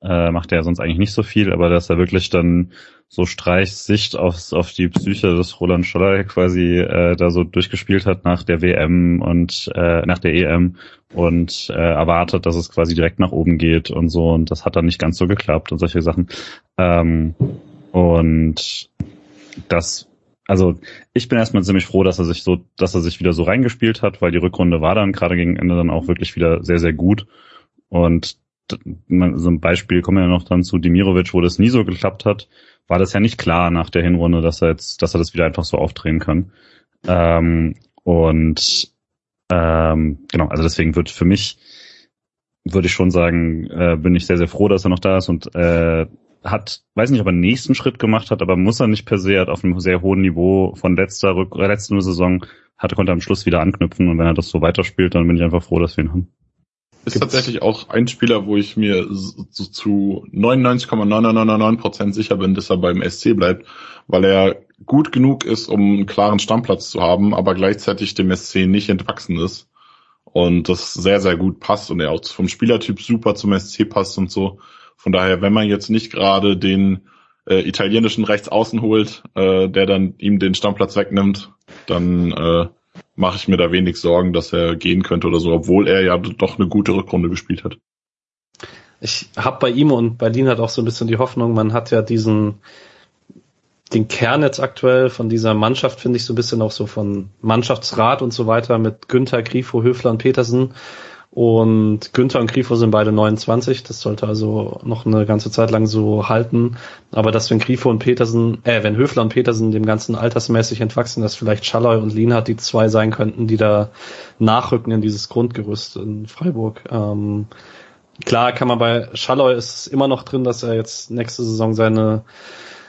Äh, macht er sonst eigentlich nicht so viel, aber dass er wirklich dann so Streichsicht aufs, auf die Psyche des Roland Scholler quasi äh, da so durchgespielt hat nach der WM und äh, nach der EM und äh, erwartet, dass es quasi direkt nach oben geht und so und das hat dann nicht ganz so geklappt und solche Sachen. Ähm, und das also ich bin erstmal ziemlich froh, dass er sich so, dass er sich wieder so reingespielt hat, weil die Rückrunde war dann gerade gegen Ende dann auch wirklich wieder sehr, sehr gut. Und so ein Beispiel kommen wir ja noch dann zu Dimirovic, wo das nie so geklappt hat, war das ja nicht klar nach der Hinrunde, dass er jetzt, dass er das wieder einfach so aufdrehen kann. Ähm, und ähm, genau, also deswegen wird für mich, würde ich schon sagen, äh, bin ich sehr, sehr froh, dass er noch da ist und äh, hat, weiß nicht, ob er einen nächsten Schritt gemacht hat, aber muss er nicht per se, hat auf einem sehr hohen Niveau von letzter Rück äh, letzten Saison, hatte, konnte am Schluss wieder anknüpfen und wenn er das so weiterspielt, dann bin ich einfach froh, dass wir ihn haben. Ist Gibt's? tatsächlich auch ein Spieler, wo ich mir so zu 99,999% sicher bin, dass er beim SC bleibt, weil er gut genug ist, um einen klaren Stammplatz zu haben, aber gleichzeitig dem SC nicht entwachsen ist und das sehr, sehr gut passt und er auch vom Spielertyp super zum SC passt und so. Von daher, wenn man jetzt nicht gerade den äh, italienischen Rechtsaußen holt, äh, der dann ihm den Stammplatz wegnimmt, dann äh, mache ich mir da wenig Sorgen, dass er gehen könnte oder so, obwohl er ja doch eine gute Rückrunde gespielt hat. Ich habe bei ihm und bei Dean hat auch so ein bisschen die Hoffnung, man hat ja diesen den Kern jetzt aktuell von dieser Mannschaft finde ich so ein bisschen auch so von Mannschaftsrat und so weiter mit Günther, Grifo, Höfler und Petersen und Günther und Grifo sind beide 29. Das sollte also noch eine ganze Zeit lang so halten. Aber dass wenn Grifo und Petersen, äh, wenn Höfler und Petersen dem Ganzen altersmäßig entwachsen, dass vielleicht Schalloy und Lienhardt die zwei sein könnten, die da nachrücken in dieses Grundgerüst in Freiburg. Ähm, klar kann man bei Schalloy ist es immer noch drin, dass er jetzt nächste Saison seine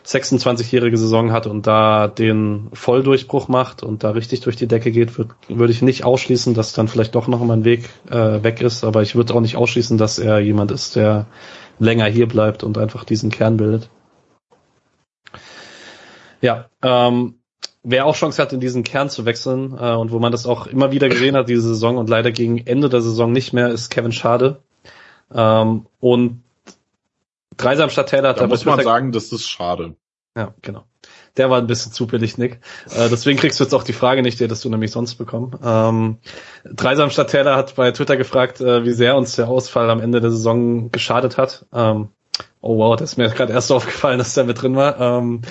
26-jährige Saison hat und da den Volldurchbruch macht und da richtig durch die Decke geht, würde würd ich nicht ausschließen, dass dann vielleicht doch noch mal ein Weg äh, weg ist, aber ich würde auch nicht ausschließen, dass er jemand ist, der länger hier bleibt und einfach diesen Kern bildet. Ja, ähm, wer auch Chance hat, in diesen Kern zu wechseln äh, und wo man das auch immer wieder gesehen hat diese Saison und leider gegen Ende der Saison nicht mehr, ist Kevin Schade. Ähm, und Dreisam statt Taylor hat da muss man sagen, das ist schade. Ja, genau. Der war ein bisschen zu billig, Nick. Äh, deswegen kriegst du jetzt auch die Frage nicht, die hättest du nämlich sonst bekommen. Ähm, Dreisam statt Taylor hat bei Twitter gefragt, äh, wie sehr uns der Ausfall am Ende der Saison geschadet hat. Ähm, oh wow, das ist mir gerade erst aufgefallen, dass der mit drin war. Ähm,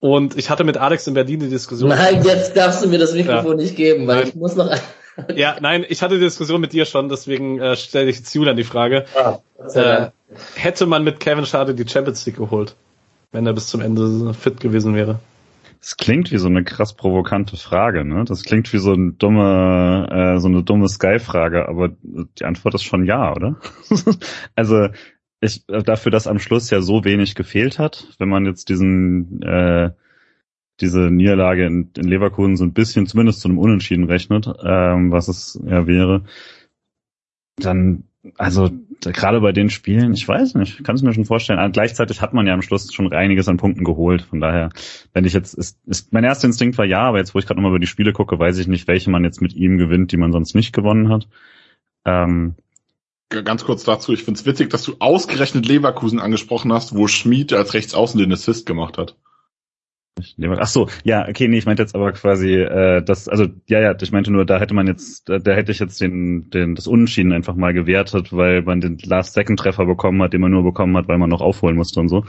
und ich hatte mit Alex in Berlin die Diskussion. Nein, jetzt darfst du mir das Mikrofon ja. nicht geben, weil Nein. ich muss noch. ja, nein, ich hatte die Diskussion mit dir schon, deswegen äh, stelle ich jetzt Julian die Frage. Ah, äh, hätte man mit Kevin Schade die Champions League geholt? Wenn er bis zum Ende fit gewesen wäre. Das klingt wie so eine krass provokante Frage, ne? Das klingt wie so eine dumme, äh, so eine dumme Sky-Frage, aber die Antwort ist schon ja, oder? also ich dafür, dass am Schluss ja so wenig gefehlt hat, wenn man jetzt diesen äh, diese Niederlage in, in Leverkusen so ein bisschen zumindest zu einem Unentschieden rechnet, ähm, was es ja wäre, dann also gerade bei den Spielen, ich weiß nicht, kann es mir schon vorstellen. Ah, gleichzeitig hat man ja am Schluss schon einiges an Punkten geholt. Von daher, wenn ich jetzt, ist, ist mein erster Instinkt war ja, aber jetzt, wo ich gerade nochmal über die Spiele gucke, weiß ich nicht, welche man jetzt mit ihm gewinnt, die man sonst nicht gewonnen hat. Ähm, Ganz kurz dazu, ich finde es witzig, dass du ausgerechnet Leverkusen angesprochen hast, wo Schmid als Rechtsaußen den Assist gemacht hat. Ach so, ja, okay, nee, ich meinte jetzt aber quasi, äh, das, also ja, ja, ich meinte nur, da hätte man jetzt, da, da hätte ich jetzt den, den, das Unentschieden einfach mal gewertet, weil man den Last-Second-Treffer bekommen hat, den man nur bekommen hat, weil man noch aufholen musste und so.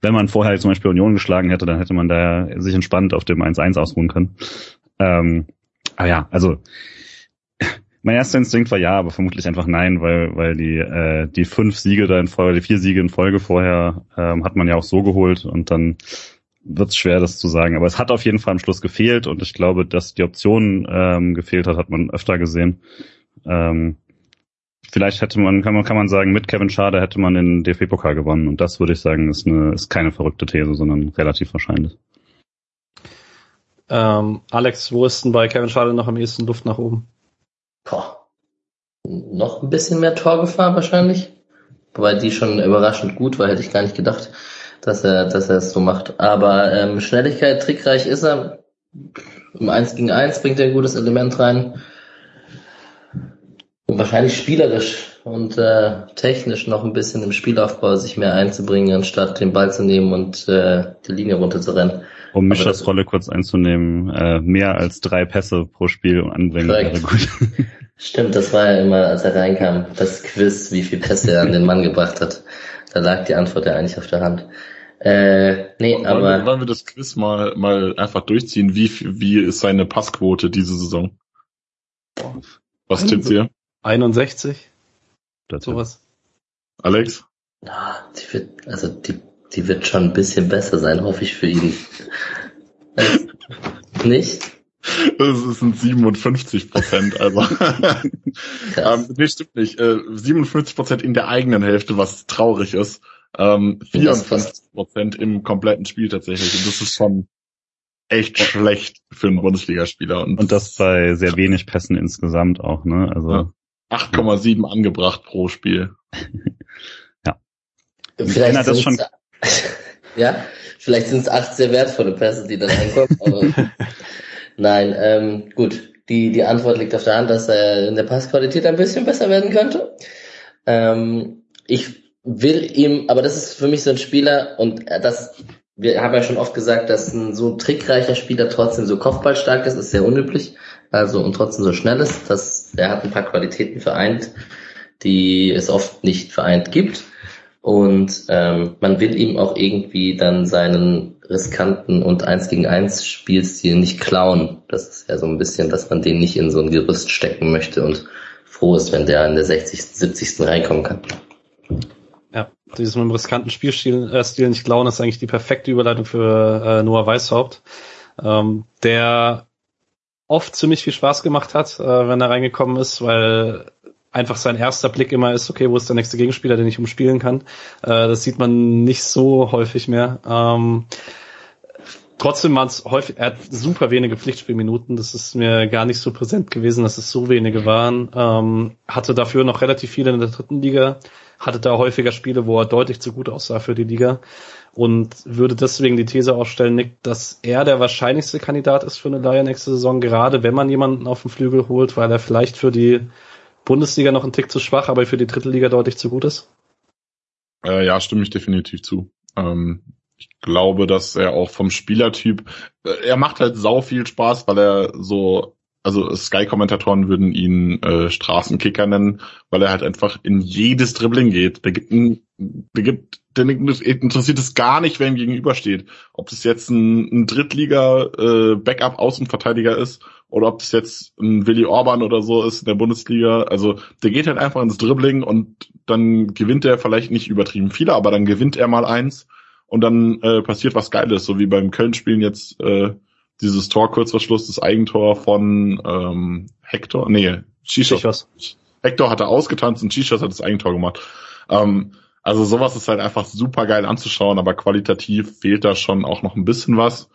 Wenn man vorher zum Beispiel Union geschlagen hätte, dann hätte man da sich entspannt auf dem 1-1 ausruhen können. Ähm, aber ja, also mein erster Instinkt war ja, aber vermutlich einfach nein, weil weil die äh, die fünf Siege da in Folge, die vier Siege in Folge vorher ähm, hat man ja auch so geholt und dann wird es schwer, das zu sagen. Aber es hat auf jeden Fall am Schluss gefehlt und ich glaube, dass die Option ähm, gefehlt hat, hat man öfter gesehen. Ähm, vielleicht hätte man, kann man, kann man sagen, mit Kevin Schade hätte man den DFB-Pokal gewonnen. Und das würde ich sagen, ist, eine, ist keine verrückte These, sondern relativ wahrscheinlich. Ähm, Alex, wo ist denn bei Kevin Schade noch am ehesten Luft nach oben? Boah. Noch ein bisschen mehr Torgefahr wahrscheinlich. Wobei die schon überraschend gut war, hätte ich gar nicht gedacht dass er, dass er es so macht. Aber ähm, Schnelligkeit, trickreich ist er. Im 1 gegen 1 bringt er ein gutes Element rein. Und wahrscheinlich spielerisch und äh, technisch noch ein bisschen im Spielaufbau sich mehr einzubringen, anstatt den Ball zu nehmen und äh, die Linie runterzurennen. Um Mischers Rolle kurz einzunehmen, äh, mehr als drei Pässe pro Spiel anbringen wäre gut. Stimmt, das war ja immer, als er reinkam, das Quiz, wie viel Pässe er an den Mann gebracht hat. Da lag die Antwort ja eigentlich auf der Hand. Äh, nee, wollen aber. Wir, wollen wir das Quiz mal, mal einfach durchziehen? Wie, wie ist seine Passquote diese Saison? Was tippt ihr? 61? Das Sowas. Alex? Ah, die wird, also die, die wird schon ein bisschen besser sein, hoffe ich für ihn. Nicht? Das sind 57 Prozent, also. ähm, nee, stimmt nicht. Äh, 57 Prozent in der eigenen Hälfte, was traurig ist. Ähm, 54 Prozent im kompletten Spiel tatsächlich. Und das ist schon echt schlecht für einen Bundesligaspieler. Und, und das bei sehr wenig Pässen insgesamt auch, ne? Also. Ja. 8,7 angebracht pro Spiel. ja. Vielleicht ja, das schon ja, vielleicht sind es acht sehr wertvolle Pässe, die dann reinkommen, aber nein, ähm, gut. Die, die Antwort liegt auf der Hand, dass er in der Passqualität ein bisschen besser werden könnte. Ähm, ich will ihm, aber das ist für mich so ein Spieler und das, wir haben ja schon oft gesagt, dass ein so trickreicher Spieler trotzdem so kopfballstark ist, ist sehr unüblich. Also und trotzdem so schnell ist, dass er hat ein paar Qualitäten vereint, die es oft nicht vereint gibt. Und ähm, man will ihm auch irgendwie dann seinen riskanten und eins gegen eins Spielstil nicht klauen. Das ist ja so ein bisschen, dass man den nicht in so ein Gerüst stecken möchte und froh ist, wenn der in der 60., 70. reinkommen kann. Ja, dieses mit dem riskanten Spielstil äh, Stil nicht klauen ist eigentlich die perfekte Überleitung für äh, Noah Weishaupt, ähm, der oft ziemlich viel Spaß gemacht hat, äh, wenn er reingekommen ist, weil einfach sein erster Blick immer ist, okay, wo ist der nächste Gegenspieler, den ich umspielen kann. Äh, das sieht man nicht so häufig mehr. Ähm, trotzdem waren es häufig, er hat super wenige Pflichtspielminuten, das ist mir gar nicht so präsent gewesen, dass es so wenige waren. Ähm, hatte dafür noch relativ viele in der dritten Liga, hatte da häufiger Spiele, wo er deutlich zu gut aussah für die Liga und würde deswegen die These aufstellen, Nick, dass er der wahrscheinlichste Kandidat ist für eine Leihe nächste Saison, gerade wenn man jemanden auf den Flügel holt, weil er vielleicht für die Bundesliga noch ein Tick zu schwach, aber für die dritte Liga deutlich zu gut ist? Äh, ja, stimme ich definitiv zu. Ähm, ich glaube, dass er auch vom Spielertyp, äh, er macht halt sau viel Spaß, weil er so also Sky-Kommentatoren würden ihn äh, Straßenkicker nennen, weil er halt einfach in jedes Dribbling geht. Der gibt, ein, der gibt, der interessiert es gar nicht, wer ihm gegenübersteht. Ob das jetzt ein, ein Drittliga-Backup-Außenverteidiger äh, ist oder ob das jetzt ein Willi Orban oder so ist in der Bundesliga. Also der geht halt einfach ins Dribbling und dann gewinnt er vielleicht nicht übertrieben viele, aber dann gewinnt er mal eins und dann äh, passiert was Geiles, so wie beim Köln-Spielen jetzt äh, dieses Tor kurz vor Schluss, das Eigentor von ähm, Hector, nee, Chichos. Hector hatte ausgetanzt und Chichos hat das Eigentor gemacht. Ähm, also sowas ist halt einfach super geil anzuschauen, aber qualitativ fehlt da schon auch noch ein bisschen was.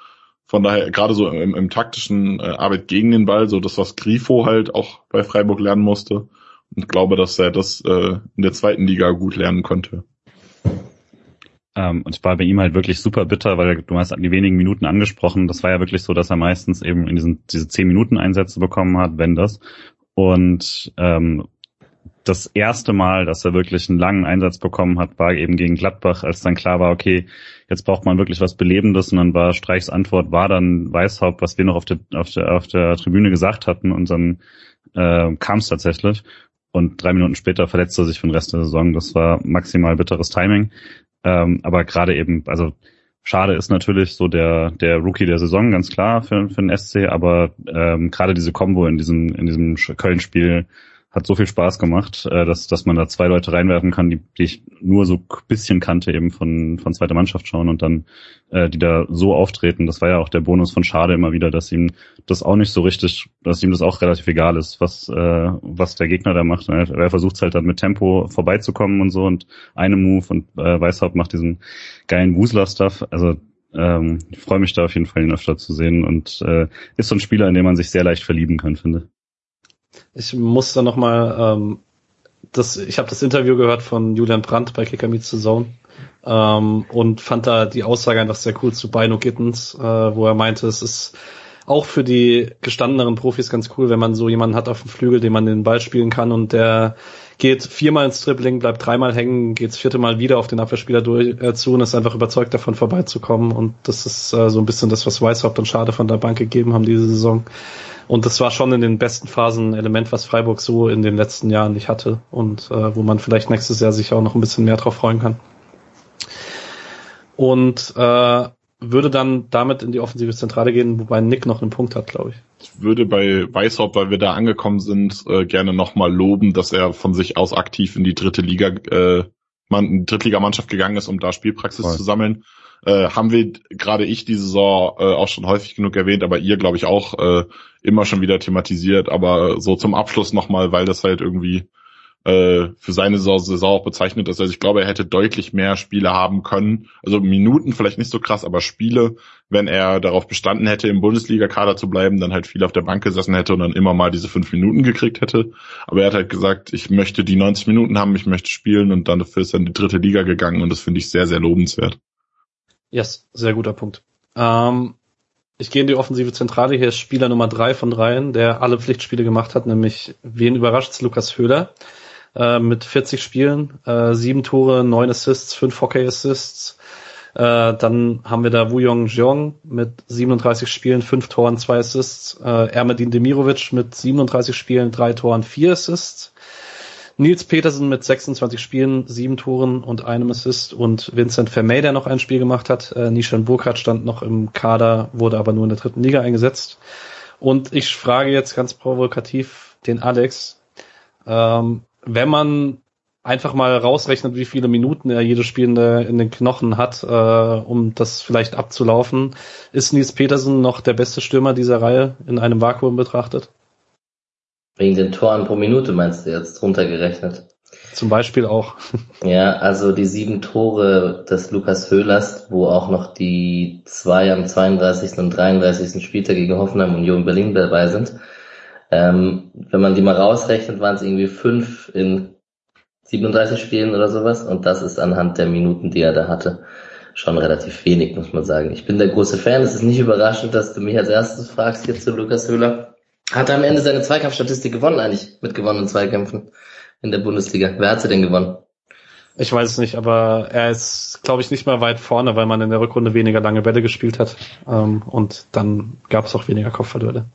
Von daher, gerade so im, im taktischen äh, Arbeit gegen den Ball, so das, was Grifo halt auch bei Freiburg lernen musste. Und glaube, dass er das äh, in der zweiten Liga gut lernen könnte. Ähm, und ich war bei ihm halt wirklich super bitter, weil du hast die wenigen Minuten angesprochen. Das war ja wirklich so, dass er meistens eben in diesen diese zehn Minuten Einsätze bekommen hat, wenn das. Und ähm, das erste Mal, dass er wirklich einen langen Einsatz bekommen hat, war eben gegen Gladbach, als dann klar war, okay, jetzt braucht man wirklich was Belebendes. Und dann war Streichs Antwort, war dann Weißhaupt, was wir noch auf der, auf der, auf der Tribüne gesagt hatten. Und dann äh, kam es tatsächlich. Und drei Minuten später verletzte er sich für den Rest der Saison. Das war maximal bitteres Timing. Ähm, aber gerade eben, also schade ist natürlich so der der Rookie der Saison ganz klar für für den SC, aber ähm, gerade diese Combo in diesem in diesem Köln-Spiel hat so viel Spaß gemacht, äh, dass, dass man da zwei Leute reinwerfen kann, die, die ich nur so bisschen kannte, eben von, von zweiter Mannschaft schauen und dann äh, die da so auftreten. Das war ja auch der Bonus von Schade immer wieder, dass ihm das auch nicht so richtig, dass ihm das auch relativ egal ist, was, äh, was der Gegner da macht. Er versucht halt dann mit Tempo vorbeizukommen und so und eine Move und äh, Weißhaupt macht diesen geilen Wusler-Stuff. Also ähm, ich freue mich da auf jeden Fall, ihn öfter zu sehen und äh, ist so ein Spieler, in dem man sich sehr leicht verlieben kann, finde. Ich muss da nochmal, ähm, das, ich habe das Interview gehört von Julian Brandt bei Kicker Meets the Zone ähm, und fand da die Aussage einfach sehr cool zu Bino Gittens, äh, wo er meinte, es ist auch für die gestandeneren Profis ganz cool, wenn man so jemanden hat auf dem Flügel, den man den Ball spielen kann und der geht viermal ins Dribbling, bleibt dreimal hängen, geht das vierte Mal wieder auf den Abwehrspieler durch, äh, zu und ist einfach überzeugt davon vorbeizukommen. Und das ist äh, so ein bisschen das, was Weishaupt und Schade von der Bank gegeben haben diese Saison. Und das war schon in den besten Phasen ein Element, was Freiburg so in den letzten Jahren nicht hatte und äh, wo man vielleicht nächstes Jahr sich auch noch ein bisschen mehr drauf freuen kann. Und äh, würde dann damit in die offensive Zentrale gehen, wobei Nick noch einen Punkt hat, glaube ich. Ich würde bei Weishaupt, weil wir da angekommen sind, äh, gerne nochmal loben, dass er von sich aus aktiv in die dritte Liga, äh, man, in die Drittligamannschaft gegangen ist, um da Spielpraxis Voll. zu sammeln. Äh, haben wir gerade ich die Saison äh, auch schon häufig genug erwähnt, aber ihr glaube ich auch äh, immer schon wieder thematisiert. Aber so zum Abschluss nochmal, weil das halt irgendwie äh, für seine Saison auch bezeichnet ist. Also ich glaube, er hätte deutlich mehr Spiele haben können. Also Minuten vielleicht nicht so krass, aber Spiele, wenn er darauf bestanden hätte, im Bundesliga-Kader zu bleiben, dann halt viel auf der Bank gesessen hätte und dann immer mal diese fünf Minuten gekriegt hätte. Aber er hat halt gesagt, ich möchte die 90 Minuten haben, ich möchte spielen und dann dafür ist er in die dritte Liga gegangen und das finde ich sehr, sehr lobenswert. Yes, sehr guter Punkt. Ähm, ich gehe in die offensive Zentrale. Hier ist Spieler Nummer drei von dreien, der alle Pflichtspiele gemacht hat, nämlich wen überrascht's? Lukas Höhler äh, mit 40 Spielen, äh, sieben Tore, neun Assists, fünf Hockey-Assists. Äh, dann haben wir da Wu Yong Jeong mit 37 Spielen, fünf Toren, zwei Assists. Äh, Ermedin Demirovic mit 37 Spielen, drei Toren, vier Assists. Nils Petersen mit 26 Spielen, sieben Toren und einem Assist und Vincent Vermey, der noch ein Spiel gemacht hat. Äh, Nishan Burkhardt stand noch im Kader, wurde aber nur in der dritten Liga eingesetzt. Und ich frage jetzt ganz provokativ den Alex, ähm, wenn man einfach mal rausrechnet, wie viele Minuten er jedes Spiel in, der, in den Knochen hat, äh, um das vielleicht abzulaufen, ist Nils Petersen noch der beste Stürmer dieser Reihe in einem Vakuum betrachtet? Wegen den Toren pro Minute meinst du jetzt runtergerechnet? Zum Beispiel auch. Ja, also die sieben Tore des Lukas Höhlers, wo auch noch die zwei am 32. und 33. Spieltag gegen Hoffenheim und Union Berlin dabei sind, ähm, wenn man die mal rausrechnet, waren es irgendwie fünf in 37 Spielen oder sowas. Und das ist anhand der Minuten, die er da hatte, schon relativ wenig, muss man sagen. Ich bin der große Fan. Es ist nicht überraschend, dass du mich als erstes fragst hier zu Lukas Höhler. Hat er am Ende seine Zweikampfstatistik gewonnen eigentlich mit gewonnenen Zweikämpfen in der Bundesliga? Wer hat sie denn gewonnen? Ich weiß es nicht, aber er ist, glaube ich, nicht mehr weit vorne, weil man in der Rückrunde weniger lange Bälle gespielt hat. Ähm, und dann gab es auch weniger Kopfverduelle.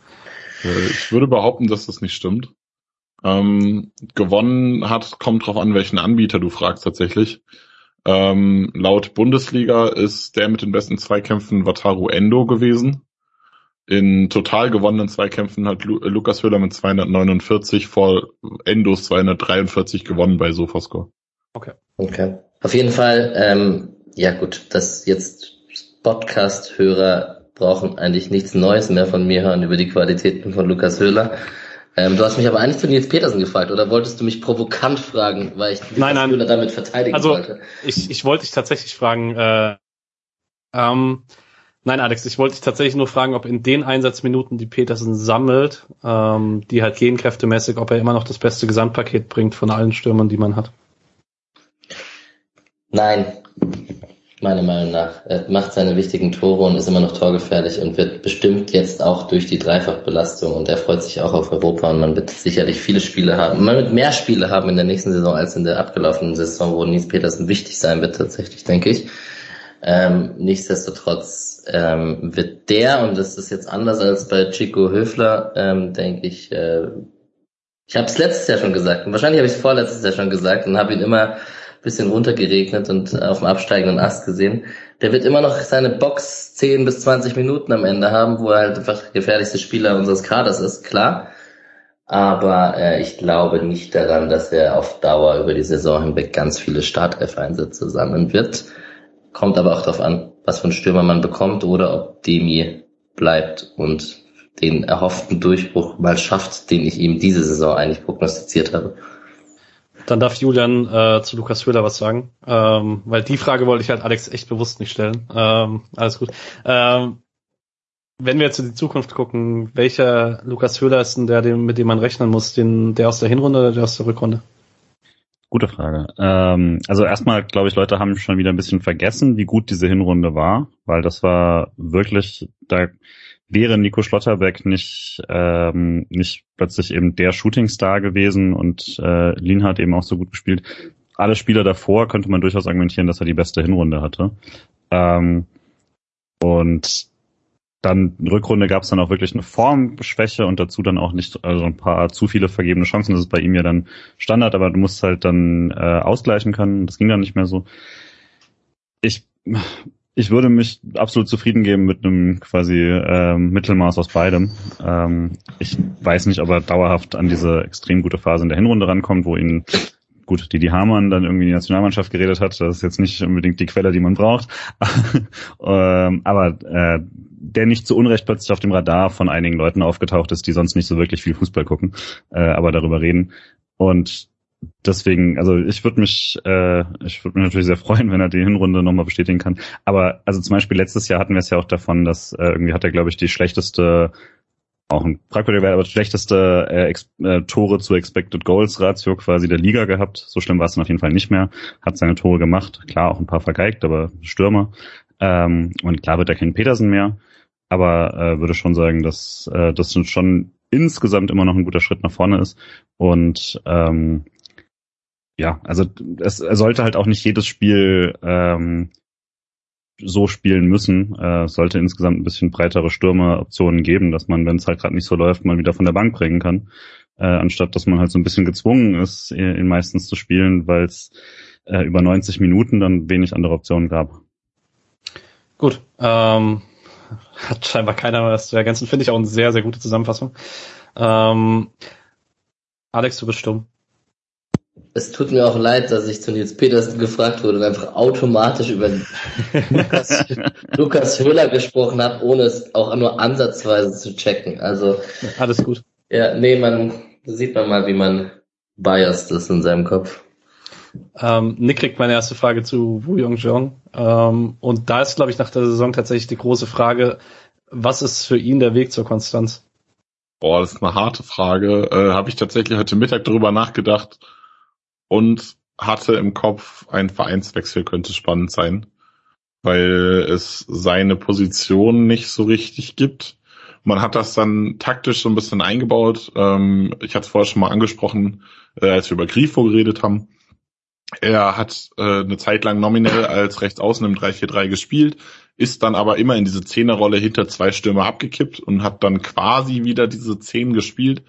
Äh, ich würde behaupten, dass das nicht stimmt. Ähm, gewonnen hat, kommt drauf an, welchen Anbieter du fragst tatsächlich. Ähm, laut Bundesliga ist der mit den besten Zweikämpfen Wataru Endo gewesen. In total gewonnenen Zweikämpfen hat Lu äh, Lukas Höhler mit 249 vor Endos 243 gewonnen bei Sofascore. Okay. Okay. Auf jeden Fall, ähm, ja gut, dass jetzt Podcast-Hörer brauchen eigentlich nichts Neues mehr von mir hören über die Qualitäten von Lukas Höhler. Ähm, du hast mich aber eigentlich zu Nils Petersen gefragt, oder wolltest du mich provokant fragen, weil ich Lukas nein, nein. Höhler damit verteidigen also, wollte? Ich, ich wollte dich tatsächlich fragen, äh, ähm, nein Alex, ich wollte dich tatsächlich nur fragen, ob in den Einsatzminuten, die Petersen sammelt, ähm, die halt gegenkräftemäßig, ob er immer noch das beste Gesamtpaket bringt von allen Stürmern, die man hat. Nein, meiner Meinung nach. Er macht seine wichtigen Tore und ist immer noch torgefährlich und wird bestimmt jetzt auch durch die Dreifachbelastung und er freut sich auch auf Europa und man wird sicherlich viele Spiele haben. Man wird mehr Spiele haben in der nächsten Saison als in der abgelaufenen Saison, wo Nils Petersen wichtig sein wird tatsächlich, denke ich. Ähm, nichtsdestotrotz ähm, wird der, und das ist jetzt anders als bei Chico Höfler, ähm, denke ich, äh, ich habe es letztes Jahr schon gesagt und wahrscheinlich habe ich es vorletztes Jahr schon gesagt und habe ihn immer bisschen runtergeregnet und auf dem absteigenden Ast gesehen. Der wird immer noch seine Box 10 bis 20 Minuten am Ende haben, wo er halt einfach gefährlichste Spieler unseres Kaders ist, klar. Aber äh, ich glaube nicht daran, dass er auf Dauer über die Saison hinweg ganz viele Startelf-Einsätze sammeln wird. Kommt aber auch darauf an, was für einen Stürmer man bekommt oder ob Demi bleibt und den erhofften Durchbruch mal schafft, den ich ihm diese Saison eigentlich prognostiziert habe. Dann darf Julian äh, zu Lukas Höhler was sagen, ähm, weil die Frage wollte ich halt Alex echt bewusst nicht stellen. Ähm, alles gut. Ähm, wenn wir jetzt in die Zukunft gucken, welcher Lukas Höhler ist denn der, mit dem man rechnen muss, den, der aus der Hinrunde oder der aus der Rückrunde? Gute Frage. Ähm, also erstmal, glaube ich, Leute haben schon wieder ein bisschen vergessen, wie gut diese Hinrunde war, weil das war wirklich, da wäre Nico Schlotterbeck nicht, ähm, nicht plötzlich eben der Shootingstar gewesen und äh, Lin hat eben auch so gut gespielt. Alle Spieler davor könnte man durchaus argumentieren, dass er die beste Hinrunde hatte. Ähm, und dann Rückrunde gab es dann auch wirklich eine Formschwäche und dazu dann auch nicht, also ein paar zu viele vergebene Chancen. Das ist bei ihm ja dann Standard, aber du musst halt dann äh, ausgleichen können. Das ging dann nicht mehr so. Ich ich würde mich absolut zufrieden geben mit einem quasi ähm, Mittelmaß aus beidem. Ähm, ich weiß nicht, ob er dauerhaft an diese extrem gute Phase in der Hinrunde rankommt, wo ihn gut, Didi Hamann dann irgendwie die Nationalmannschaft geredet hat. Das ist jetzt nicht unbedingt die Quelle, die man braucht. ähm, aber äh, der nicht zu Unrecht plötzlich auf dem Radar von einigen Leuten aufgetaucht ist, die sonst nicht so wirklich viel Fußball gucken, äh, aber darüber reden. Und deswegen, also ich würde mich, äh, ich würde mich natürlich sehr freuen, wenn er die Hinrunde nochmal bestätigen kann. Aber also zum Beispiel letztes Jahr hatten wir es ja auch davon, dass äh, irgendwie hat er, glaube ich, die schlechteste, auch ein fragwürdiger Wert, aber die schlechteste äh, äh, Tore zu Expected Goals Ratio quasi der Liga gehabt. So schlimm war es dann auf jeden Fall nicht mehr. Hat seine Tore gemacht, klar auch ein paar vergeigt, aber Stürmer. Ähm, und klar wird er kein Petersen mehr, aber äh, würde schon sagen, dass äh, das schon insgesamt immer noch ein guter Schritt nach vorne ist. Und ähm, ja, also es, er sollte halt auch nicht jedes Spiel ähm, so spielen müssen. Äh, sollte insgesamt ein bisschen breitere Stürmeroptionen geben, dass man, wenn es halt gerade nicht so läuft, mal wieder von der Bank bringen kann. Äh, anstatt dass man halt so ein bisschen gezwungen ist, ihn meistens zu spielen, weil es äh, über 90 Minuten dann wenig andere Optionen gab. Gut, ähm, hat scheinbar keiner was zu ergänzen. Finde ich auch eine sehr, sehr gute Zusammenfassung. Ähm, Alex, du bist stumm. Es tut mir auch leid, dass ich zu Nils Petersen gefragt wurde und einfach automatisch über Lukas, Lukas Höhler gesprochen habe, ohne es auch nur ansatzweise zu checken. Also alles gut. Ja, nee, man sieht man mal, wie man biased ist in seinem Kopf. Ähm, Nick kriegt meine erste Frage zu Wu Yong Ähm, und da ist, glaube ich, nach der Saison tatsächlich die große Frage, was ist für ihn der Weg zur Konstanz? Boah, das ist eine harte Frage. Äh, Habe ich tatsächlich heute Mittag darüber nachgedacht und hatte im Kopf, ein Vereinswechsel könnte spannend sein, weil es seine Position nicht so richtig gibt. Man hat das dann taktisch so ein bisschen eingebaut. Ähm, ich hatte es vorher schon mal angesprochen, äh, als wir über Grifo geredet haben. Er hat äh, eine Zeit lang nominell als Rechtsaußen im 3-4-3 gespielt, ist dann aber immer in diese Zehnerrolle hinter zwei Stürmer abgekippt und hat dann quasi wieder diese Zehn gespielt.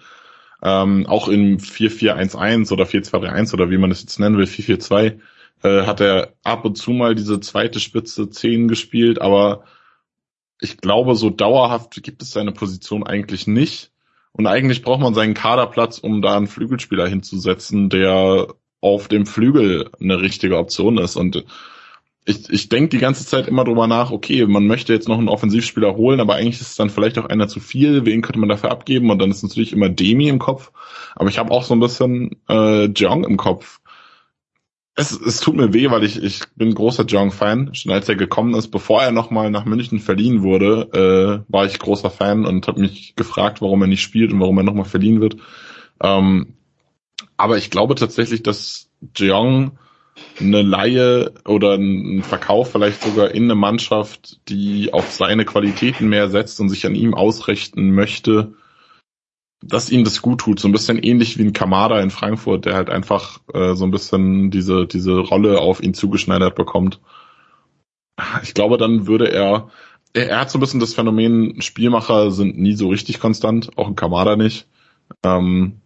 Ähm, auch im 4-4-1-1 oder 4-2-3-1 oder wie man es jetzt nennen will, 4-4-2, äh, hat er ab und zu mal diese zweite Spitze 10 gespielt, aber ich glaube, so dauerhaft gibt es seine Position eigentlich nicht. Und eigentlich braucht man seinen Kaderplatz, um da einen Flügelspieler hinzusetzen, der auf dem Flügel eine richtige Option ist. Und ich, ich denke die ganze Zeit immer drüber nach, okay, man möchte jetzt noch einen Offensivspieler holen, aber eigentlich ist es dann vielleicht auch einer zu viel. Wen könnte man dafür abgeben? Und dann ist natürlich immer Demi im Kopf. Aber ich habe auch so ein bisschen äh, Jong im Kopf. Es, es tut mir weh, weil ich, ich bin großer Jong-Fan. Schon als er gekommen ist, bevor er nochmal nach München verliehen wurde, äh, war ich großer Fan und habe mich gefragt, warum er nicht spielt und warum er nochmal verliehen wird. Ähm, aber ich glaube tatsächlich, dass Jeong eine Laie oder ein Verkauf vielleicht sogar in eine Mannschaft, die auf seine Qualitäten mehr setzt und sich an ihm ausrichten möchte, dass ihm das gut tut. So ein bisschen ähnlich wie ein Kamada in Frankfurt, der halt einfach äh, so ein bisschen diese, diese Rolle auf ihn zugeschneidert bekommt. Ich glaube, dann würde er, er, er hat so ein bisschen das Phänomen, Spielmacher sind nie so richtig konstant, auch ein Kamada nicht. Ähm,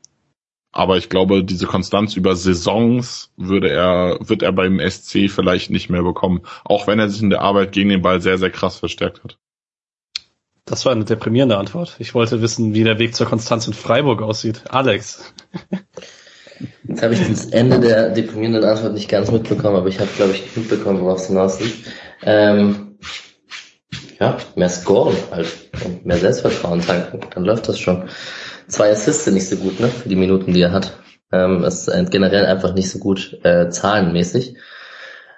aber ich glaube, diese Konstanz über Saisons würde er, wird er beim SC vielleicht nicht mehr bekommen. Auch wenn er sich in der Arbeit gegen den Ball sehr, sehr krass verstärkt hat. Das war eine deprimierende Antwort. Ich wollte wissen, wie der Weg zur Konstanz in Freiburg aussieht. Alex. Jetzt habe ich das Ende der deprimierenden Antwort nicht ganz mitbekommen, aber ich habe, glaube ich, mitbekommen, worauf es hinausliegt. Ähm, ja, mehr scoren halt und mehr Selbstvertrauen tanken, dann läuft das schon zwei Assists nicht so gut, ne, für die Minuten, die er hat. Ähm, ist generell einfach nicht so gut äh, zahlenmäßig.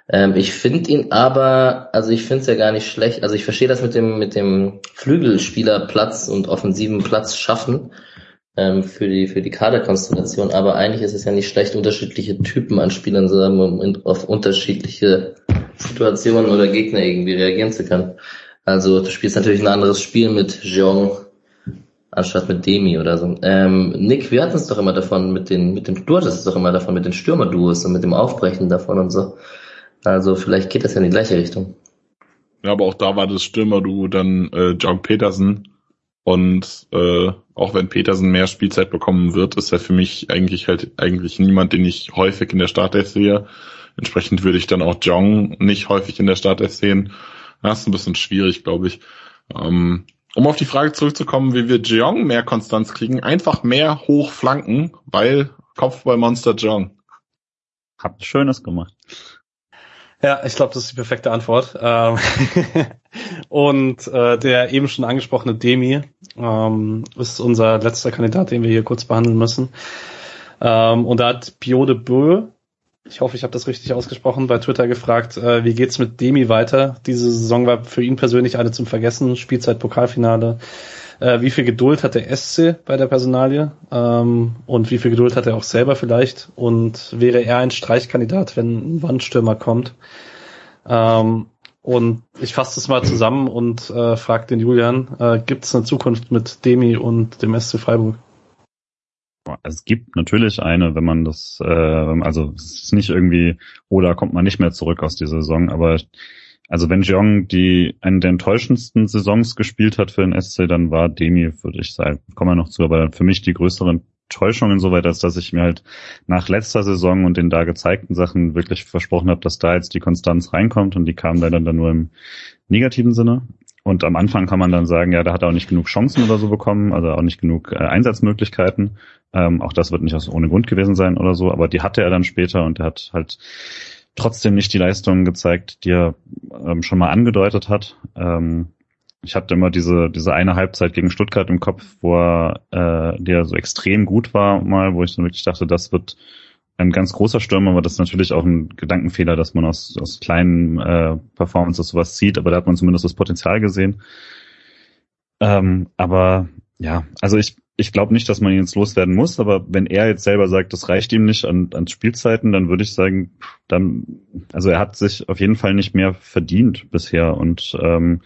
Ähm, ich finde ihn aber, also ich finde es ja gar nicht schlecht. Also ich verstehe das mit dem mit dem Flügelspielerplatz und offensiven Platz schaffen ähm, für die für die Kaderkonstellation. Aber eigentlich ist es ja nicht schlecht, unterschiedliche Typen an Spielern zu haben, um auf unterschiedliche Situationen oder Gegner irgendwie reagieren zu können. Also du spielst natürlich ein anderes Spiel mit Jeong anstatt mit Demi oder so. Ähm, Nick, wir hatten es doch immer davon mit den, mit dem, du hattest es doch immer davon mit den Stürmerduos und mit dem Aufbrechen davon und so. Also vielleicht geht das ja in die gleiche Richtung. Ja, aber auch da war das Stürmerduo dann äh, John Petersen und äh, auch wenn Petersen mehr Spielzeit bekommen wird, ist er für mich eigentlich halt eigentlich niemand, den ich häufig in der Startelf sehe. Entsprechend würde ich dann auch Jong nicht häufig in der Startelf sehen. Das ist ein bisschen schwierig, glaube ich. Ähm, um auf die Frage zurückzukommen, wie wir Jeong mehr Konstanz kriegen, einfach mehr hochflanken, weil Kopfballmonster Jeong. Habt Schönes gemacht. Ja, ich glaube, das ist die perfekte Antwort. Ähm, und äh, der eben schon angesprochene Demi ähm, ist unser letzter Kandidat, den wir hier kurz behandeln müssen. Ähm, und da hat Pio de Bö ich hoffe, ich habe das richtig ausgesprochen, bei Twitter gefragt, äh, wie geht's mit Demi weiter? Diese Saison war für ihn persönlich eine zum Vergessen, Spielzeit Pokalfinale. Äh, wie viel Geduld hat der SC bei der Personalie? Ähm, und wie viel Geduld hat er auch selber vielleicht? Und wäre er ein Streichkandidat, wenn ein Wandstürmer kommt? Ähm, und ich fasse das mal zusammen und äh, frage den Julian, äh, gibt es eine Zukunft mit Demi und dem SC Freiburg? Es gibt natürlich eine, wenn man das, äh, also es ist nicht irgendwie, oder kommt man nicht mehr zurück aus dieser Saison, aber also wenn Jeong die eine der enttäuschendsten Saisons gespielt hat für den SC, dann war Demi, würde ich sagen, kommen wir noch zu, aber für mich die größere Enttäuschung insoweit, als dass ich mir halt nach letzter Saison und den da gezeigten Sachen wirklich versprochen habe, dass da jetzt die Konstanz reinkommt und die kam leider dann nur im negativen Sinne. Und am Anfang kann man dann sagen, ja, da hat er auch nicht genug Chancen oder so bekommen, also auch nicht genug äh, Einsatzmöglichkeiten. Ähm, auch das wird nicht aus ohne Grund gewesen sein oder so, aber die hatte er dann später und er hat halt trotzdem nicht die Leistungen gezeigt, die er ähm, schon mal angedeutet hat. Ähm, ich hatte immer diese, diese eine Halbzeit gegen Stuttgart im Kopf, wo er, äh, der so extrem gut war mal, wo ich dann wirklich dachte, das wird ein ganz großer Stürmer, aber das ist natürlich auch ein Gedankenfehler, dass man aus, aus kleinen äh, Performances sowas zieht, aber da hat man zumindest das Potenzial gesehen. Ähm, aber ja, also ich, ich glaube nicht, dass man ihn jetzt loswerden muss, aber wenn er jetzt selber sagt, das reicht ihm nicht an, an Spielzeiten, dann würde ich sagen, dann, also er hat sich auf jeden Fall nicht mehr verdient bisher und ähm,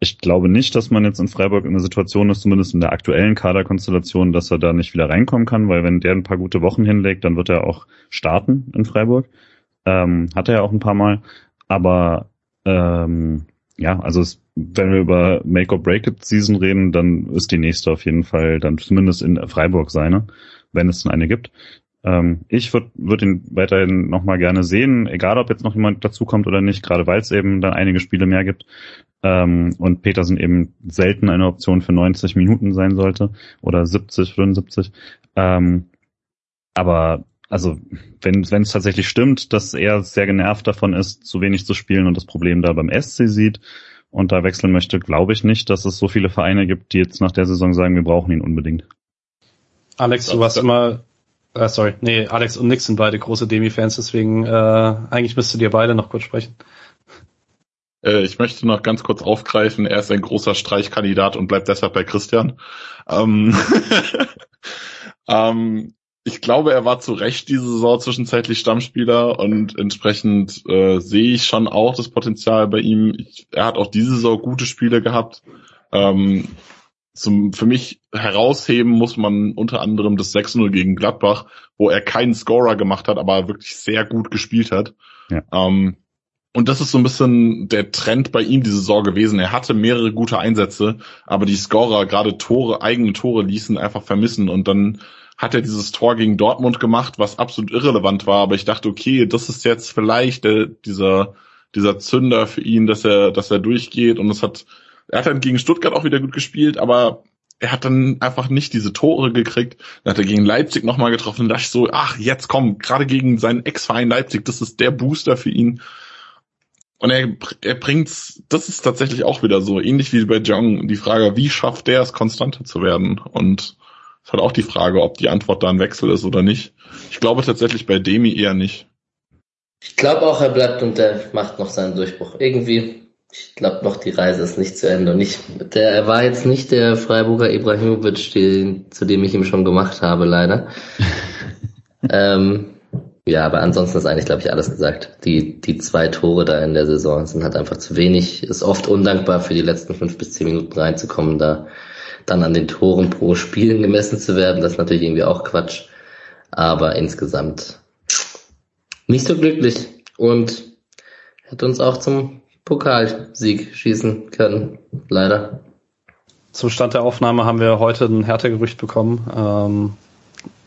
ich glaube nicht, dass man jetzt in Freiburg in der Situation ist, zumindest in der aktuellen Kaderkonstellation, dass er da nicht wieder reinkommen kann, weil wenn der ein paar gute Wochen hinlegt, dann wird er auch starten in Freiburg. Ähm, hat er ja auch ein paar Mal. Aber ähm, ja, also es, wenn wir über Make or Break It Season reden, dann ist die nächste auf jeden Fall dann zumindest in Freiburg seine, wenn es denn eine gibt. Ähm, ich würde würd ihn weiterhin nochmal gerne sehen, egal ob jetzt noch jemand dazukommt oder nicht, gerade weil es eben dann einige Spiele mehr gibt. Ähm, und Petersen eben selten eine Option für 90 Minuten sein sollte oder 70, 75. Ähm, aber also wenn es tatsächlich stimmt, dass er sehr genervt davon ist, zu wenig zu spielen und das Problem da beim SC sieht und da wechseln möchte, glaube ich nicht, dass es so viele Vereine gibt, die jetzt nach der Saison sagen, wir brauchen ihn unbedingt. Alex, du warst immer äh, sorry, nee, Alex und Nick sind beide große Demi-Fans, deswegen äh, eigentlich müsstet ihr beide noch kurz sprechen. Äh, ich möchte noch ganz kurz aufgreifen, er ist ein großer Streichkandidat und bleibt deshalb bei Christian. Ähm, ähm, ich glaube, er war zu Recht diese Saison zwischenzeitlich Stammspieler und entsprechend äh, sehe ich schon auch das Potenzial bei ihm. Ich, er hat auch diese Saison gute Spiele gehabt. Ähm, zum, für mich herausheben muss man unter anderem das 6-0 gegen Gladbach, wo er keinen Scorer gemacht hat, aber wirklich sehr gut gespielt hat. Ja. Ähm, und das ist so ein bisschen der Trend bei ihm diese Saison gewesen. Er hatte mehrere gute Einsätze, aber die Scorer, gerade Tore, eigene Tore ließen einfach vermissen. Und dann hat er dieses Tor gegen Dortmund gemacht, was absolut irrelevant war. Aber ich dachte, okay, das ist jetzt vielleicht der, dieser, dieser Zünder für ihn, dass er, dass er durchgeht. Und es hat er hat dann gegen Stuttgart auch wieder gut gespielt, aber er hat dann einfach nicht diese Tore gekriegt. Dann hat er gegen Leipzig nochmal getroffen und dachte so, ach, jetzt komm, gerade gegen seinen Ex-Verein Leipzig, das ist der Booster für ihn. Und er, er bringt's, das ist tatsächlich auch wieder so, ähnlich wie bei Jong, die Frage, wie schafft der es, konstanter zu werden? Und es ist halt auch die Frage, ob die Antwort da ein Wechsel ist oder nicht. Ich glaube tatsächlich bei Demi eher nicht. Ich glaube auch, er bleibt und der macht noch seinen Durchbruch. Irgendwie ich glaube noch, die Reise ist nicht zu Ende. Und ich, der, er war jetzt nicht der Freiburger Ibrahimovic, den, zu dem ich ihn schon gemacht habe, leider. ähm, Ja, aber ansonsten ist eigentlich, glaube ich, alles gesagt. Die, die zwei Tore da in der Saison sind halt einfach zu wenig. Ist oft undankbar für die letzten fünf bis zehn Minuten reinzukommen, da dann an den Toren pro Spielen gemessen zu werden. Das ist natürlich irgendwie auch Quatsch. Aber insgesamt nicht so glücklich und hätte uns auch zum Pokalsieg schießen können. Leider. Zum Stand der Aufnahme haben wir heute ein Härtegerücht bekommen. Ähm,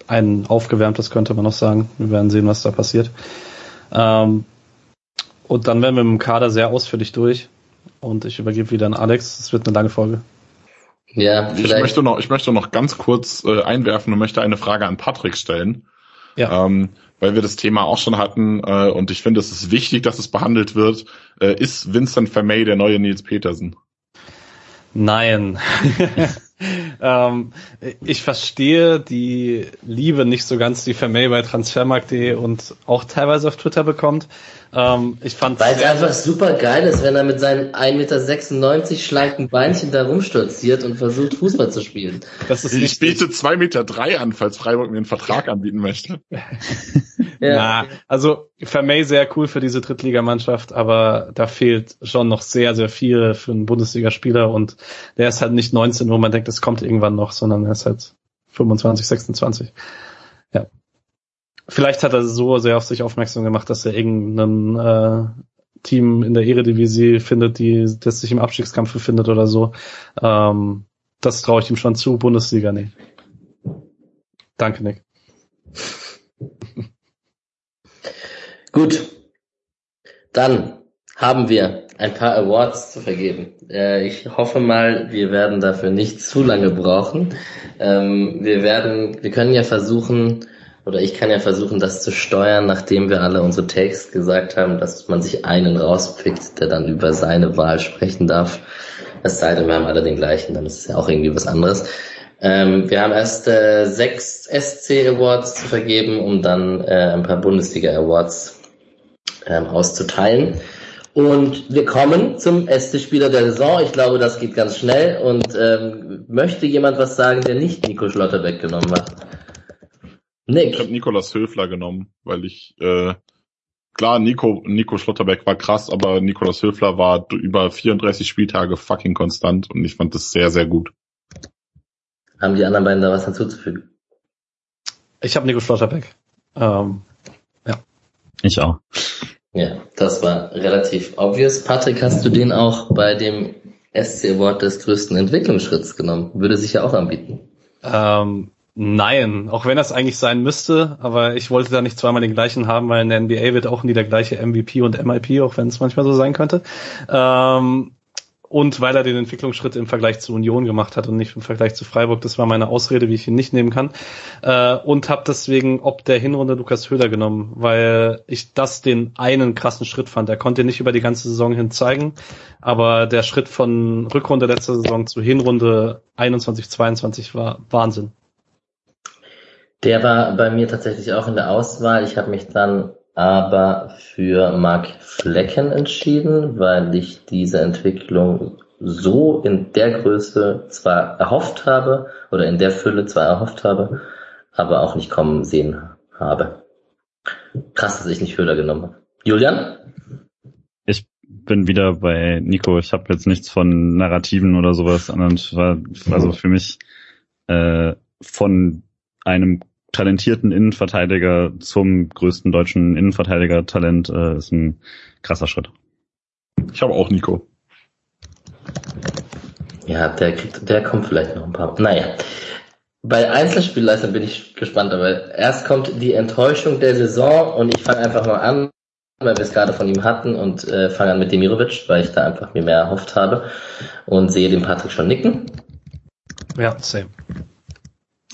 ein aufgewärmtes könnte man noch sagen. Wir werden sehen, was da passiert. Ähm, und dann werden wir mit dem Kader sehr ausführlich durch. Und ich übergebe wieder an Alex. Es wird eine lange Folge. Ja, vielleicht. Ich möchte noch, ich möchte noch ganz kurz äh, einwerfen und möchte eine Frage an Patrick stellen. Ja. Ähm, weil wir das Thema auch schon hatten äh, und ich finde, es ist wichtig, dass es behandelt wird. Äh, ist Vincent Vermey der neue Nils Petersen? Nein. ähm, ich verstehe die Liebe nicht so ganz, die Vermey bei Transfermarkt.de und auch teilweise auf Twitter bekommt. Ähm, ich fand Weil es einfach super geil ist, wenn er mit seinen 1,96 Meter schlanken Beinchen da rumstolziert und versucht, Fußball zu spielen. Das ist ich biete 2,3 Meter drei an, falls Freiburg mir einen Vertrag anbieten möchte. ja. Na, also Vermey sehr cool für diese Drittligamannschaft, aber da fehlt schon noch sehr, sehr viel für einen Bundesligaspieler und der ist halt nicht 19, wo man denkt, es kommt irgendwann noch, sondern er ist halt 25, 26. Ja. Vielleicht hat er so sehr auf sich aufmerksam gemacht, dass er irgendein äh, Team in der Eredivisie findet, die das sich im Abstiegskampf befindet oder so. Ähm, das traue ich ihm schon zu. Bundesliga, nee. Danke, Nick. Gut. Dann haben wir ein paar Awards zu vergeben. Äh, ich hoffe mal, wir werden dafür nicht zu lange brauchen. Ähm, wir werden, wir können ja versuchen, oder ich kann ja versuchen, das zu steuern, nachdem wir alle unsere Takes gesagt haben, dass man sich einen rauspickt, der dann über seine Wahl sprechen darf. Es sei denn, wir haben alle den gleichen, dann ist es ja auch irgendwie was anderes. Ähm, wir haben erst äh, sechs SC Awards zu vergeben, um dann äh, ein paar Bundesliga Awards ähm, auszuteilen. Und wir kommen zum SC-Spieler der Saison. Ich glaube, das geht ganz schnell. Und ähm, möchte jemand was sagen, der nicht Nico Schlotterbeck genommen hat? Nick. Ich habe Nikolas Höfler genommen, weil ich äh, klar, Nico, Nico Schlotterbeck war krass, aber Nikolas Höfler war über 34 Spieltage fucking konstant und ich fand das sehr, sehr gut. Haben die anderen beiden da was hinzuzufügen? Ich habe Nico Schlotterbeck. Ähm, ja. Ich auch. Ja, das war relativ obvious. Patrick, hast du den auch bei dem SC Award des größten Entwicklungsschritts genommen? Würde sich ja auch anbieten. Ähm, Nein, auch wenn das eigentlich sein müsste, aber ich wollte da nicht zweimal den gleichen haben, weil in der NBA wird auch nie der gleiche MVP und MIP, auch wenn es manchmal so sein könnte. Ähm, und weil er den Entwicklungsschritt im Vergleich zu Union gemacht hat und nicht im Vergleich zu Freiburg. Das war meine Ausrede, wie ich ihn nicht nehmen kann. Äh, und habe deswegen ob der Hinrunde Lukas Höhler genommen, weil ich das den einen krassen Schritt fand. Er konnte nicht über die ganze Saison hin zeigen, aber der Schritt von Rückrunde letzter Saison zu Hinrunde 21, 22 war Wahnsinn. Der war bei mir tatsächlich auch in der Auswahl. Ich habe mich dann aber für Mark Flecken entschieden, weil ich diese Entwicklung so in der Größe zwar erhofft habe oder in der Fülle zwar erhofft habe, aber auch nicht kommen sehen habe. Krass, dass ich nicht Höhler genommen habe. Julian? Ich bin wieder bei Nico. Ich habe jetzt nichts von Narrativen oder sowas, sondern war, war so für mich äh, von einem talentierten Innenverteidiger zum größten deutschen Innenverteidiger-Talent äh, ist ein krasser Schritt. Ich habe auch Nico. Ja, der kriegt, der kommt vielleicht noch ein paar. Naja. Bei Einzelspielleistern bin ich gespannt, aber erst kommt die Enttäuschung der Saison und ich fange einfach mal an, weil wir es gerade von ihm hatten und äh, fange an mit Demirovic, weil ich da einfach mir mehr erhofft habe und sehe den Patrick schon nicken. Ja, same.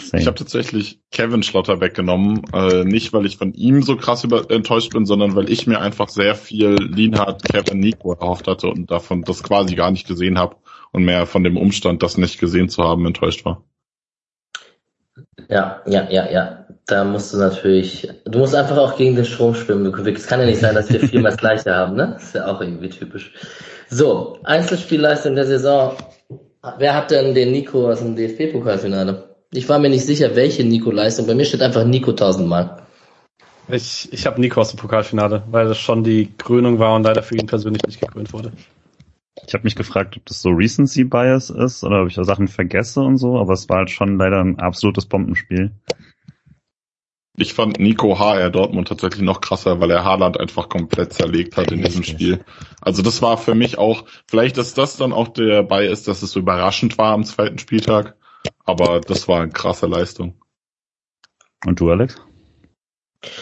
Same. Ich habe tatsächlich Kevin Schlotterbeck genommen, äh, nicht weil ich von ihm so krass über enttäuscht bin, sondern weil ich mir einfach sehr viel Lienhardt, Kevin Nico erhofft hatte und davon das quasi gar nicht gesehen habe und mehr von dem Umstand, das nicht gesehen zu haben, enttäuscht war. Ja, ja, ja, ja. Da musst du natürlich, du musst einfach auch gegen den Strom schwimmen. Es kann ja nicht sein, dass wir viermal das Gleiche haben, ne? Das ist ja auch irgendwie typisch. So, Einzelspielleistung der Saison. Wer hat denn den Nico aus dem DFB-Pokalfinale? Ich war mir nicht sicher, welche Nico-Leistung. Bei mir steht einfach Nico tausendmal. Ich, ich habe Nico aus dem Pokalfinale, weil das schon die Krönung war und leider für ihn persönlich nicht gekrönt wurde. Ich habe mich gefragt, ob das so Recency Bias ist oder ob ich da Sachen vergesse und so, aber es war halt schon leider ein absolutes Bombenspiel. Ich fand Nico HR Dortmund tatsächlich noch krasser, weil er Haaland einfach komplett zerlegt hat in diesem Spiel. Also das war für mich auch, vielleicht ist das dann auch der Bias, dass es so überraschend war am zweiten Spieltag, aber das war eine krasse Leistung. Und du, Alex?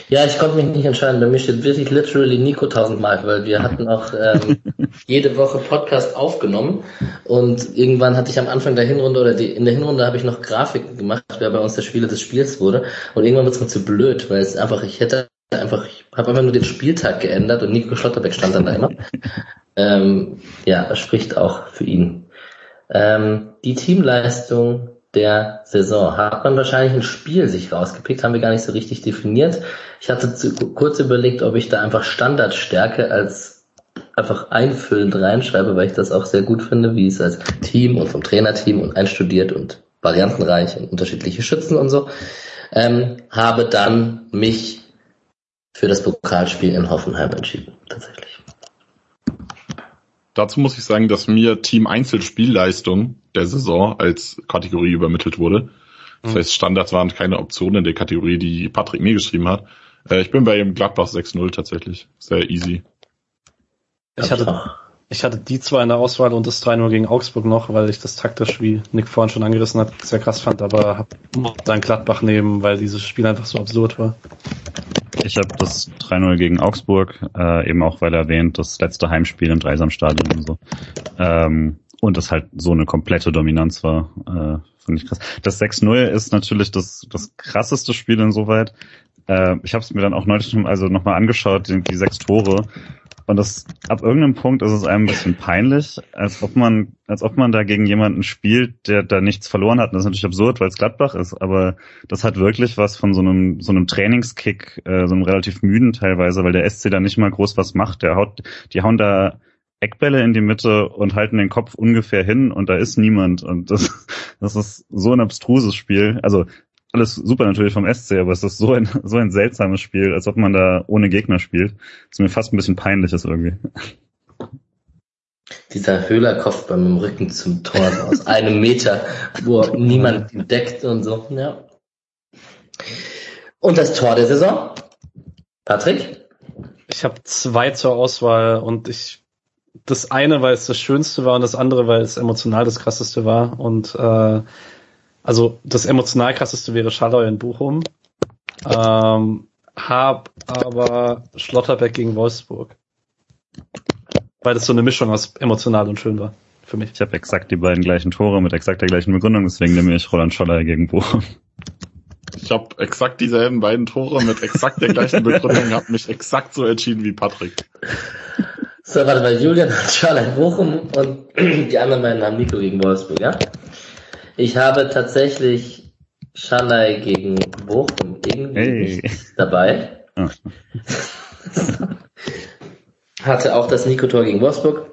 Ja, ich konnte mich nicht entscheiden. Bei mir steht wirklich literally Nico tausendmal, weil wir hatten auch ähm, jede Woche Podcast aufgenommen und irgendwann hatte ich am Anfang der Hinrunde oder die, in der Hinrunde habe ich noch Grafiken gemacht, wer bei uns der Spieler des Spiels wurde und irgendwann wird es mir zu blöd, weil es einfach, ich hätte einfach, ich habe einfach nur den Spieltag geändert und Nico Schlotterbeck stand dann da immer. ähm, ja, das spricht auch für ihn. Ähm, die Teamleistung der Saison. Hat man wahrscheinlich ein Spiel sich rausgepickt, haben wir gar nicht so richtig definiert. Ich hatte zu, kurz überlegt, ob ich da einfach Standardstärke als einfach einfüllend reinschreibe, weil ich das auch sehr gut finde, wie es als Team und vom Trainerteam und einstudiert und variantenreich und unterschiedliche Schützen und so. Ähm, habe dann mich für das Pokalspiel in Hoffenheim entschieden, tatsächlich. Dazu muss ich sagen, dass mir Team Einzelspielleistung der Saison als Kategorie übermittelt wurde. Das mhm. heißt, Standards waren keine Option in der Kategorie, die Patrick mir geschrieben hat. Äh, ich bin bei ihm Gladbach 6-0 tatsächlich. Sehr easy. Ich hatte, ich hatte die zwei in der Auswahl und das 3-0 gegen Augsburg noch, weil ich das taktisch, wie Nick vorhin schon angerissen hat, sehr krass fand, aber hab dann Gladbach nehmen, weil dieses Spiel einfach so absurd war. Ich habe das 3-0 gegen Augsburg, äh, eben auch weil er erwähnt, das letzte Heimspiel im Dreisamstadion und so. Ähm, und das halt so eine komplette Dominanz war, äh, finde ich krass. Das 6-0 ist natürlich das, das krasseste Spiel insoweit. Äh, ich habe es mir dann auch neulich also nochmal angeschaut, die, die sechs Tore. Und das, ab irgendeinem Punkt ist es einem ein bisschen peinlich, als ob man, als ob man da gegen jemanden spielt, der da nichts verloren hat. Und das ist natürlich absurd, weil es Gladbach ist, aber das hat wirklich was von so einem, so einem Trainingskick, äh, so einem relativ müden teilweise, weil der SC da nicht mal groß was macht. Der haut, die hauen da Eckbälle in die Mitte und halten den Kopf ungefähr hin und da ist niemand. Und das, das ist so ein abstruses Spiel. Also alles super natürlich vom SC, aber es ist so ein, so ein seltsames Spiel, als ob man da ohne Gegner spielt. Das ist mir fast ein bisschen peinlich ist irgendwie. Dieser Höhlerkopf beim Rücken zum Tor aus einem Meter, wo niemand deckt und so, ja. Und das Tor der Saison? Patrick? Ich habe zwei zur Auswahl und ich das eine, weil es das Schönste war und das andere, weil es emotional das krasseste war. Und äh, also das emotional krasseste wäre Schalloy in Bochum. Ähm, hab aber Schlotterbeck gegen Wolfsburg. Weil das so eine Mischung aus emotional und schön war für mich. Ich habe exakt die beiden gleichen Tore mit exakt der gleichen Begründung, deswegen nehme ich Roland Scholler gegen Bochum. Ich habe exakt dieselben beiden Tore mit exakt der gleichen Begründung, habe mich exakt so entschieden wie Patrick. So, warte mal, Julian hat Charlotte Bochum und die anderen beiden haben Nico gegen Wolfsburg, ja? Ich habe tatsächlich Schalai gegen Bochum irgendwie hey. dabei. Ah. Hatte auch das Nico-Tor gegen Wolfsburg.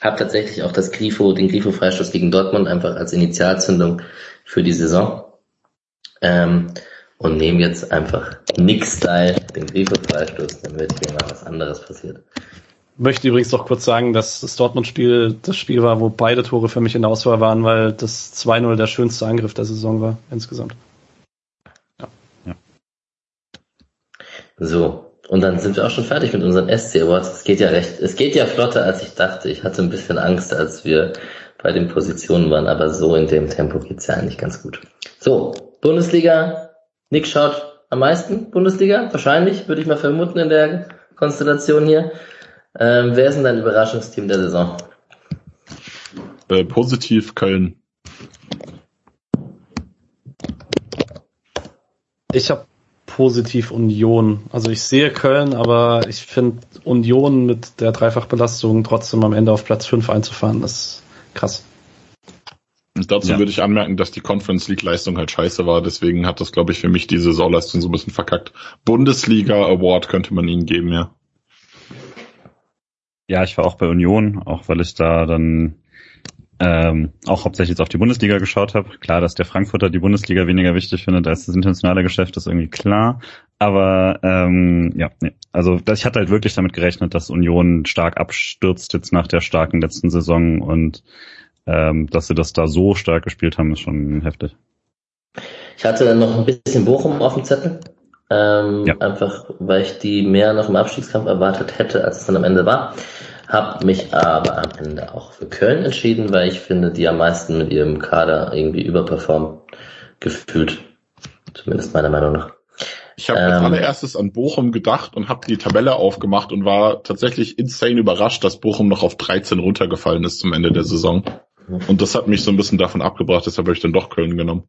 Hab tatsächlich auch das Grifo, den Grifo-Freistoß gegen Dortmund einfach als Initialzündung für die Saison. Ähm, und nehme jetzt einfach Nick-Style den Grifo-Freistoß, damit hier mal was anderes passiert. Möchte übrigens noch kurz sagen, dass das Dortmund-Spiel das Spiel war, wo beide Tore für mich in der Auswahl waren, weil das 2-0 der schönste Angriff der Saison war, insgesamt. Ja. ja. So, und dann sind wir auch schon fertig mit unseren SC Awards. Es geht ja recht, es geht ja flotter, als ich dachte. Ich hatte ein bisschen Angst, als wir bei den Positionen waren, aber so in dem Tempo geht's ja eigentlich ganz gut. So, Bundesliga, Nick schaut am meisten Bundesliga, wahrscheinlich, würde ich mal vermuten in der Konstellation hier. Ähm, wer ist denn dein Überraschungsteam der Saison? Äh, positiv Köln. Ich habe positiv Union. Also ich sehe Köln, aber ich finde Union mit der Dreifachbelastung trotzdem am Ende auf Platz 5 einzufahren, ist krass. Und dazu ja. würde ich anmerken, dass die Conference League Leistung halt scheiße war. Deswegen hat das, glaube ich, für mich die Saisonleistung so ein bisschen verkackt. Bundesliga Award könnte man ihnen geben, ja. Ja, ich war auch bei Union, auch weil ich da dann ähm, auch hauptsächlich jetzt auf die Bundesliga geschaut habe. Klar, dass der Frankfurter die Bundesliga weniger wichtig findet als das internationale Geschäft, ist irgendwie klar. Aber ähm, ja, nee. also ich hatte halt wirklich damit gerechnet, dass Union stark abstürzt jetzt nach der starken letzten Saison und ähm, dass sie das da so stark gespielt haben, ist schon heftig. Ich hatte noch ein bisschen Bochum auf dem Zettel. Ähm, ja. Einfach, weil ich die mehr noch im Abstiegskampf erwartet hätte, als es dann am Ende war. Hab mich aber am Ende auch für Köln entschieden, weil ich finde, die am meisten mit ihrem Kader irgendwie überperformen gefühlt. Zumindest meiner Meinung nach. Ich habe ähm, als allererstes an Bochum gedacht und habe die Tabelle aufgemacht und war tatsächlich insane überrascht, dass Bochum noch auf 13 runtergefallen ist zum Ende der Saison. Mhm. Und das hat mich so ein bisschen davon abgebracht, deshalb habe ich dann doch Köln genommen.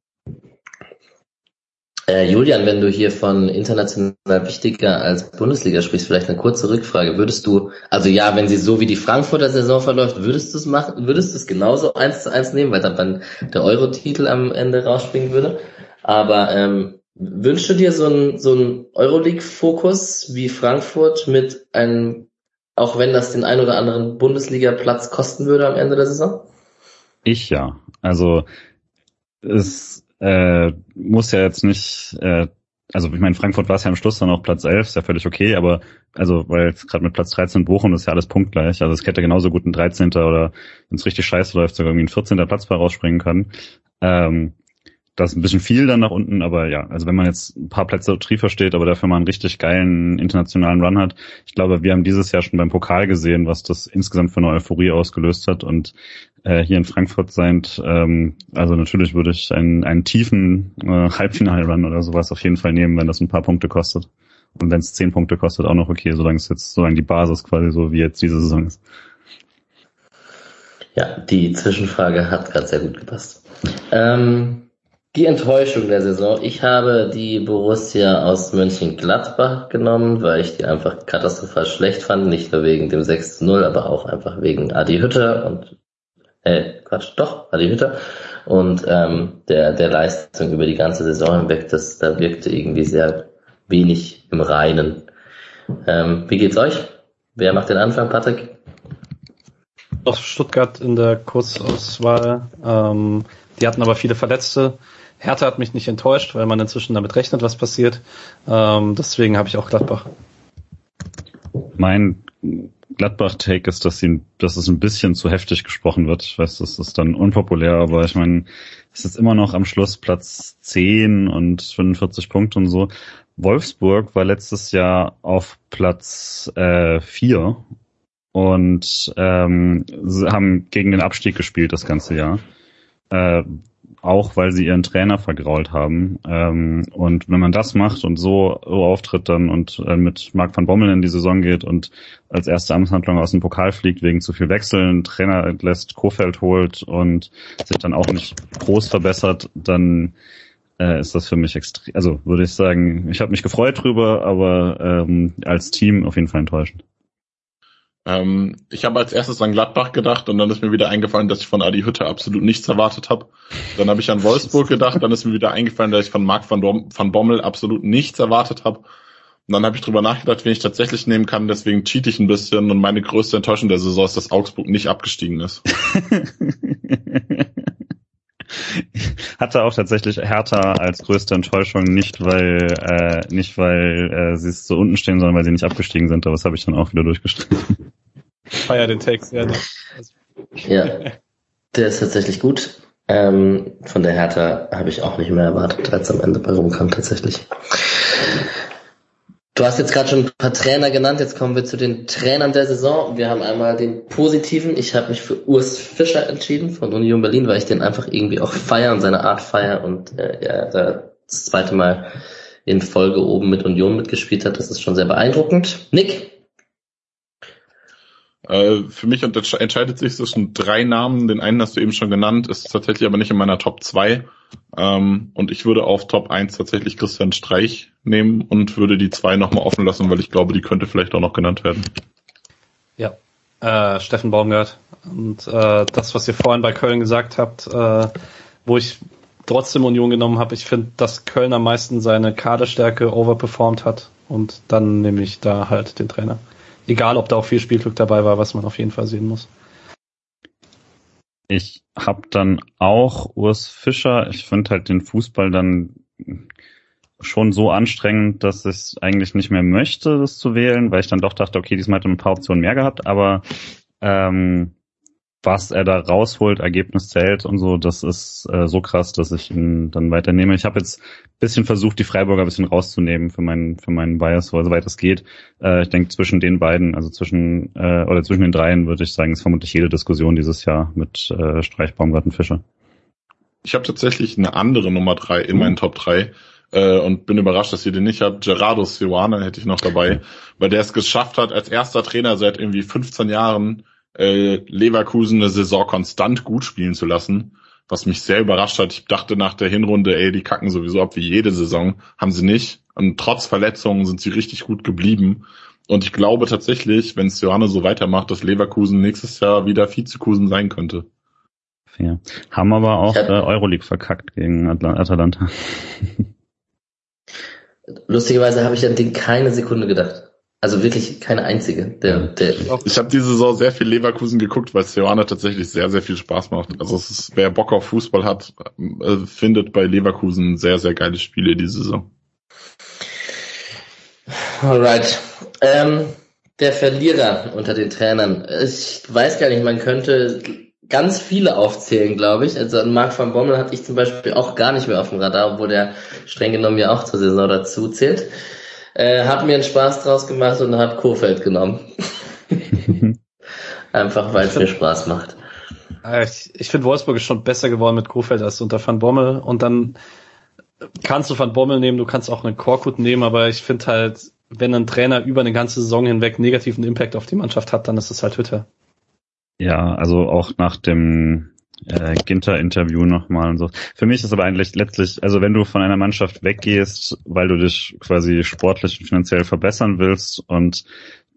Äh, Julian, wenn du hier von international wichtiger als Bundesliga sprichst, vielleicht eine kurze Rückfrage. Würdest du, also ja, wenn sie so wie die Frankfurter Saison verläuft, würdest du es machen, würdest du es genauso eins zu eins nehmen, weil dann der Euro-Titel am Ende rausspringen würde? Aber ähm, Wünschst du dir so einen so einen Euroleague-Fokus wie Frankfurt mit einem, auch wenn das den ein oder anderen Bundesliga-Platz kosten würde am Ende der Saison? Ich ja. Also es äh, muss ja jetzt nicht, äh, also ich meine, Frankfurt war es ja am Schluss dann auch Platz 11, ist ja völlig okay, aber also, weil jetzt gerade mit Platz 13 Bochum ist ja alles punktgleich, also es hätte genauso gut ein 13. oder wenn es richtig scheiße läuft, sogar irgendwie ein 14. Platz bei rausspringen können. Ähm, das ist ein bisschen viel dann nach unten, aber ja, also wenn man jetzt ein paar Plätze Triefer steht, aber dafür mal einen richtig geilen internationalen Run hat, ich glaube, wir haben dieses Jahr schon beim Pokal gesehen, was das insgesamt für eine Euphorie ausgelöst hat und äh, hier in Frankfurt seid, ähm, also natürlich würde ich einen, einen tiefen äh, Halbfinal-Run oder sowas auf jeden Fall nehmen, wenn das ein paar Punkte kostet. Und wenn es zehn Punkte kostet, auch noch okay, solange es jetzt, solange die Basis quasi so wie jetzt diese Saison ist. Ja, die Zwischenfrage hat gerade sehr gut gepasst. Ähm, die Enttäuschung der Saison. Ich habe die Borussia aus Mönchengladbach genommen, weil ich die einfach katastrophal schlecht fand. Nicht nur wegen dem 6 zu 0, aber auch einfach wegen Adi Hütter und, äh, Quatsch, doch, Adi Hütter. Und ähm, der, der Leistung über die ganze Saison hinweg, das, da wirkte irgendwie sehr wenig im Reinen. Ähm, wie geht's euch? Wer macht den Anfang, Patrick? Aus Stuttgart in der Kursauswahl. Ähm, die hatten aber viele Verletzte. Hertha hat mich nicht enttäuscht, weil man inzwischen damit rechnet, was passiert. Ähm, deswegen habe ich auch Gladbach. Mein Gladbach-Take ist, dass, sie, dass es ein bisschen zu heftig gesprochen wird. Ich weiß, das ist dann unpopulär, aber ich meine, es ist immer noch am Schluss Platz 10 und 45 Punkte und so. Wolfsburg war letztes Jahr auf Platz äh, 4 und ähm, haben gegen den Abstieg gespielt das ganze Jahr. Äh, auch weil sie ihren Trainer vergrault haben. Ähm, und wenn man das macht und so, auftritt dann und äh, mit Marc van Bommel in die Saison geht und als erste Amtshandlung aus dem Pokal fliegt wegen zu viel Wechseln, Trainer entlässt, Kofeld holt und sich dann auch nicht groß verbessert, dann äh, ist das für mich extrem, also würde ich sagen, ich habe mich gefreut drüber, aber ähm, als Team auf jeden Fall enttäuschend. Ähm, ich habe als erstes an Gladbach gedacht und dann ist mir wieder eingefallen, dass ich von Adi Hütte absolut nichts erwartet habe. Dann habe ich an Wolfsburg gedacht, dann ist mir wieder eingefallen, dass ich von Marc van, van Bommel absolut nichts erwartet habe. Und dann habe ich drüber nachgedacht, wen ich tatsächlich nehmen kann, deswegen cheat ich ein bisschen und meine größte Enttäuschung der Saison ist, dass Augsburg nicht abgestiegen ist. hatte auch tatsächlich Hertha als größte Enttäuschung, nicht weil äh, nicht weil äh, sie so unten stehen, sondern weil sie nicht abgestiegen sind, aber das habe ich dann auch wieder durchgestrichen. Feier den Text, ja. Ja, der ist tatsächlich gut. Ähm, von der Hertha habe ich auch nicht mehr erwartet, als am Ende bei rumkam tatsächlich. Du hast jetzt gerade schon ein paar Trainer genannt, jetzt kommen wir zu den Trainern der Saison. Wir haben einmal den positiven. Ich habe mich für Urs Fischer entschieden von Union Berlin, weil ich den einfach irgendwie auch feier und seine Art feier und äh, ja, da das zweite Mal in Folge oben mit Union mitgespielt hat. Das ist schon sehr beeindruckend. Nick, äh, für mich entscheidet sich zwischen drei Namen. Den einen hast du eben schon genannt, ist tatsächlich aber nicht in meiner Top 2. Ähm, und ich würde auf Top 1 tatsächlich Christian Streich nehmen und würde die zwei nochmal offen lassen, weil ich glaube, die könnte vielleicht auch noch genannt werden. Ja, äh, Steffen Baumgart. Und äh, das, was ihr vorhin bei Köln gesagt habt, äh, wo ich trotzdem Union genommen habe, ich finde, dass Köln am meisten seine Kaderstärke overperformed hat. Und dann nehme ich da halt den Trainer. Egal, ob da auch viel Spielglück dabei war, was man auf jeden Fall sehen muss. Ich habe dann auch Urs Fischer. Ich finde halt den Fußball dann schon so anstrengend, dass ich eigentlich nicht mehr möchte, das zu wählen, weil ich dann doch dachte, okay, diesmal hat er ein paar Optionen mehr gehabt, aber ähm, was er da rausholt, Ergebnis zählt und so, das ist äh, so krass, dass ich ihn dann weiternehme. Ich habe jetzt bisschen versucht, die Freiburger ein bisschen rauszunehmen für meinen für meinen Bias, soweit es geht. Äh, ich denke, zwischen den beiden, also zwischen äh, oder zwischen den dreien, würde ich sagen, ist vermutlich jede Diskussion dieses Jahr mit äh, Streich, Baumgarten, Fischer. Ich habe tatsächlich eine andere Nummer drei in meinen Top drei äh, und bin überrascht, dass ihr den nicht habt. Gerardo Sioana hätte ich noch dabei, weil der es geschafft hat, als erster Trainer seit irgendwie 15 Jahren äh, Leverkusen eine Saison konstant gut spielen zu lassen, was mich sehr überrascht hat. Ich dachte nach der Hinrunde, ey, die kacken sowieso ab wie jede Saison. Haben sie nicht. Und trotz Verletzungen sind sie richtig gut geblieben. Und ich glaube tatsächlich, wenn Johanne so weitermacht, dass Leverkusen nächstes Jahr wieder Vizekusen sein könnte. Ja. Haben aber auch äh, Euroleague verkackt gegen Atalanta. Lustigerweise habe ich an den keine Sekunde gedacht. Also wirklich keine einzige. Der, der ich habe diese Saison sehr viel Leverkusen geguckt, weil Seoane tatsächlich sehr, sehr viel Spaß macht. Also es ist, wer Bock auf Fußball hat, äh, findet bei Leverkusen sehr, sehr geile Spiele diese Saison. Alright. Ähm, der Verlierer unter den Trainern. Ich weiß gar nicht, man könnte ganz viele aufzählen, glaube ich. Also Marc van Bommel hatte ich zum Beispiel auch gar nicht mehr auf dem Radar, obwohl der streng genommen ja auch zur Saison dazu zählt. Äh, hat mir einen Spaß draus gemacht und hat Kofeld genommen. Einfach weil es mir Spaß macht. Äh, ich, ich finde, Wolfsburg ist schon besser geworden mit Kofeld als unter Van Bommel. Und dann kannst du Van Bommel nehmen, du kannst auch einen Korkut nehmen, aber ich finde halt, wenn ein Trainer über eine ganze Saison hinweg negativen Impact auf die Mannschaft hat, dann ist es halt Hütte. Ja, also auch nach dem äh, Ginter-Interview nochmal und so. Für mich ist aber eigentlich letztlich, also wenn du von einer Mannschaft weggehst, weil du dich quasi sportlich und finanziell verbessern willst und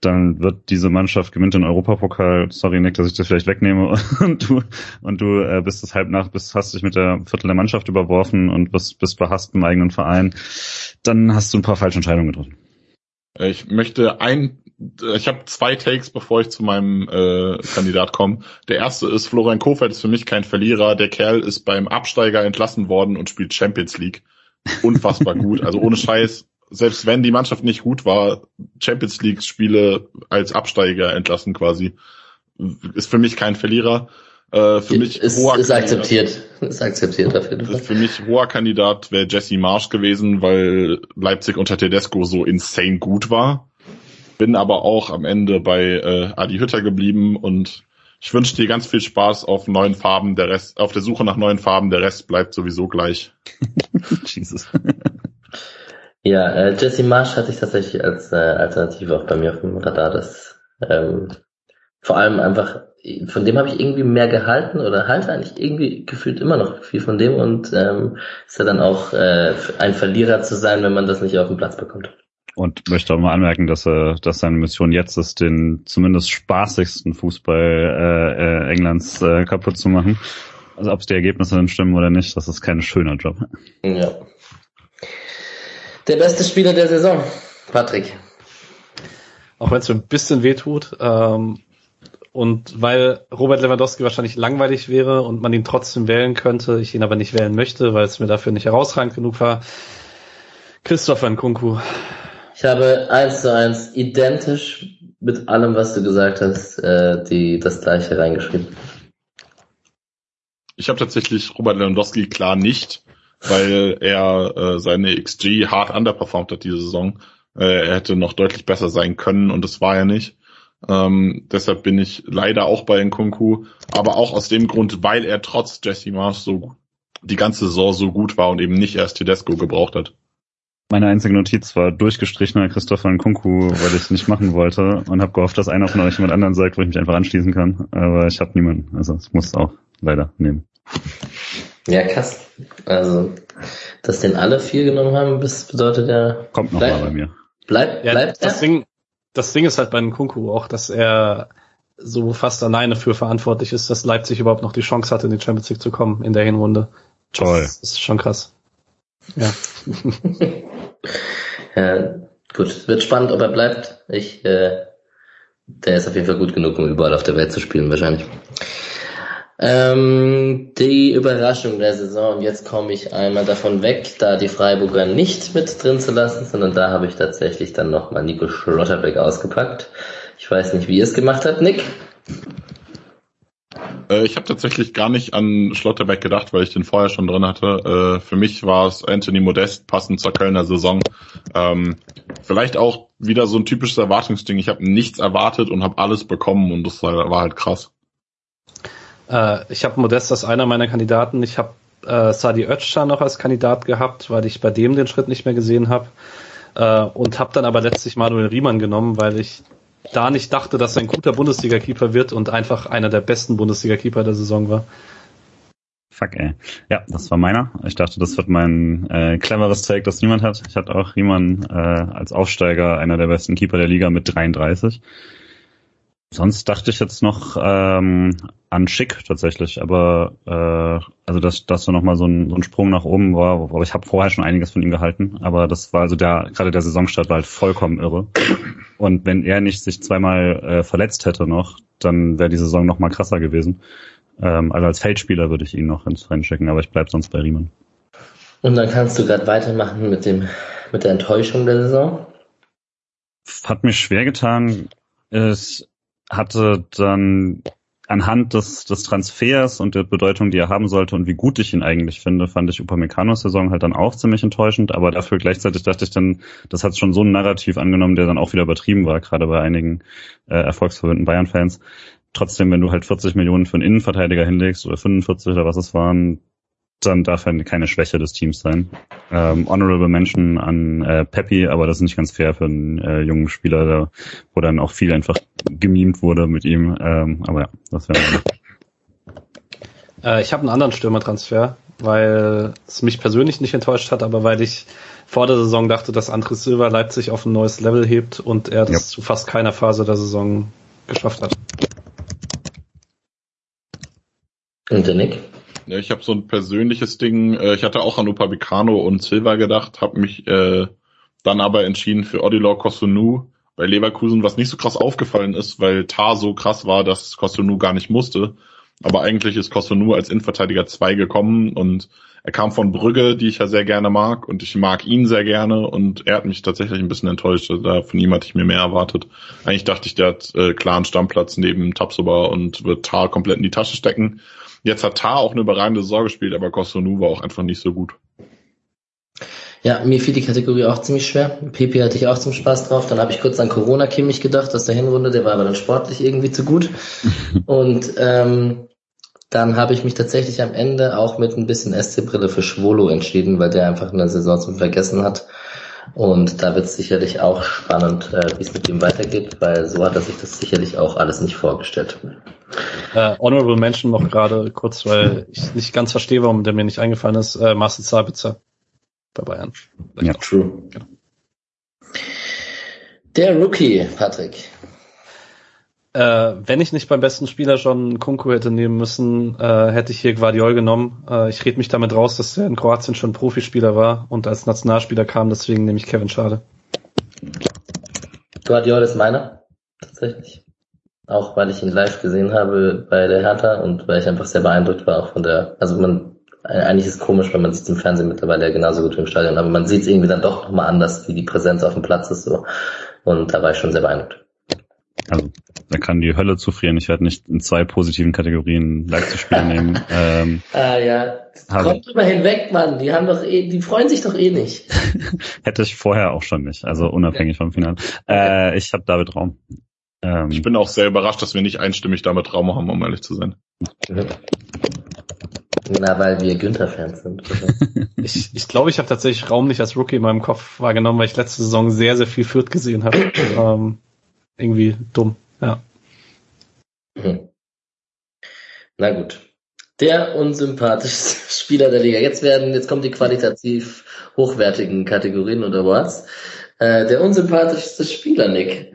dann wird diese Mannschaft gewinnt den Europapokal. Sorry, Nick, dass ich das vielleicht wegnehme. Und du und du äh, bist es halb nach, bist hast dich mit der Viertel der Mannschaft überworfen und bist, bist behasst im eigenen Verein. Dann hast du ein paar falsche Entscheidungen getroffen. Ich möchte ein ich habe zwei Takes, bevor ich zu meinem äh, Kandidat komme. Der erste ist, Florian Kofeld ist für mich kein Verlierer. Der Kerl ist beim Absteiger entlassen worden und spielt Champions League. Unfassbar gut. Also ohne Scheiß, selbst wenn die Mannschaft nicht gut war, Champions League Spiele als Absteiger entlassen quasi, ist für mich kein Verlierer. Äh, für mich ist, hoher ist akzeptiert. Ist akzeptiert auf jeden Fall. Für mich hoher Kandidat wäre Jesse Marsch gewesen, weil Leipzig unter Tedesco so insane gut war. Bin aber auch am Ende bei äh, Adi Hütter geblieben und ich wünsche dir ganz viel Spaß auf neuen Farben. Der Rest, auf der Suche nach neuen Farben. Der Rest bleibt sowieso gleich. Jesus. ja, äh, Jesse Marsh hatte ich tatsächlich als äh, Alternative auch bei mir auf dem Radar. Das ähm, vor allem einfach, von dem habe ich irgendwie mehr gehalten oder halte eigentlich irgendwie gefühlt immer noch viel von dem und ähm, ist ja dann auch äh, ein Verlierer zu sein, wenn man das nicht auf den Platz bekommt. Und möchte auch mal anmerken, dass er, dass seine Mission jetzt ist, den zumindest spaßigsten Fußball äh, äh, Englands äh, kaputt zu machen. Also ob es die Ergebnisse dann stimmen oder nicht, das ist kein schöner Job. Ja. Der beste Spieler der Saison, Patrick. Auch wenn es mir ein bisschen wehtut. Ähm, und weil Robert Lewandowski wahrscheinlich langweilig wäre und man ihn trotzdem wählen könnte, ich ihn aber nicht wählen möchte, weil es mir dafür nicht herausragend genug war. Christopher Nkunku. Ich habe eins zu eins identisch mit allem, was du gesagt hast, äh, die das gleiche reingeschrieben. Ich habe tatsächlich Robert Lewandowski klar nicht, weil er äh, seine XG hart underperformed hat diese Saison. Äh, er hätte noch deutlich besser sein können und das war er nicht. Ähm, deshalb bin ich leider auch bei Nkunku, aber auch aus dem Grund, weil er trotz Jesse Marsh so die ganze Saison so gut war und eben nicht erst Tedesco gebraucht hat. Meine einzige Notiz war durchgestrichener Christopher Nkunku, weil ich es nicht machen wollte und habe gehofft, dass einer von euch jemand anderen sagt, wo ich mich einfach anschließen kann. Aber ich habe niemanden. Also ich muss auch leider nehmen. Ja, krass. Also, dass den alle vier genommen haben, bedeutet ja. Kommt noch bleib, mal bei mir. Bleibt, ja, bleibt das Ding, das Ding ist halt bei Nkunku auch, dass er so fast alleine für verantwortlich ist, dass Leipzig überhaupt noch die Chance hatte, in die Champions League zu kommen in der Hinrunde. Toll. Das ist schon krass. Ja. ja. Gut, wird spannend, ob er bleibt. Ich, äh, der ist auf jeden Fall gut genug, um überall auf der Welt zu spielen, wahrscheinlich. Ähm, die Überraschung der Saison, und jetzt komme ich einmal davon weg, da die Freiburger nicht mit drin zu lassen, sondern da habe ich tatsächlich dann nochmal Nico Schlotterbeck ausgepackt. Ich weiß nicht, wie ihr es gemacht habt, Nick. Äh, ich habe tatsächlich gar nicht an Schlotterbeck gedacht, weil ich den vorher schon drin hatte. Äh, für mich war es Anthony Modest, passend zur Kölner Saison. Ähm, vielleicht auch wieder so ein typisches Erwartungsding. Ich habe nichts erwartet und habe alles bekommen und das war, war halt krass. Äh, ich habe Modest als einer meiner Kandidaten. Ich habe äh, Sadi Özcan noch als Kandidat gehabt, weil ich bei dem den Schritt nicht mehr gesehen habe. Äh, und habe dann aber letztlich Manuel Riemann genommen, weil ich da nicht dachte, dass er ein guter Bundesliga-Keeper wird und einfach einer der besten Bundesliga-Keeper der Saison war. Fuck, ey. Ja, das war meiner. Ich dachte, das wird mein äh, cleveres Take, das niemand hat. Ich hatte auch Riemann äh, als Aufsteiger einer der besten Keeper der Liga mit 33. Sonst dachte ich jetzt noch ähm, an Schick tatsächlich, aber äh, also dass das so nochmal so ein, so ein Sprung nach oben war, aber ich habe vorher schon einiges von ihm gehalten, aber das war also der gerade der Saisonstart war halt vollkommen irre. Und wenn er nicht sich zweimal äh, verletzt hätte noch, dann wäre die Saison noch mal krasser gewesen. Ähm, also als Feldspieler würde ich ihn noch ins Rennen schicken, aber ich bleib sonst bei Riemann. Und dann kannst du gerade weitermachen mit dem mit der Enttäuschung der Saison. Hat mir schwer getan. Es hatte dann anhand des, des Transfers und der Bedeutung, die er haben sollte und wie gut ich ihn eigentlich finde, fand ich Upamecano's Saison halt dann auch ziemlich enttäuschend, aber dafür gleichzeitig dachte ich dann, das hat schon so ein Narrativ angenommen, der dann auch wieder übertrieben war, gerade bei einigen äh, erfolgsverwöhnten Bayern-Fans. Trotzdem, wenn du halt 40 Millionen für einen Innenverteidiger hinlegst oder 45 oder was es waren, dann darf er keine Schwäche des Teams sein. Ähm, honorable Mention an äh, Peppy, aber das ist nicht ganz fair für einen äh, jungen Spieler, da, wo dann auch viel einfach gemimt wurde mit ihm. Ähm, aber ja, das wäre. Äh, ich habe einen anderen Stürmertransfer, weil es mich persönlich nicht enttäuscht hat, aber weil ich vor der Saison dachte, dass Andres Silva Leipzig auf ein neues Level hebt und er das ja. zu fast keiner Phase der Saison geschafft hat. Und der Nick? Ja, ich habe so ein persönliches Ding. Äh, ich hatte auch an Upamecano und Silva gedacht, habe mich äh, dann aber entschieden für Odilor Kosunu bei Leverkusen, was nicht so krass aufgefallen ist, weil Tar so krass war, dass Kosunu gar nicht musste. Aber eigentlich ist Kosunu als Innenverteidiger 2 gekommen und er kam von Brügge, die ich ja sehr gerne mag und ich mag ihn sehr gerne und er hat mich tatsächlich ein bisschen enttäuscht. Also da von ihm hatte ich mir mehr erwartet. Eigentlich dachte ich, der hat äh, klaren Stammplatz neben Tapsoba und wird Tar komplett in die Tasche stecken. Jetzt hat Tar auch eine überragende Saison gespielt, aber Kosunu war auch einfach nicht so gut. Ja, mir fiel die Kategorie auch ziemlich schwer. Pepe hatte ich auch zum Spaß drauf. Dann habe ich kurz an Corona Kimmich gedacht aus der Hinrunde, der war aber dann sportlich irgendwie zu gut. Und ähm, dann habe ich mich tatsächlich am Ende auch mit ein bisschen SC-Brille für Schwolo entschieden, weil der einfach eine Saison zum Vergessen hat. Und da wird es sicherlich auch spannend, äh, wie es mit ihm weitergeht, weil so hat er sich das sicherlich auch alles nicht vorgestellt. Äh, Honorable Mention noch gerade kurz, weil ich nicht ganz verstehe, warum der mir nicht eingefallen ist. Äh, Marcel Sabitzer bei Bayern. ja, auch. true. Ja. Der Rookie, Patrick. Äh, wenn ich nicht beim besten Spieler schon Kunku hätte nehmen müssen, äh, hätte ich hier Guardiol genommen. Äh, ich rede mich damit raus, dass er in Kroatien schon Profispieler war und als Nationalspieler kam, deswegen nehme ich Kevin Schade. Guardiol ist meiner, tatsächlich. Auch weil ich ihn live gesehen habe bei der Hertha und weil ich einfach sehr beeindruckt war auch von der, also man, eigentlich ist es komisch, wenn man sieht im Fernsehen mittlerweile genauso gut wie im Stadion, aber man sieht es irgendwie dann doch nochmal anders, wie die Präsenz auf dem Platz ist so. Und da war ich schon sehr beeindruckt. Also, da kann die Hölle zufrieren. Ich werde nicht in zwei positiven Kategorien Leipzig-Spiele nehmen. Ähm, ah ja, kommt drüber hinweg, Mann. Die haben doch eh, die freuen sich doch eh nicht. Hätte ich vorher auch schon nicht, also unabhängig vom Finale. Äh, ich habe David Raum. Ähm, ich bin auch sehr überrascht, dass wir nicht einstimmig damit Raum haben, um ehrlich zu sein. Na, weil wir Günther-Fans sind. ich ich glaube, ich habe tatsächlich Raum nicht als Rookie in meinem Kopf wahrgenommen, weil ich letzte Saison sehr, sehr viel Fürth gesehen habe. ähm, irgendwie dumm, ja. Hm. Na gut. Der unsympathischste Spieler der Liga. Jetzt werden, jetzt kommen die qualitativ hochwertigen Kategorien oder Awards. Äh, der unsympathischste Spieler, Nick.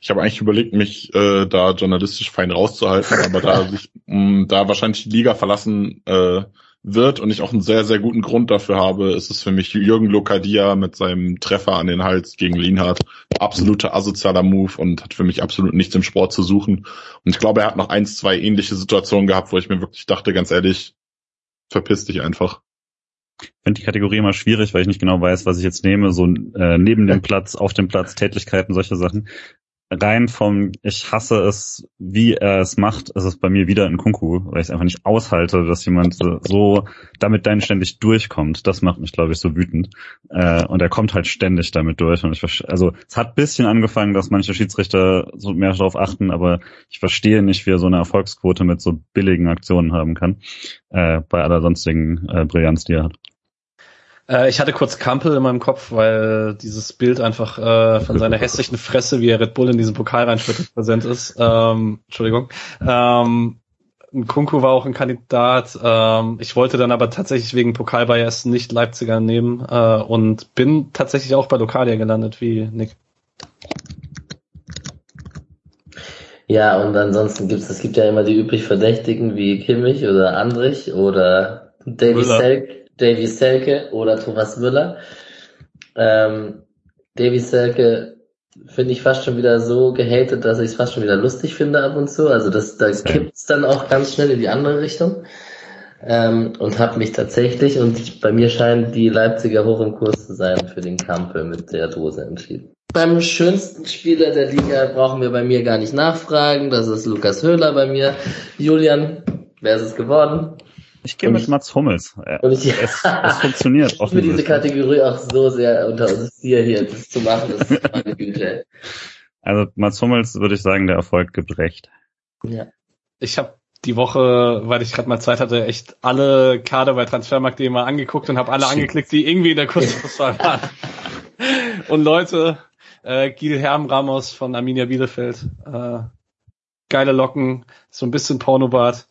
Ich habe eigentlich überlegt, mich äh, da journalistisch fein rauszuhalten, aber da sich mh, da wahrscheinlich die Liga verlassen, äh, wird und ich auch einen sehr, sehr guten Grund dafür habe, ist es für mich Jürgen Lokadia mit seinem Treffer an den Hals gegen Lienhardt. Absoluter asozialer Move und hat für mich absolut nichts im Sport zu suchen. Und ich glaube, er hat noch eins, zwei ähnliche Situationen gehabt, wo ich mir wirklich dachte, ganz ehrlich, verpiss dich einfach. Ich finde die Kategorie immer schwierig, weil ich nicht genau weiß, was ich jetzt nehme. So äh, neben dem Platz, auf dem Platz, Tätigkeiten, solche Sachen rein vom ich hasse es, wie er es macht, ist es bei mir wieder ein Kunku, weil ich es einfach nicht aushalte, dass jemand so damit dann ständig durchkommt. Das macht mich, glaube ich, so wütend. Äh, und er kommt halt ständig damit durch. Und ich also es hat bisschen angefangen, dass manche Schiedsrichter so mehr darauf achten, aber ich verstehe nicht, wie er so eine Erfolgsquote mit so billigen Aktionen haben kann, äh, bei aller sonstigen äh, Brillanz, die er hat. Äh, ich hatte kurz Kampel in meinem Kopf, weil dieses Bild einfach äh, von seiner hässlichen Fresse, wie er Red Bull in diesen Pokal reinschüttet, präsent ist. Ähm, Entschuldigung. Ähm, Kunku war auch ein Kandidat. Ähm, ich wollte dann aber tatsächlich wegen Pokalbias nicht Leipziger nehmen äh, und bin tatsächlich auch bei Lokalia gelandet, wie Nick. Ja, und ansonsten gibt's, es gibt ja immer die üblich Verdächtigen wie Kimmich oder Andrich oder Davy Selk, Davy Selke oder Thomas Müller. Ähm, Davy Selke finde ich fast schon wieder so gehatet, dass ich es fast schon wieder lustig finde ab und zu. Also das, da kippt's dann auch ganz schnell in die andere Richtung. Ähm, und habe mich tatsächlich, und bei mir scheinen die Leipziger hoch im Kurs zu sein, für den Kampel mit der Dose entschieden. Beim schönsten Spieler der Liga brauchen wir bei mir gar nicht nachfragen. Das ist Lukas Höhler bei mir. Julian, wer ist es geworden? Ich gehe mit Mats Hummels. Und ich, es, es funktioniert. Ich will diese Kategorie auch so sehr unter uns vier hier das zu machen. Das ist meine Güte. Also Mats Hummels würde ich sagen, der Erfolg gibt recht. Ja. Ich habe die Woche, weil ich gerade mal Zeit hatte, echt alle Kader bei Transfermarkt.de mal angeguckt und habe alle angeklickt, die irgendwie in der Kurzfußball waren. und Leute, äh, Gil Herm Ramos von Arminia Bielefeld, äh, geile Locken, so ein bisschen Pornobart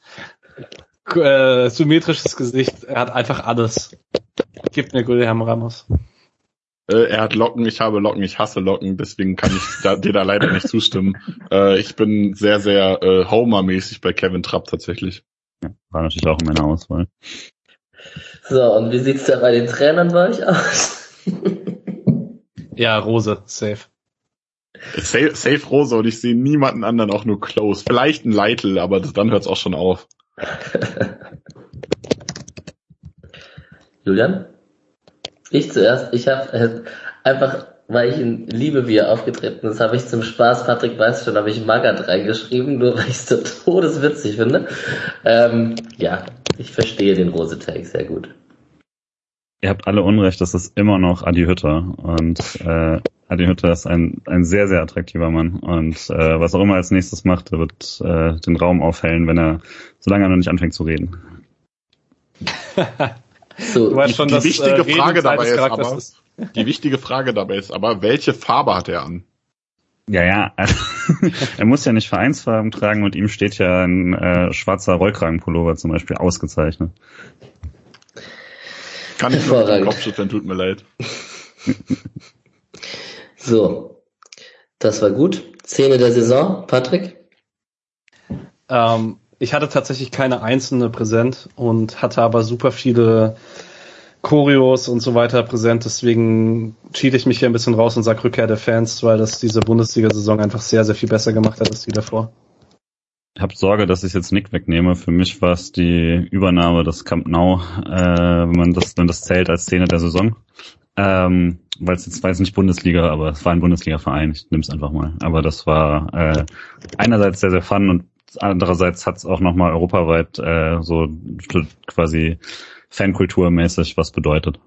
äh, symmetrisches Gesicht. Er hat einfach alles. Gibt mir Guilherme Ramos. Äh, er hat Locken, ich habe Locken, ich hasse Locken, deswegen kann ich da, dir da leider nicht zustimmen. Äh, ich bin sehr, sehr äh, Homer-mäßig bei Kevin Trapp tatsächlich. Ja, war natürlich auch in meiner Auswahl. So, und wie sieht's da bei den Trainern bei euch aus? ja, Rose, safe. Safe, safe Rose und ich sehe niemanden anderen auch nur close. Vielleicht ein Leitl, aber das, dann hört's auch schon auf. Julian? Ich zuerst. Ich habe äh, einfach, weil ich ihn liebe, wie er aufgetreten ist, habe ich zum Spaß, Patrick weiß schon, habe ich Magat reingeschrieben, nur weil ich es so todeswitzig finde. Ähm, ja, ich verstehe den Rose-Tag sehr gut. Ihr habt alle Unrecht, das ist immer noch Adi Hütter. Und äh, Adi Hütter ist ein, ein sehr, sehr attraktiver Mann. Und äh, was auch immer er als nächstes macht, er wird äh, den Raum aufhellen, wenn er, solange er noch nicht anfängt zu reden. so, du weißt schon, die, die wichtige äh, Frage dabei ist aber, ist. die wichtige Frage dabei ist aber, welche Farbe hat er an? Ja, ja. er muss ja nicht Vereinsfarben tragen und ihm steht ja ein äh, schwarzer Rollkragenpullover zum Beispiel ausgezeichnet. Kann ich nur den Kopf schütteln, tut mir leid. so, das war gut. Szene der Saison, Patrick? Ähm, ich hatte tatsächlich keine einzelne präsent und hatte aber super viele Choreos und so weiter präsent. Deswegen cheat ich mich hier ein bisschen raus und sage Rückkehr der Fans, weil das diese Bundesliga-Saison einfach sehr, sehr viel besser gemacht hat als die davor. Ich habe Sorge, dass ich jetzt Nick wegnehme. Für mich war es die Übernahme des Camp Nou, äh, wenn man das, wenn das zählt als Szene der Saison. Ähm, weil es jetzt war jetzt nicht Bundesliga, aber es war ein Bundesliga-Verein. Ich nehme es einfach mal. Aber das war äh, einerseits sehr, sehr fun und andererseits hat es auch nochmal europaweit äh, so quasi Fankulturmäßig was bedeutet.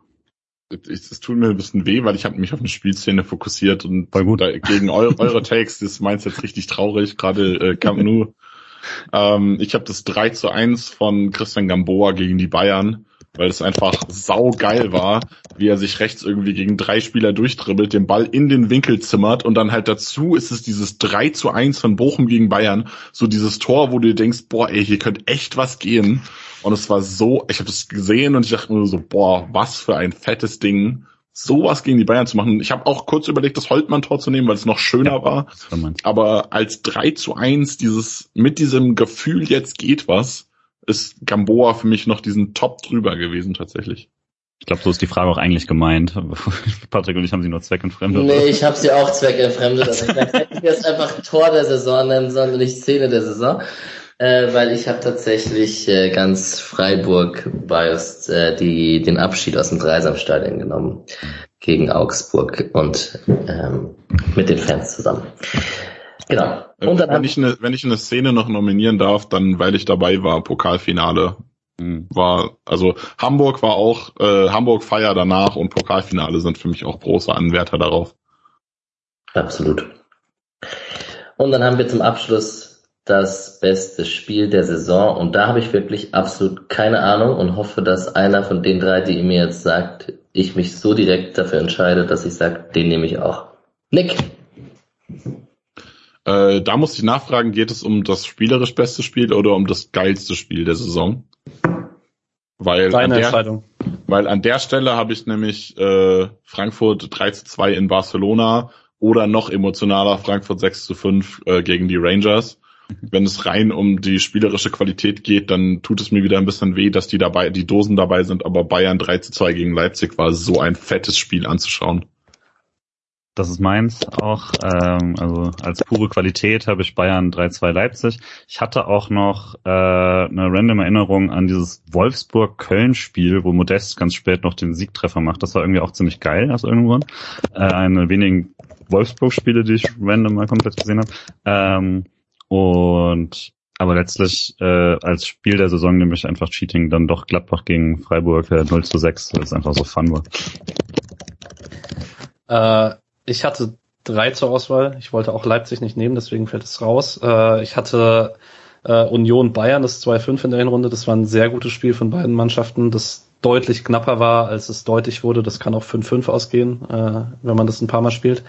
Es tut mir ein bisschen weh, weil ich habe mich auf eine Spielszene fokussiert und Voll gut. gegen eure, eure Takes, das meint jetzt richtig traurig, gerade äh, Camp Nou ähm, ich habe das 3 zu 1 von Christian Gamboa gegen die Bayern, weil es einfach sau geil war, wie er sich rechts irgendwie gegen drei Spieler durchdribbelt, den Ball in den Winkel zimmert und dann halt dazu ist es dieses 3 zu 1 von Bochum gegen Bayern, so dieses Tor, wo du dir denkst, boah, ey, hier könnte echt was gehen. Und es war so, ich habe das gesehen und ich dachte nur so, boah, was für ein fettes Ding sowas gegen die Bayern zu machen. Ich habe auch kurz überlegt, das Holtmann-Tor zu nehmen, weil es noch schöner ja, war. Aber als 3 zu 1, dieses, mit diesem Gefühl, jetzt geht was, ist Gamboa für mich noch diesen Top drüber gewesen tatsächlich. Ich glaube, so ist die Frage auch eigentlich gemeint. Patrick und ich haben sie nur zweckentfremdet. Nee, ich habe sie auch zweckentfremdet. Also ich hätte jetzt einfach Tor der Saison nennen sollen und nicht Szene der Saison. Äh, weil ich habe tatsächlich äh, ganz Freiburg biased äh, die, den Abschied aus dem Dreisamstadion genommen gegen Augsburg und ähm, mit den Fans zusammen. Genau. Und dann wenn, ich eine, wenn ich eine Szene noch nominieren darf, dann weil ich dabei war, Pokalfinale Mhm. War, also Hamburg war auch, äh, Hamburg Feier danach und Pokalfinale sind für mich auch große Anwärter darauf. Absolut. Und dann haben wir zum Abschluss das beste Spiel der Saison und da habe ich wirklich absolut keine Ahnung und hoffe, dass einer von den drei, die ihr mir jetzt sagt, ich mich so direkt dafür entscheide, dass ich sage, den nehme ich auch. Nick. Äh, da muss ich nachfragen, geht es um das spielerisch beste Spiel oder um das geilste Spiel der Saison? Weil Deine an der, Entscheidung. Weil an der Stelle habe ich nämlich äh, Frankfurt 3 zu 2 in Barcelona oder noch emotionaler Frankfurt 6 zu 5 äh, gegen die Rangers. Wenn es rein um die spielerische Qualität geht, dann tut es mir wieder ein bisschen weh, dass die dabei, die Dosen dabei sind, aber Bayern 3 zu 2 gegen Leipzig war so ein fettes Spiel anzuschauen. Das ist meins auch. Ähm, also als pure Qualität habe ich Bayern 3-2 Leipzig. Ich hatte auch noch äh, eine random Erinnerung an dieses Wolfsburg-Köln-Spiel, wo Modest ganz spät noch den Siegtreffer macht. Das war irgendwie auch ziemlich geil aus irgendwann. Äh, eine wenigen Wolfsburg-Spiele, die ich random mal komplett gesehen habe. Ähm, und aber letztlich äh, als Spiel der Saison nehme ich einfach Cheating dann doch Gladbach gegen Freiburg äh, 0 zu 6, weil es einfach so fun war. Äh, ich hatte drei zur Auswahl. Ich wollte auch Leipzig nicht nehmen, deswegen fällt es raus. Äh, ich hatte äh, Union Bayern, das 2-5 in der Hinrunde. Das war ein sehr gutes Spiel von beiden Mannschaften, das deutlich knapper war, als es deutlich wurde. Das kann auch 5-5 ausgehen, äh, wenn man das ein paar Mal spielt.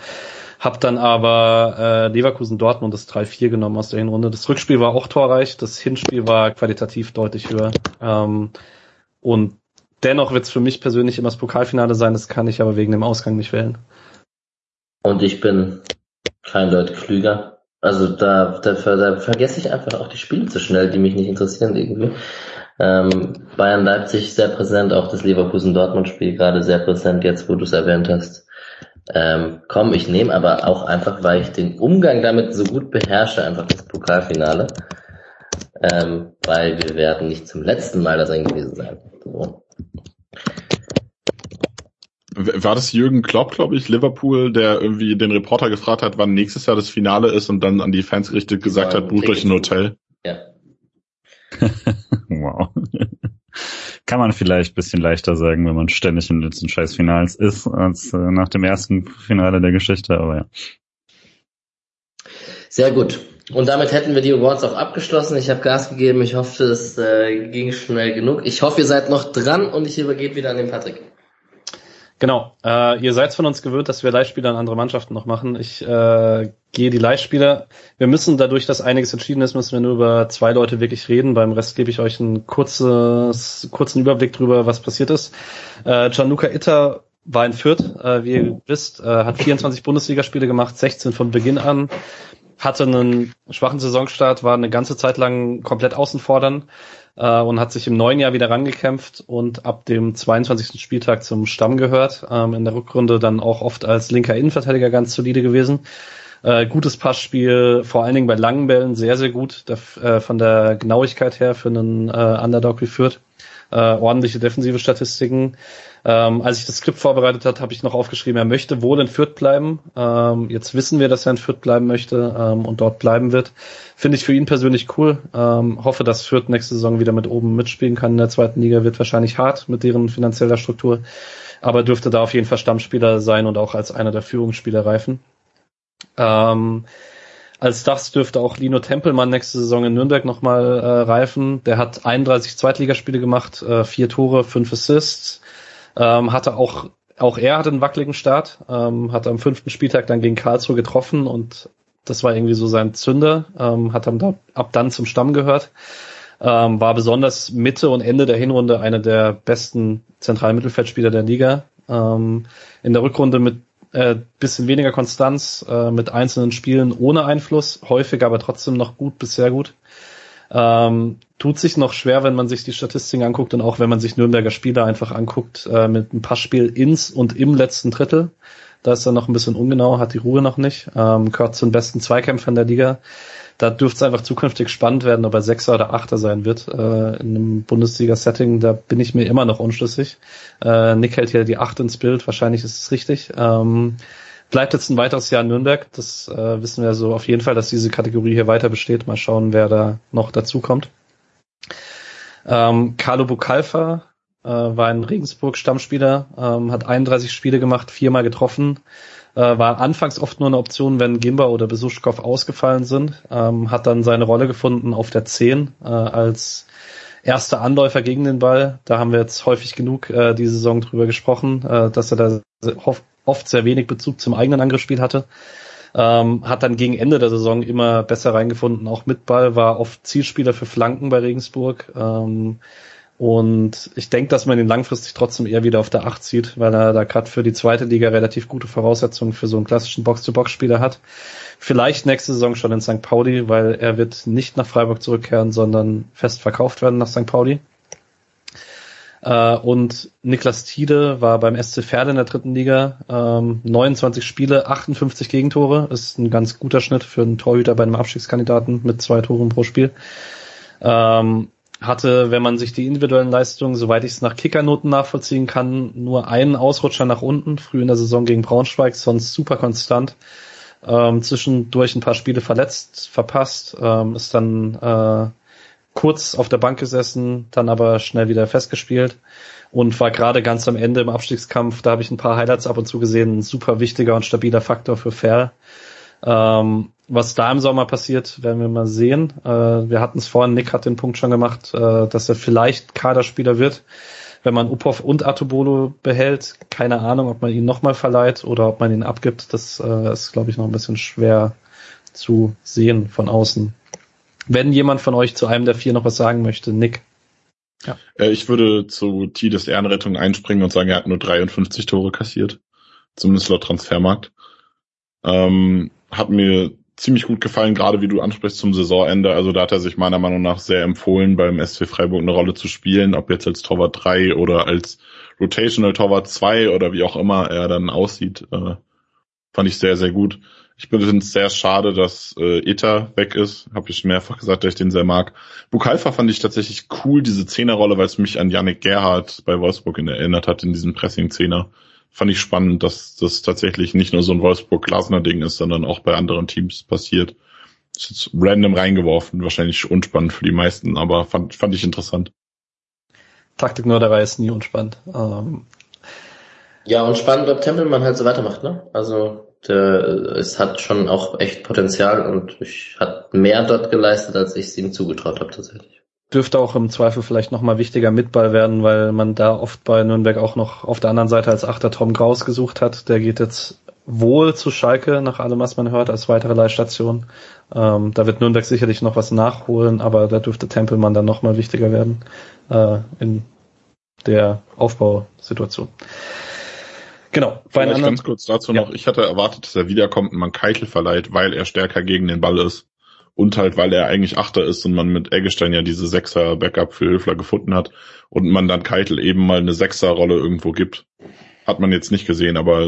Hab dann aber äh, Leverkusen Dortmund das 3-4 genommen aus der Hinrunde. Das Rückspiel war auch torreich, das Hinspiel war qualitativ deutlich höher. Ähm, und dennoch wird es für mich persönlich immer das Pokalfinale sein, das kann ich aber wegen dem Ausgang nicht wählen. Und ich bin kein Deut klüger. Also da, da, da vergesse ich einfach auch die Spiele zu schnell, die mich nicht interessieren irgendwie. Ähm, Bayern Leipzig sehr präsent, auch das Leverkusen Dortmund Spiel gerade sehr präsent, jetzt wo du es erwähnt hast. Ähm, komm, ich nehme aber auch einfach, weil ich den Umgang damit so gut beherrsche, einfach das Pokalfinale. Ähm, weil wir werden nicht zum letzten Mal das ein gewesen sein. So. War das Jürgen Klopp, glaube ich, Liverpool, der irgendwie den Reporter gefragt hat, wann nächstes Jahr das Finale ist und dann an die Fans gerichtet gesagt hat, bucht euch ein Hotel? Ja. wow. Kann man vielleicht bisschen leichter sagen, wenn man ständig in den scheiß Finals ist, als äh, nach dem ersten Finale der Geschichte, aber ja. Sehr gut. Und damit hätten wir die Awards auch abgeschlossen. Ich habe Gas gegeben. Ich hoffe, es äh, ging schnell genug. Ich hoffe, ihr seid noch dran und ich übergebe wieder an den Patrick. Genau. Äh, ihr seid von uns gewöhnt, dass wir Leihspieler an andere Mannschaften noch machen. Ich äh, gehe die Leihspieler. Wir müssen dadurch, dass einiges entschieden ist, müssen wir nur über zwei Leute wirklich reden. Beim Rest gebe ich euch einen kurzes, kurzen Überblick drüber, was passiert ist. Äh, Gianluca Itter war in Fürth, äh, wie ihr wisst, äh, hat 24 Bundesligaspiele gemacht, 16 von Beginn an, hatte einen schwachen Saisonstart, war eine ganze Zeit lang komplett außen fordern äh, und hat sich im neuen Jahr wieder rangekämpft und ab dem 22. Spieltag zum Stamm gehört. Ähm, in der Rückrunde dann auch oft als linker Innenverteidiger ganz solide gewesen. Äh, gutes Passspiel, vor allen Dingen bei langen Bällen sehr, sehr gut, der, äh, von der Genauigkeit her für einen äh, Underdog wie Fürth. Äh, ordentliche defensive Statistiken. Ähm, als ich das Skript vorbereitet hat, habe ich noch aufgeschrieben, er möchte wohl in Fürth bleiben. Ähm, jetzt wissen wir, dass er in Fürth bleiben möchte ähm, und dort bleiben wird. Finde ich für ihn persönlich cool. Ähm, hoffe, dass Fürth nächste Saison wieder mit oben mitspielen kann in der zweiten Liga. Wird wahrscheinlich hart mit deren finanzieller Struktur, aber dürfte da auf jeden Fall Stammspieler sein und auch als einer der Führungsspieler reifen. Ähm, als das dürfte auch Lino Tempelmann nächste Saison in Nürnberg nochmal äh, reifen. Der hat 31 Zweitligaspiele gemacht, äh, vier Tore, fünf Assists. Ähm, hatte auch, auch er hatte einen wackeligen Start, ähm, hat am fünften Spieltag dann gegen Karlsruhe getroffen und das war irgendwie so sein Zünder, ähm, hat dann da, ab dann zum Stamm gehört. Ähm, war besonders Mitte und Ende der Hinrunde einer der besten Zentralmittelfeldspieler der Liga. Ähm, in der Rückrunde mit äh, bisschen weniger Konstanz, äh, mit einzelnen Spielen ohne Einfluss, häufig aber trotzdem noch gut bis sehr gut. Ähm, tut sich noch schwer, wenn man sich die Statistiken anguckt und auch wenn man sich Nürnberger Spieler einfach anguckt, äh, mit ein Passspiel ins und im letzten Drittel. Da ist er noch ein bisschen ungenau, hat die Ruhe noch nicht. Ähm, gehört zu den besten Zweikämpfern der Liga. Da dürfte es einfach zukünftig spannend werden, ob er Sechser oder Achter sein wird äh, in einem Bundesliga-Setting. Da bin ich mir immer noch unschlüssig. Äh, Nick hält hier die Acht ins Bild. Wahrscheinlich ist es richtig. Ähm, bleibt jetzt ein weiteres Jahr in Nürnberg. Das äh, wissen wir so auf jeden Fall, dass diese Kategorie hier weiter besteht. Mal schauen, wer da noch dazu kommt. Ähm, Carlo Bucalfa äh, war ein Regensburg-Stammspieler, ähm, hat 31 Spiele gemacht, viermal getroffen, äh, war anfangs oft nur eine Option, wenn Gimba oder Besuschkow ausgefallen sind, ähm, hat dann seine Rolle gefunden auf der 10 äh, als erster Anläufer gegen den Ball. Da haben wir jetzt häufig genug äh, diese Saison drüber gesprochen, äh, dass er da oft sehr wenig Bezug zum eigenen Angriffsspiel hatte. Ähm, hat dann gegen Ende der Saison immer besser reingefunden, auch mit Ball, war oft Zielspieler für Flanken bei Regensburg. Ähm, und ich denke, dass man ihn langfristig trotzdem eher wieder auf der Acht sieht, weil er da gerade für die zweite Liga relativ gute Voraussetzungen für so einen klassischen Box-to-Box-Spieler hat. Vielleicht nächste Saison schon in St. Pauli, weil er wird nicht nach Freiburg zurückkehren, sondern fest verkauft werden nach St. Pauli. Äh, und Niklas Tiede war beim SC Pferde in der dritten Liga. Ähm, 29 Spiele, 58 Gegentore. Ist ein ganz guter Schnitt für einen Torhüter bei einem Abstiegskandidaten mit zwei Toren pro Spiel. Hatte, wenn man sich die individuellen Leistungen, soweit ich es nach Kickernoten nachvollziehen kann, nur einen Ausrutscher nach unten, früh in der Saison gegen Braunschweig, sonst super konstant. Ähm, zwischendurch ein paar Spiele verletzt, verpasst, ähm, ist dann äh, kurz auf der Bank gesessen, dann aber schnell wieder festgespielt und war gerade ganz am Ende im Abstiegskampf, da habe ich ein paar Highlights ab und zu gesehen, ein super wichtiger und stabiler Faktor für Fair. Ähm, was da im Sommer passiert, werden wir mal sehen. Äh, wir hatten es vorhin, Nick hat den Punkt schon gemacht, äh, dass er vielleicht Kaderspieler wird, wenn man Upov und Atobolo behält. Keine Ahnung, ob man ihn nochmal verleiht oder ob man ihn abgibt. Das äh, ist, glaube ich, noch ein bisschen schwer zu sehen von außen. Wenn jemand von euch zu einem der vier noch was sagen möchte, Nick. Ja. Äh, ich würde zu Tides Ehrenrettung einspringen und sagen, er hat nur 53 Tore kassiert. Zumindest laut Transfermarkt. Ähm, hat mir ziemlich gut gefallen, gerade wie du ansprichst zum Saisonende. Also da hat er sich meiner Meinung nach sehr empfohlen, beim SC Freiburg eine Rolle zu spielen, ob jetzt als Torwart 3 oder als Rotational Torwart 2 oder wie auch immer er dann aussieht. Äh, fand ich sehr, sehr gut. Ich finde es sehr schade, dass äh, Eta weg ist. Habe ich mehrfach gesagt, dass ich den sehr mag. Bukalfa fand ich tatsächlich cool, diese Zehnerrolle, weil es mich an Yannick Gerhardt bei Wolfsburg erinnert hat, in diesem Pressing-Zehner fand ich spannend, dass das tatsächlich nicht nur so ein Wolfsburg-Glasner-Ding ist, sondern auch bei anderen Teams passiert. Das ist jetzt random reingeworfen, wahrscheinlich unspannend für die meisten, aber fand, fand ich interessant. Taktik nur dabei ist nie unspannend. Ähm ja, und spannend, ob Tempelmann halt so weitermacht, ne? Also der, es hat schon auch echt Potenzial und ich hat mehr dort geleistet, als ich es ihm zugetraut habe tatsächlich dürfte auch im Zweifel vielleicht nochmal wichtiger Mitball werden, weil man da oft bei Nürnberg auch noch auf der anderen Seite als Achter Tom Graus gesucht hat. Der geht jetzt wohl zu Schalke, nach allem, was man hört, als weitere Leihstation. Ähm, da wird Nürnberg sicherlich noch was nachholen, aber da dürfte Tempelmann dann nochmal wichtiger werden äh, in der Aufbausituation. Genau. Vielleicht ganz kurz dazu ja. noch. Ich hatte erwartet, dass er wiederkommt und man Keitel verleiht, weil er stärker gegen den Ball ist. Und halt, weil er eigentlich Achter ist und man mit Eggestein ja diese Sechser-Backup für Höfler gefunden hat und man dann Keitel eben mal eine Sechser-Rolle irgendwo gibt. Hat man jetzt nicht gesehen, aber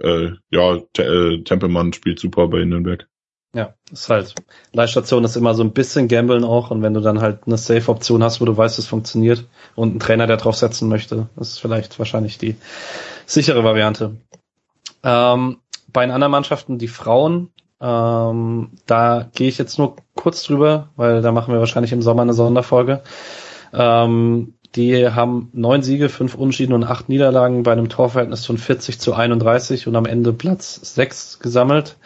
äh, ja, Te äh, Tempelmann spielt super bei Nürnberg. Ja, ist halt, Leihstation ist immer so ein bisschen Gambeln auch und wenn du dann halt eine Safe-Option hast, wo du weißt, es funktioniert und einen Trainer, der drauf setzen möchte, ist vielleicht wahrscheinlich die sichere Variante. Ähm, bei den anderen Mannschaften, die Frauen, ähm, da gehe ich jetzt nur kurz drüber, weil da machen wir wahrscheinlich im Sommer eine Sonderfolge. Ähm, die haben neun Siege, fünf Unschieden und acht Niederlagen bei einem Torverhältnis von 40 zu 31 und am Ende Platz sechs gesammelt.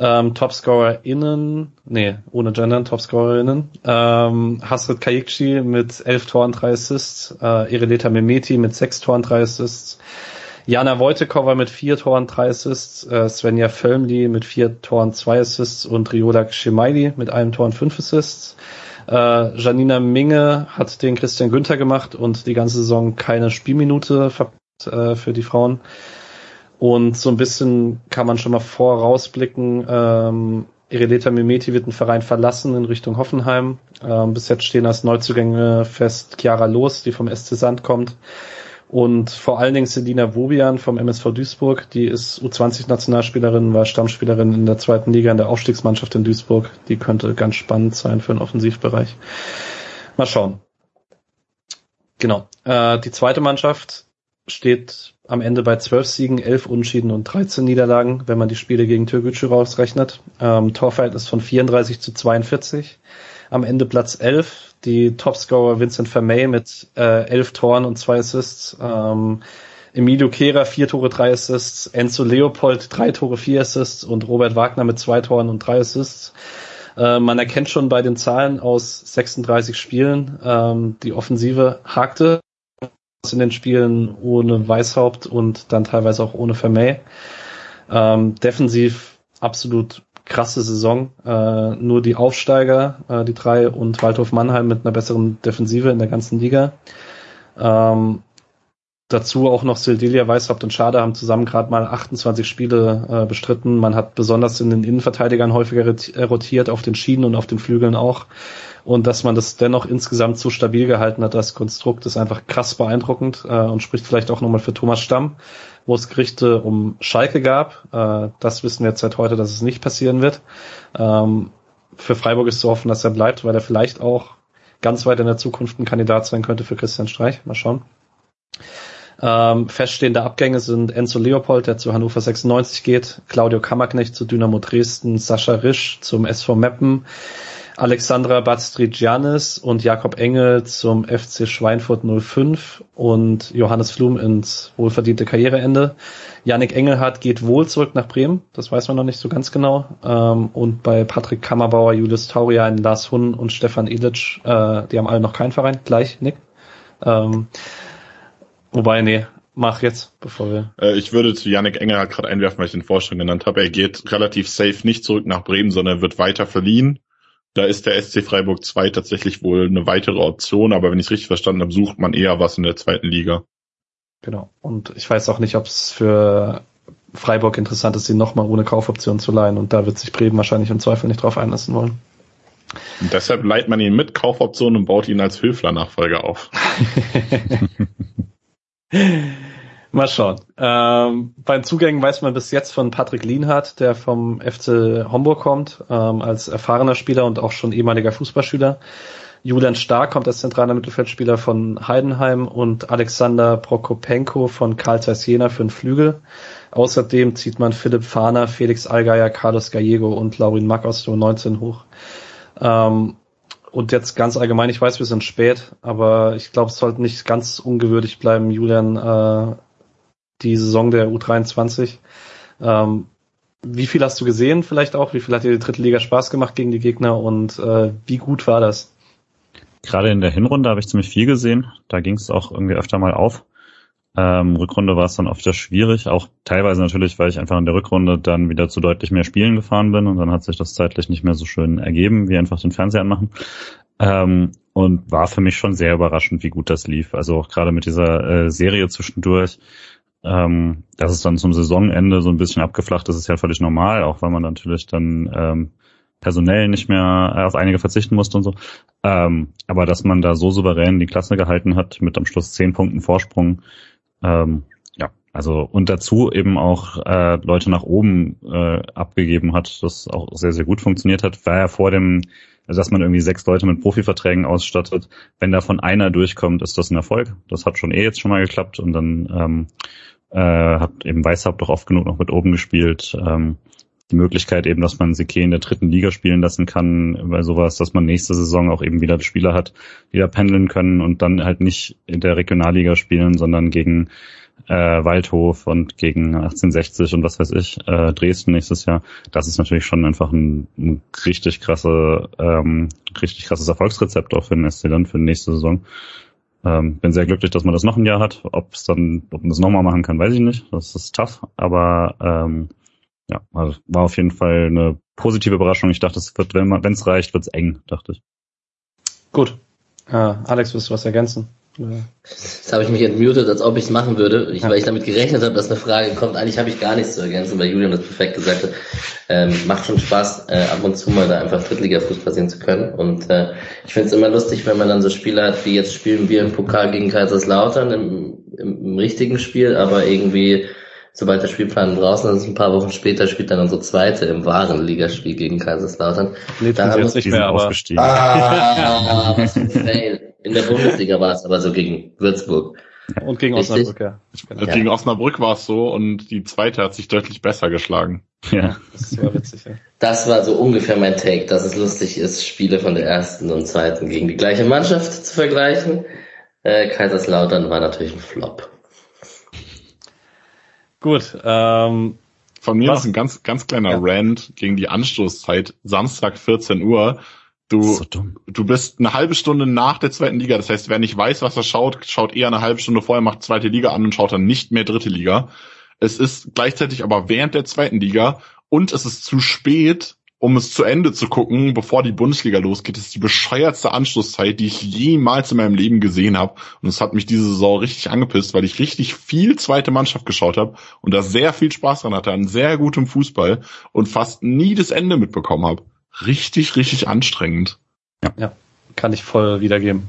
Ähm, TopscorerInnen, nee, ohne Gendern, TopscorerInnen, ähm, Hasret Kayikci mit elf Toren, drei Assists, äh, Ireleta Memeti mit sechs Toren, drei Assists, Jana Wojtekova mit vier Toren, drei Assists, äh, Svenja Völmli mit vier Toren, zwei Assists und Riola Schemaili mit einem Tor und fünf Assists. Äh, Janina Minge hat den Christian Günther gemacht und die ganze Saison keine Spielminute äh, für die Frauen. Und so ein bisschen kann man schon mal vorausblicken, ähm, Ireleta Mimeti wird den Verein verlassen in Richtung Hoffenheim. Ähm, bis jetzt stehen als Neuzugänge fest Chiara Los, die vom SC Sand kommt. Und vor allen Dingen Selina Wobian vom MSV Duisburg, die ist U20-Nationalspielerin, war Stammspielerin in der zweiten Liga in der Aufstiegsmannschaft in Duisburg. Die könnte ganz spannend sein für den Offensivbereich. Mal schauen. Genau. Äh, die zweite Mannschaft steht am Ende bei 12 Siegen, 11 Unschieden und 13 Niederlagen, wenn man die Spiele gegen Türkgücü rausrechnet. Ähm, Torverhältnis von 34 zu 42. Am Ende Platz 11. Die Topscorer Vincent Vermey mit äh, 11 Toren und 2 Assists. Ähm, Emilio Kehrer, 4 Tore, 3 Assists. Enzo Leopold, 3 Tore, 4 Assists. Und Robert Wagner mit 2 Toren und 3 Assists. Äh, man erkennt schon bei den Zahlen aus 36 Spielen, ähm, die Offensive hakte in den Spielen ohne Weißhaupt und dann teilweise auch ohne Vermey. Ähm, defensiv absolut krasse Saison. Äh, nur die Aufsteiger, äh, die drei und Waldhof Mannheim mit einer besseren Defensive in der ganzen Liga. Ähm, dazu auch noch Sildelia, Weißhaupt und Schade haben zusammen gerade mal 28 Spiele äh, bestritten. Man hat besonders in den Innenverteidigern häufiger rotiert, auf den Schienen und auf den Flügeln auch. Und dass man das dennoch insgesamt so stabil gehalten hat, das Konstrukt ist einfach krass beeindruckend äh, und spricht vielleicht auch nochmal für Thomas Stamm, wo es Gerichte um Schalke gab. Äh, das wissen wir jetzt seit heute, dass es nicht passieren wird. Ähm, für Freiburg ist zu hoffen, dass er bleibt, weil er vielleicht auch ganz weit in der Zukunft ein Kandidat sein könnte für Christian Streich. Mal schauen. Ähm, feststehende Abgänge sind Enzo Leopold, der zu Hannover 96 geht, Claudio Kammerknecht zu Dynamo Dresden, Sascha Risch zum SV Meppen, Alexandra Bastrigianis und Jakob Engel zum FC Schweinfurt 05 und Johannes Flum ins wohlverdiente Karriereende. Yannick Engelhardt geht wohl zurück nach Bremen, das weiß man noch nicht so ganz genau. Ähm, und bei Patrick Kammerbauer, Julius Taurian, Lars Hunn und Stefan Ilitsch, äh, die haben alle noch keinen Verein, gleich, Nick. Ähm, Wobei, nee, mach jetzt, bevor wir. Äh, ich würde zu Yannick Enger gerade einwerfen, weil ich den Vorstand genannt habe. Er geht relativ safe nicht zurück nach Bremen, sondern wird weiter verliehen. Da ist der SC Freiburg 2 tatsächlich wohl eine weitere Option, aber wenn ich es richtig verstanden habe, sucht man eher was in der zweiten Liga. Genau. Und ich weiß auch nicht, ob es für Freiburg interessant ist, ihn nochmal ohne Kaufoption zu leihen. Und da wird sich Bremen wahrscheinlich im Zweifel nicht drauf einlassen wollen. Und deshalb leiht man ihn mit Kaufoption und baut ihn als Höfler-Nachfolger auf. Mal schauen. Ähm, bei den Zugängen weiß man bis jetzt von Patrick Lienhardt, der vom FC Homburg kommt, ähm, als erfahrener Spieler und auch schon ehemaliger Fußballschüler. Julian Stark kommt als zentraler Mittelfeldspieler von Heidenheim und Alexander Prokopenko von Karl Zeiss Jena für den Flügel. Außerdem zieht man Philipp Fahner, Felix Allgeier, Carlos Gallego und Laurin Mack aus der 19 hoch. Ähm, und jetzt ganz allgemein, ich weiß, wir sind spät, aber ich glaube, es sollte nicht ganz ungewürdig bleiben, Julian, äh, die Saison der U23. Ähm, wie viel hast du gesehen vielleicht auch? Wie viel hat dir die dritte Liga Spaß gemacht gegen die Gegner und äh, wie gut war das? Gerade in der Hinrunde habe ich ziemlich viel gesehen. Da ging es auch irgendwie öfter mal auf. Ähm, Rückrunde war es dann oft schwierig, auch teilweise natürlich, weil ich einfach in der Rückrunde dann wieder zu deutlich mehr Spielen gefahren bin und dann hat sich das zeitlich nicht mehr so schön ergeben, wie einfach den Fernseher anmachen. Ähm, und war für mich schon sehr überraschend, wie gut das lief. Also auch gerade mit dieser äh, Serie zwischendurch, ähm, dass es dann zum Saisonende so ein bisschen abgeflacht ist, ist ja völlig normal, auch weil man natürlich dann ähm, personell nicht mehr äh, auf einige verzichten musste und so. Ähm, aber dass man da so souverän die Klasse gehalten hat, mit am Schluss zehn Punkten Vorsprung, ähm, ja, also und dazu eben auch äh, Leute nach oben äh, abgegeben hat, das auch sehr, sehr gut funktioniert hat, war ja vor dem, also dass man irgendwie sechs Leute mit Profiverträgen ausstattet. Wenn davon einer durchkommt, ist das ein Erfolg. Das hat schon eh jetzt schon mal geklappt und dann ähm, äh, hat eben Weißhaupt doch oft genug noch mit oben gespielt. Ähm, die Möglichkeit eben, dass man Seke in der dritten Liga spielen lassen kann, bei sowas, dass man nächste Saison auch eben wieder Spieler hat, die da pendeln können und dann halt nicht in der Regionalliga spielen, sondern gegen äh, Waldhof und gegen 1860 und was weiß ich, äh, Dresden nächstes Jahr. Das ist natürlich schon einfach ein, ein richtig krasse, ähm, richtig krasses Erfolgsrezept auch für den SC dann für die nächste Saison. Ähm, bin sehr glücklich, dass man das noch ein Jahr hat. Ob es dann, ob man das nochmal machen kann, weiß ich nicht. Das ist tough, aber ähm, ja, also war auf jeden Fall eine positive Überraschung. Ich dachte, es wird, wenn es reicht, wird es eng, dachte ich. Gut. Äh, Alex, willst du was ergänzen? Jetzt habe ich mich entmutet, als ob ich es machen würde, ich, weil ich damit gerechnet habe, dass eine Frage kommt. Eigentlich habe ich gar nichts zu ergänzen, weil Julian das perfekt gesagt hat. Ähm, macht schon Spaß, äh, ab und zu mal da einfach Drittliga-Fußball sehen zu können. Und äh, ich finde es immer lustig, wenn man dann so Spiele hat, wie jetzt spielen wir im Pokal gegen Kaiserslautern im, im, im richtigen Spiel, aber irgendwie sobald der Spielplan draußen ist, ein paar Wochen später spielt dann unsere zweite im wahren Ligaspiel gegen Kaiserslautern. Nee, da haben wir nicht mehr, aber. Ah, was für ein Fail. In der Bundesliga war es aber so gegen Würzburg. und gegen Richtig. Osnabrück, ja. Genau. Ja. Gegen Osnabrück war es so und die zweite hat sich deutlich besser geschlagen. Ja. Das war witzig, ja. Das war so ungefähr mein Take, dass es lustig ist, Spiele von der ersten und zweiten gegen die gleiche Mannschaft zu vergleichen. Äh, Kaiserslautern war natürlich ein Flop. Gut, ähm, Von mir Was? noch ein ganz, ganz kleiner Ja. Rant gegen die Anstoßzeit, Samstag 14 Uhr. Du, So du bist eine halbe Stunde nach der zweiten Liga. Das heißt, wer nicht weiß, was er schaut, schaut eher eine halbe Stunde vorher, macht zweite Liga an und schaut dann nicht mehr dritte Liga. Es ist gleichzeitig aber während der zweiten Liga und es ist zu spät, um es zu Ende zu gucken, bevor die Bundesliga losgeht. Das ist die bescheuertste Anschlusszeit, die ich jemals in meinem Leben gesehen habe. Und es hat mich diese Saison richtig angepisst, weil ich richtig viel zweite Mannschaft geschaut habe und da sehr viel Spaß dran hatte, an sehr gutem Fußball und fast nie das Ende mitbekommen habe. Richtig, richtig anstrengend. kann ich voll wiedergeben.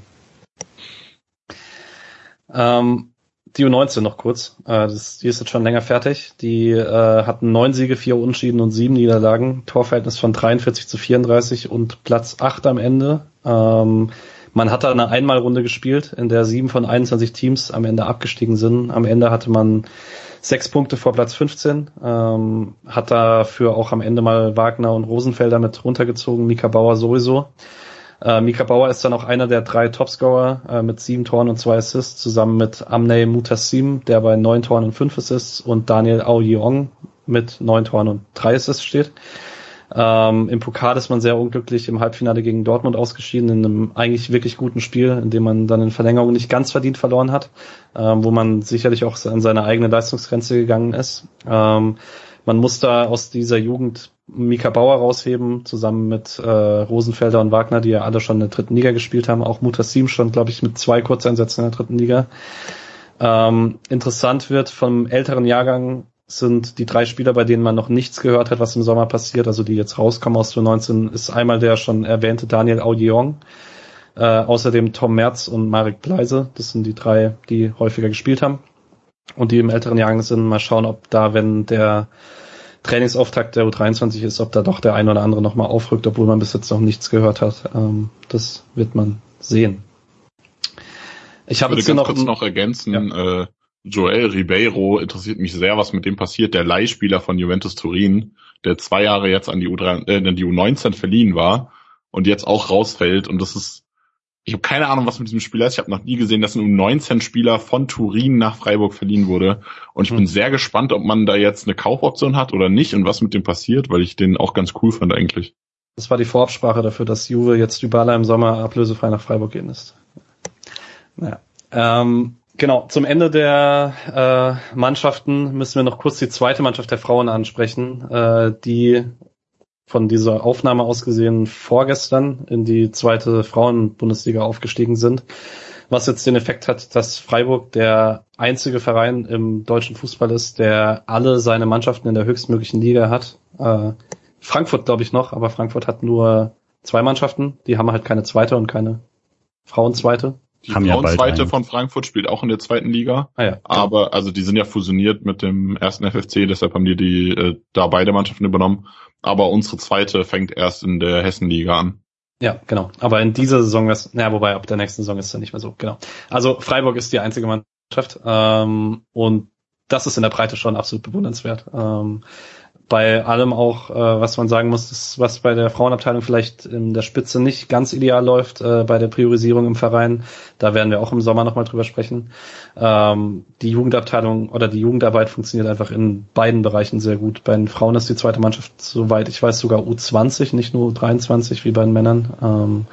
Ähm, die U19 noch kurz. Äh, das, die ist jetzt schon länger fertig. Die äh, hatten neun Siege, vier Unentschieden und sieben Niederlagen. Torverhältnis von 43 zu 34 und Platz 8 am Ende. Ähm, man hat da eine Einmalrunde gespielt, in der sieben von 21 Teams am Ende abgestiegen sind. Am Ende hatte man sechs Punkte vor Platz 15. Ähm, hat dafür auch am Ende mal Wagner und Rosenfelder mit runtergezogen, Mika Bauer sowieso. Äh, Mika Bauer ist dann auch einer der drei Topscorer äh, mit sieben Toren und zwei Assists, zusammen mit Amnei Mutassim, der bei neun Toren und fünf Assists und Daniel Aoyeong mit neun Toren und drei Assists steht. Ähm, Im Pokal ist man sehr unglücklich im Halbfinale gegen Dortmund ausgeschieden, in einem eigentlich wirklich guten Spiel, in dem man dann in Verlängerung nicht ganz verdient verloren hat, ähm, wo man sicherlich auch an seine eigene Leistungsgrenze gegangen ist. Ähm, man muss da aus dieser Jugend Mika Bauer rausheben, zusammen mit äh, Rosenfelder und Wagner, die ja alle schon in der dritten Liga gespielt haben. Auch Mutassim stand, glaube ich, mit zwei Kurzeinsätzen in der dritten Liga. Ähm, interessant wird vom älteren Jahrgang sind die drei Spieler, bei denen man noch nichts gehört hat, was im Sommer passiert, also die jetzt rauskommen aus 2019, ist einmal der schon erwähnte Daniel Audieong, äh, außerdem Tom Merz und Marek Bleise. Das sind die drei, die häufiger gespielt haben und die im älteren Jahrgang sind. Mal schauen, ob da, wenn der Trainingsauftakt der U23 ist, ob da doch der ein oder andere nochmal aufrückt, obwohl man bis jetzt noch nichts gehört hat. Ähm, das wird man sehen. Ich Ich habe würde jetzt hier ganz noch, kurz noch ergänzen, äh, Joel Ribeiro interessiert mich sehr, was mit dem passiert, der Leihspieler von Juventus Turin, der zwei Jahre jetzt an die, U3, äh, an die U19 verliehen war und jetzt auch rausfällt. Und das ist, ich habe keine Ahnung, was mit diesem Spieler ist. Ich habe noch nie gesehen, dass ein U19-Spieler von Turin nach Freiburg verliehen wurde. Und ich Hm. bin sehr gespannt, ob man da jetzt eine Kaufoption hat oder nicht und was mit dem passiert, weil ich den auch ganz cool fand eigentlich. das war die Vorabsprache dafür, dass Juve jetzt Dybala im Sommer ablösefrei nach Freiburg gehen ist. Naja. Ähm, genau, zum Ende der äh, Mannschaften müssen wir noch kurz die zweite Mannschaft der Frauen ansprechen, äh, die von dieser Aufnahme aus gesehen vorgestern in die zweite Frauenbundesliga aufgestiegen sind. Was jetzt den Effekt hat, dass Freiburg der einzige Verein im deutschen Fußball ist, der alle seine Mannschaften in der höchstmöglichen Liga hat. Äh, Frankfurt glaube ich noch, aber Frankfurt hat nur zwei Mannschaften. Die haben halt keine zweite und keine Frauenzweite. Die Haben ja Frauenzweite einen. von Frankfurt spielt auch in der zweiten Liga. Ah ja. Aber also die sind ja fusioniert mit dem ersten FFC, deshalb haben die die äh, da beide Mannschaften übernommen. Aber unsere zweite fängt erst in der Hessenliga an. Ja, genau. Aber in dieser Saison ist, naja, wobei ab der nächsten Saison ist es dann nicht mehr so, genau. Also Freiburg ist die einzige Mannschaft ähm, und das ist in der Breite schon absolut bewundernswert. Ähm, bei allem auch, äh, was man sagen muss, ist, was bei der Frauenabteilung vielleicht in der Spitze nicht ganz ideal läuft, äh, bei der Priorisierung im Verein. Da werden wir auch im Sommer nochmal drüber sprechen. Ähm, die Jugendabteilung oder die Jugendarbeit funktioniert einfach in beiden Bereichen sehr gut. Bei den Frauen ist die zweite Mannschaft, soweit ich weiß, sogar U20, nicht nur U23 wie bei den Männern. Ähm,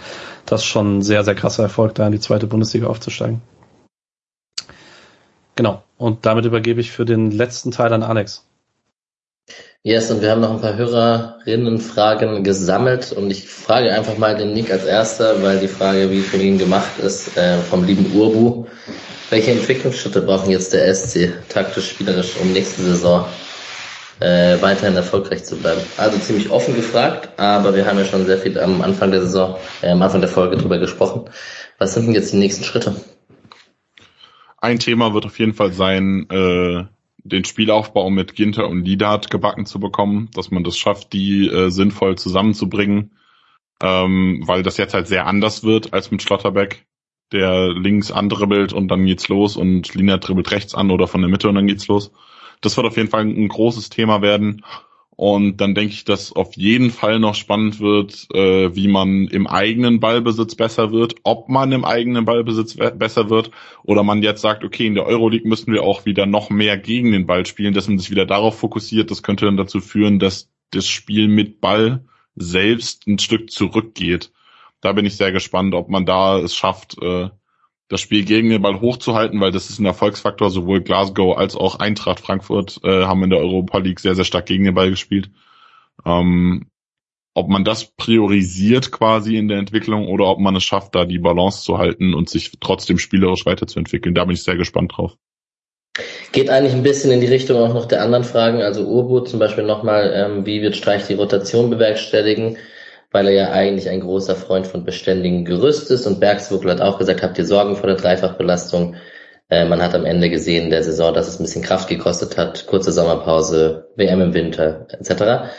das ist schon ein sehr, sehr krasser Erfolg, da in die zweite Bundesliga aufzusteigen. Genau. Und damit übergebe ich für den letzten Teil an Alex. Yes, und wir haben noch ein paar Hörerinnenfragen gesammelt und ich frage einfach mal den Nick als erster, weil die Frage, wie von Ihnen gemacht ist, äh, vom lieben Urbu. Welche Entwicklungsschritte brauchen jetzt der SC taktisch, spielerisch, um nächste Saison äh, weiterhin erfolgreich zu bleiben? Also ziemlich offen gefragt, aber wir haben ja schon sehr viel am Anfang der Saison, äh, am Anfang der Folge drüber gesprochen. Was sind denn jetzt die nächsten Schritte? Ein Thema wird auf jeden Fall sein, äh, den Spielaufbau mit Ginter und Liedart gebacken zu bekommen, dass man das schafft, die äh, sinnvoll zusammenzubringen, ähm, weil das jetzt halt sehr anders wird als mit Schlotterbeck, der links andribbelt und dann geht's los und Lienert dribbelt rechts an oder von der Mitte und dann geht's los. Das wird auf jeden Fall ein großes Thema werden. Und dann denke ich, dass auf jeden Fall noch spannend wird, äh, wie man im eigenen Ballbesitz besser wird, ob man im eigenen Ballbesitz besser wird oder man jetzt sagt, okay, in der Euroleague müssen wir auch wieder noch mehr gegen den Ball spielen, dass man sich wieder darauf fokussiert. Das könnte dann dazu führen, dass das Spiel mit Ball selbst ein Stück zurückgeht. Da bin ich sehr gespannt, ob man da es schafft, äh, das Spiel gegen den Ball hochzuhalten, weil das ist ein Erfolgsfaktor. Sowohl Glasgow als auch Eintracht Frankfurt äh, haben in der Europa League sehr, sehr stark gegen den Ball gespielt. Ähm, ob man das priorisiert quasi in der Entwicklung oder ob man es schafft, da die Balance zu halten und sich trotzdem spielerisch weiterzuentwickeln. Da bin ich sehr gespannt drauf. Geht eigentlich ein bisschen in die Richtung auch noch der anderen Fragen. Also Urbu zum Beispiel nochmal, ähm, wie wird Streich die Rotation bewerkstelligen? Weil er ja eigentlich ein großer Freund von beständigen Gerüst ist. Und Bergswuckel hat auch gesagt, habt ihr Sorgen vor der Dreifachbelastung? Äh, man hat am Ende gesehen der Saison, dass es ein bisschen Kraft gekostet hat, kurze Sommerpause, WM im Winter etc.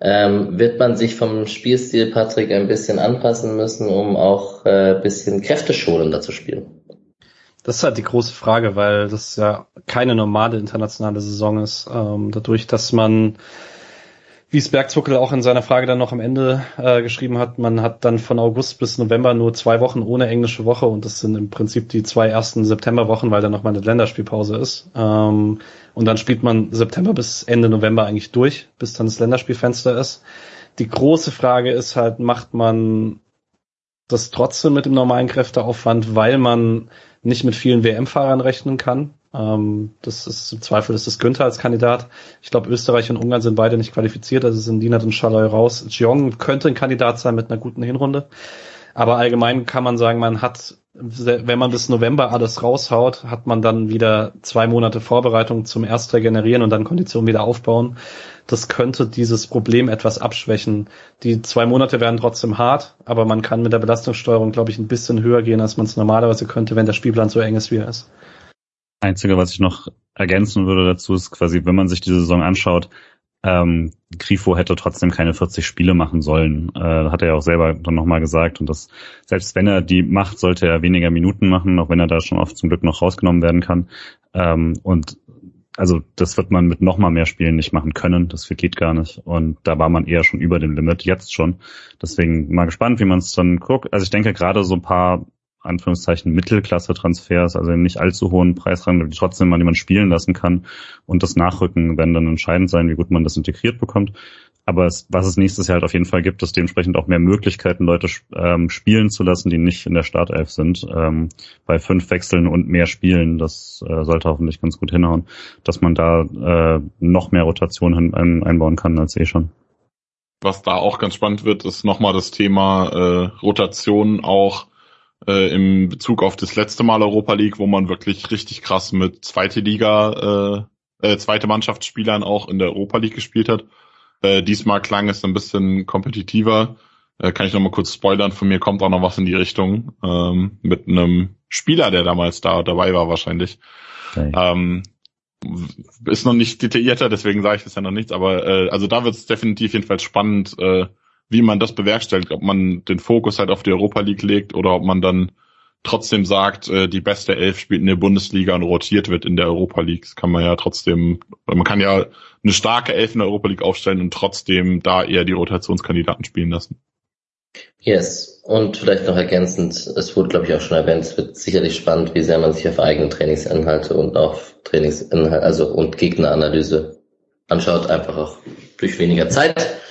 Ähm, wird man sich vom Spielstil, Patrick, ein bisschen anpassen müssen, um auch äh, bisschen kräfteschonender zu spielen? Das ist halt die große Frage, weil das ja keine normale internationale Saison ist. Ähm, dadurch, dass man wie es Bergzuckel auch in seiner Frage dann noch am Ende äh, geschrieben hat, man hat dann von August bis November nur zwei Wochen ohne englische Woche und das sind im Prinzip die zwei ersten Septemberwochen, weil dann nochmal eine Länderspielpause ist. Ähm, und dann spielt man September bis Ende November eigentlich durch, bis dann das Länderspielfenster ist. Die große Frage ist halt, macht man das trotzdem mit dem normalen Kräfteaufwand, weil man nicht mit vielen WM-Fahrern rechnen kann. Ähm, das ist im Zweifel ist das Günther als Kandidat. Ich glaube, Österreich und Ungarn sind beide nicht qualifiziert, also sind Dinat und Schalay raus. Jeong könnte ein Kandidat sein mit einer guten Hinrunde. Aber allgemein kann man sagen, man hat, wenn man bis November alles raushaut, hat man dann wieder zwei Monate Vorbereitung zum erst regenerieren und dann Konditionen wieder aufbauen. Das könnte dieses Problem etwas abschwächen. Die zwei Monate werden trotzdem hart, aber man kann mit der Belastungssteuerung, glaube ich, ein bisschen höher gehen, als man es normalerweise könnte, wenn der Spielplan so eng ist, wie er ist. Einzige, was ich noch ergänzen würde dazu, ist quasi, wenn man sich die Saison anschaut, ähm, Grifo hätte trotzdem keine 40 Spiele machen sollen. Äh, hat er ja auch selber dann nochmal gesagt. Und das, selbst wenn er die macht, sollte er weniger Minuten machen, auch wenn er da schon oft zum Glück noch rausgenommen werden kann. Ähm, und also das wird man mit nochmal mehr Spielen nicht machen können. Das geht gar nicht. Und da war man eher schon über dem Limit, jetzt schon. Deswegen mal gespannt, wie man es dann guckt. Also ich denke gerade so ein paar Anführungszeichen Mittelklasse-Transfers, also nicht allzu hohen Preisrang, die trotzdem mal jemand spielen lassen kann. Und das Nachrücken werden dann entscheidend sein, wie gut man das integriert bekommt. Aber es, was es nächstes Jahr halt auf jeden Fall gibt, ist dementsprechend auch mehr Möglichkeiten, Leute ähm, spielen zu lassen, die nicht in der Startelf sind. Ähm, bei fünf Wechseln und mehr Spielen, das äh, sollte hoffentlich ganz gut hinhauen, dass man da äh, noch mehr Rotation hin, ein, einbauen kann als eh schon. Was da auch ganz spannend wird, ist nochmal das Thema äh, Rotation auch äh, im Bezug auf das letzte Mal Europa League, wo man wirklich richtig krass mit zweite Liga, äh, äh, zweite Mannschaftsspielern auch in der Europa League gespielt hat. Äh, diesmal klang es ein bisschen kompetitiver. Äh, kann ich noch mal kurz spoilern, von mir kommt auch noch was in die Richtung, ähm, mit einem Spieler, der damals da dabei war wahrscheinlich. Okay. Ähm, ist noch nicht detaillierter, deswegen sage ich das ja noch nichts, aber äh, also da wird es definitiv jedenfalls spannend, äh, wie man das bewerkstelligt, ob man den Fokus halt auf die Europa League legt oder ob man dann trotzdem sagt, äh, die beste Elf spielt in der Bundesliga und rotiert wird in der Europa League. Das kann man ja trotzdem, man kann ja eine starke Elf in der Europa League aufstellen und trotzdem da eher die Rotationskandidaten spielen lassen. Yes, und vielleicht noch ergänzend, es wurde glaube ich auch schon erwähnt, es wird sicherlich spannend, wie sehr man sich auf eigene Trainingsinhalte und auf Trainingsinhalte, also und Gegneranalyse anschaut, einfach auch durch weniger Zeit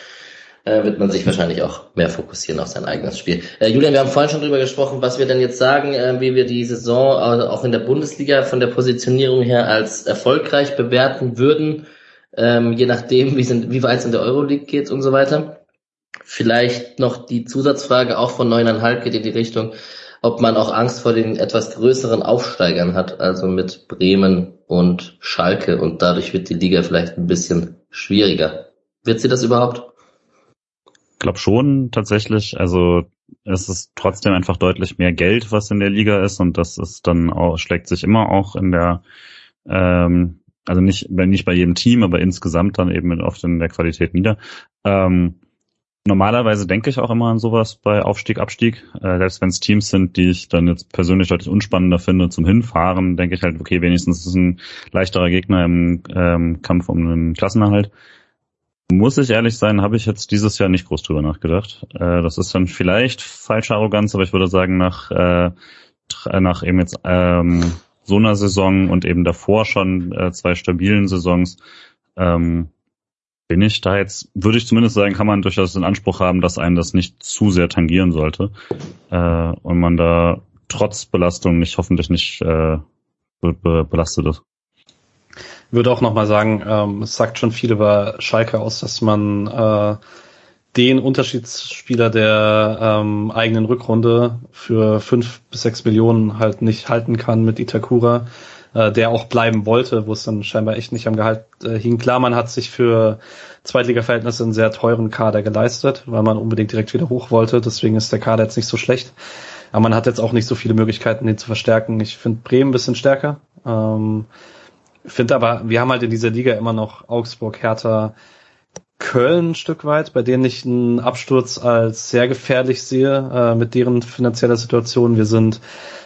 äh, wird man sich wahrscheinlich auch mehr fokussieren auf sein eigenes Spiel. Äh, Julian, wir haben vorhin schon drüber gesprochen, was wir denn jetzt sagen, äh, wie wir die Saison äh, auch in der Bundesliga von der Positionierung her als erfolgreich bewerten würden. ähm, je nachdem, wie, sind, wie weit es in der Euroleague geht und so weiter. Vielleicht noch die Zusatzfrage auch von neuneinhalb geht in die Richtung, ob man auch Angst vor den etwas größeren Aufsteigern hat, also mit Bremen und Schalke und dadurch wird die Liga vielleicht ein bisschen schwieriger. Wird sie das überhaupt? Glaube schon tatsächlich. Also es ist trotzdem einfach deutlich mehr Geld, was in der Liga ist und das ist dann auch, schlägt sich immer auch in der ähm, also nicht, nicht bei jedem Team, aber insgesamt dann eben oft in der Qualität nieder. Ähm, Normalerweise denke ich auch immer an sowas bei Aufstieg, Abstieg. Äh, selbst wenn es Teams sind, die ich dann jetzt persönlich deutlich unspannender finde zum Hinfahren, denke ich halt, okay, wenigstens ist es ein leichterer Gegner im ähm, Kampf um den Klassenerhalt. Muss ich ehrlich sein, habe ich jetzt dieses Jahr nicht groß drüber nachgedacht. Äh, das ist dann vielleicht falsche Arroganz, aber ich würde sagen, nach, äh, nach eben jetzt ähm, so einer Saison und eben davor schon äh, zwei stabilen Saisons, ähm, bin ich da jetzt, würde ich zumindest sagen, kann man durchaus den Anspruch haben, dass einen das nicht zu sehr tangieren sollte äh, und man da trotz Belastung nicht hoffentlich nicht äh, be be belastet ist. Würde auch nochmal sagen, ähm, es sagt schon viel über Schalke aus, dass man äh, den Unterschiedsspieler der ähm, eigenen Rückrunde für fünf bis sechs Millionen halt nicht halten kann mit Itakura äh, der auch bleiben wollte, wo es dann scheinbar echt nicht am Gehalt äh, hing. Klar, man hat sich für Zweitliga-Verhältnisse einen sehr teuren Kader geleistet, weil man unbedingt direkt wieder hoch wollte. Deswegen ist der Kader jetzt nicht so schlecht. Aber man hat jetzt auch nicht so viele Möglichkeiten, den zu verstärken. Ich finde Bremen ein bisschen stärker. Ähm, finde aber, wir haben halt in dieser Liga immer noch Augsburg, Hertha, Köln ein Stück weit, bei denen ich einen Absturz als sehr gefährlich sehe, äh, mit deren finanzieller Situation. Wir sind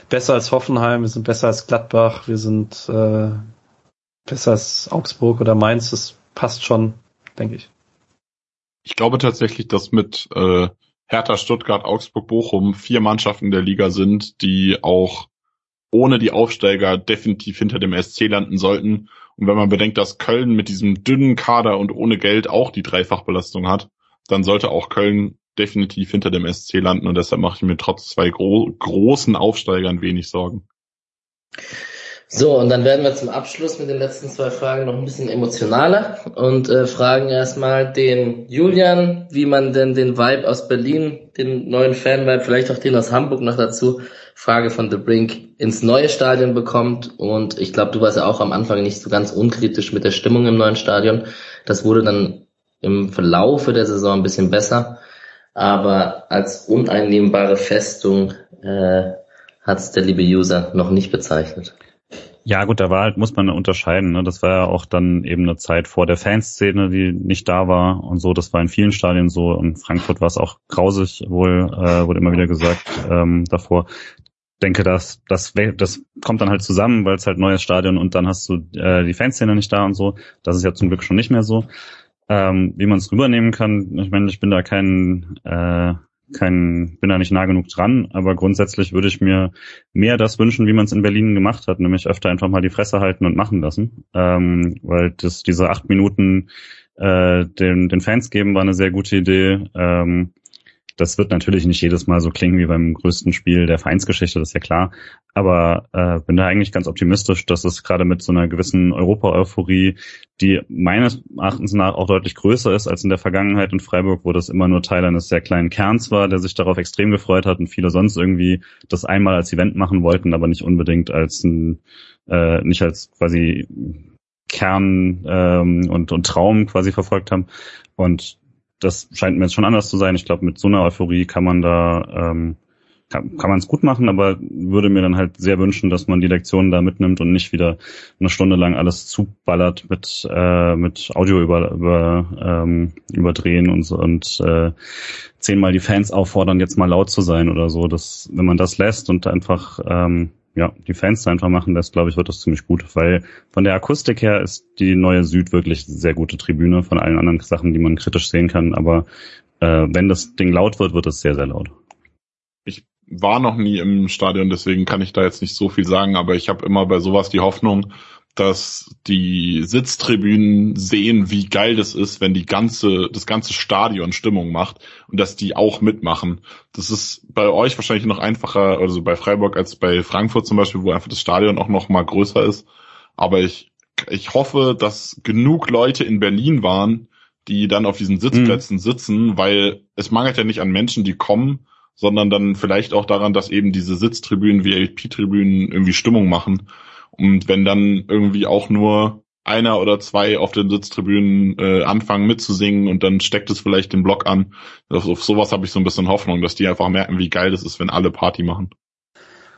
besser als Hoffenheim, wir sind besser als Gladbach, wir sind äh, besser als Augsburg oder Mainz. Das passt schon, denke ich. Ich glaube tatsächlich, dass mit äh, Hertha, Stuttgart, Augsburg, Bochum vier Mannschaften der Liga sind, die auch ohne die Aufsteiger definitiv hinter dem SC landen sollten. Und wenn man bedenkt, dass Köln mit diesem dünnen Kader und ohne Geld auch die Dreifachbelastung hat, dann sollte auch Köln definitiv hinter dem SC landen und deshalb mache ich mir trotz zwei gro großen Aufsteigern wenig Sorgen. So, und dann werden wir zum Abschluss mit den letzten zwei Fragen noch ein bisschen emotionaler und äh, fragen erstmal den Julian, wie man denn den Vibe aus Berlin, den neuen Fan-Vibe, vielleicht auch den aus Hamburg noch dazu, Frage von The Brink, ins neue Stadion bekommt. Und ich glaube, du warst ja auch am Anfang nicht so ganz unkritisch mit der Stimmung im neuen Stadion. Das wurde dann im Verlaufe der Saison ein bisschen besser aber als uneinnehmbare Festung äh, hat es der liebe User noch nicht bezeichnet. Ja gut, da war halt, muss man unterscheiden. Ne? Das war ja auch dann eben eine Zeit vor der Fanszene, die nicht da war und so. Das war in vielen Stadien so. In Frankfurt war es auch grausig, wohl, äh, wurde immer wieder gesagt ähm, davor. Denke, dass das, das kommt dann halt zusammen, weil es halt neues Stadion und dann hast du äh, die Fanszene nicht da und so. Das ist ja zum Glück schon nicht mehr so ähm, wie man es rübernehmen kann. Ich meine, ich bin da kein, äh, kein, bin da nicht nah genug dran, aber grundsätzlich würde ich mir mehr das wünschen, wie man es in Berlin gemacht hat, nämlich öfter einfach mal die Fresse halten und machen lassen. Ähm, weil das, diese acht Minuten äh, den, den Fans geben war eine sehr gute Idee. Ähm, das wird natürlich nicht jedes Mal so klingen wie beim größten Spiel der Vereinsgeschichte, das ist ja klar. Aber äh, bin da eigentlich ganz optimistisch, dass es gerade mit so einer gewissen Europa-Euphorie, die meines Erachtens nach auch deutlich größer ist als in der Vergangenheit in Freiburg, wo das immer nur Teil eines sehr kleinen Kerns war, der sich darauf extrem gefreut hat und viele sonst irgendwie das einmal als Event machen wollten, aber nicht unbedingt als ein, äh, nicht als quasi Kern ähm, und, und Traum quasi verfolgt haben. Und das scheint mir jetzt schon anders zu sein. Ich glaube, mit so einer Euphorie kann man da ähm, kann, kann man es gut machen, aber würde mir dann halt sehr wünschen, dass man die Lektionen da mitnimmt und nicht wieder eine Stunde lang alles zuballert mit äh, mit Audio über, über ähm, überdrehen und so und äh, zehnmal die Fans auffordern, jetzt mal laut zu sein oder so. Das, wenn man das lässt und einfach ähm, ja, die Fans einfach machen lässt, glaube ich, wird das ziemlich gut, weil von der Akustik her ist die neue Süd wirklich sehr gute Tribüne von allen anderen Sachen, die man kritisch sehen kann, aber äh, wenn das Ding laut wird, wird es sehr, sehr laut. Ich war noch nie im Stadion, deswegen kann ich da jetzt nicht so viel sagen, aber ich habe immer bei sowas die Hoffnung, dass die Sitztribünen sehen, wie geil das ist, wenn die ganze, das ganze Stadion Stimmung macht und dass die auch mitmachen. Das ist bei euch wahrscheinlich noch einfacher, also bei Freiburg als bei Frankfurt zum Beispiel, wo einfach das Stadion auch noch mal größer ist. Aber ich ich hoffe, dass genug Leute in Berlin waren, die dann auf diesen Sitzplätzen mhm. sitzen, weil es mangelt ja nicht an Menschen, die kommen, sondern dann vielleicht auch daran, dass eben diese Sitztribünen, VIP-Tribünen irgendwie Stimmung machen. Und wenn dann irgendwie auch nur einer oder zwei auf den Sitztribünen äh, anfangen mitzusingen und dann steckt es vielleicht den Block an. Auf, auf sowas habe ich so ein bisschen Hoffnung, dass die einfach merken, wie geil das ist, wenn alle Party machen.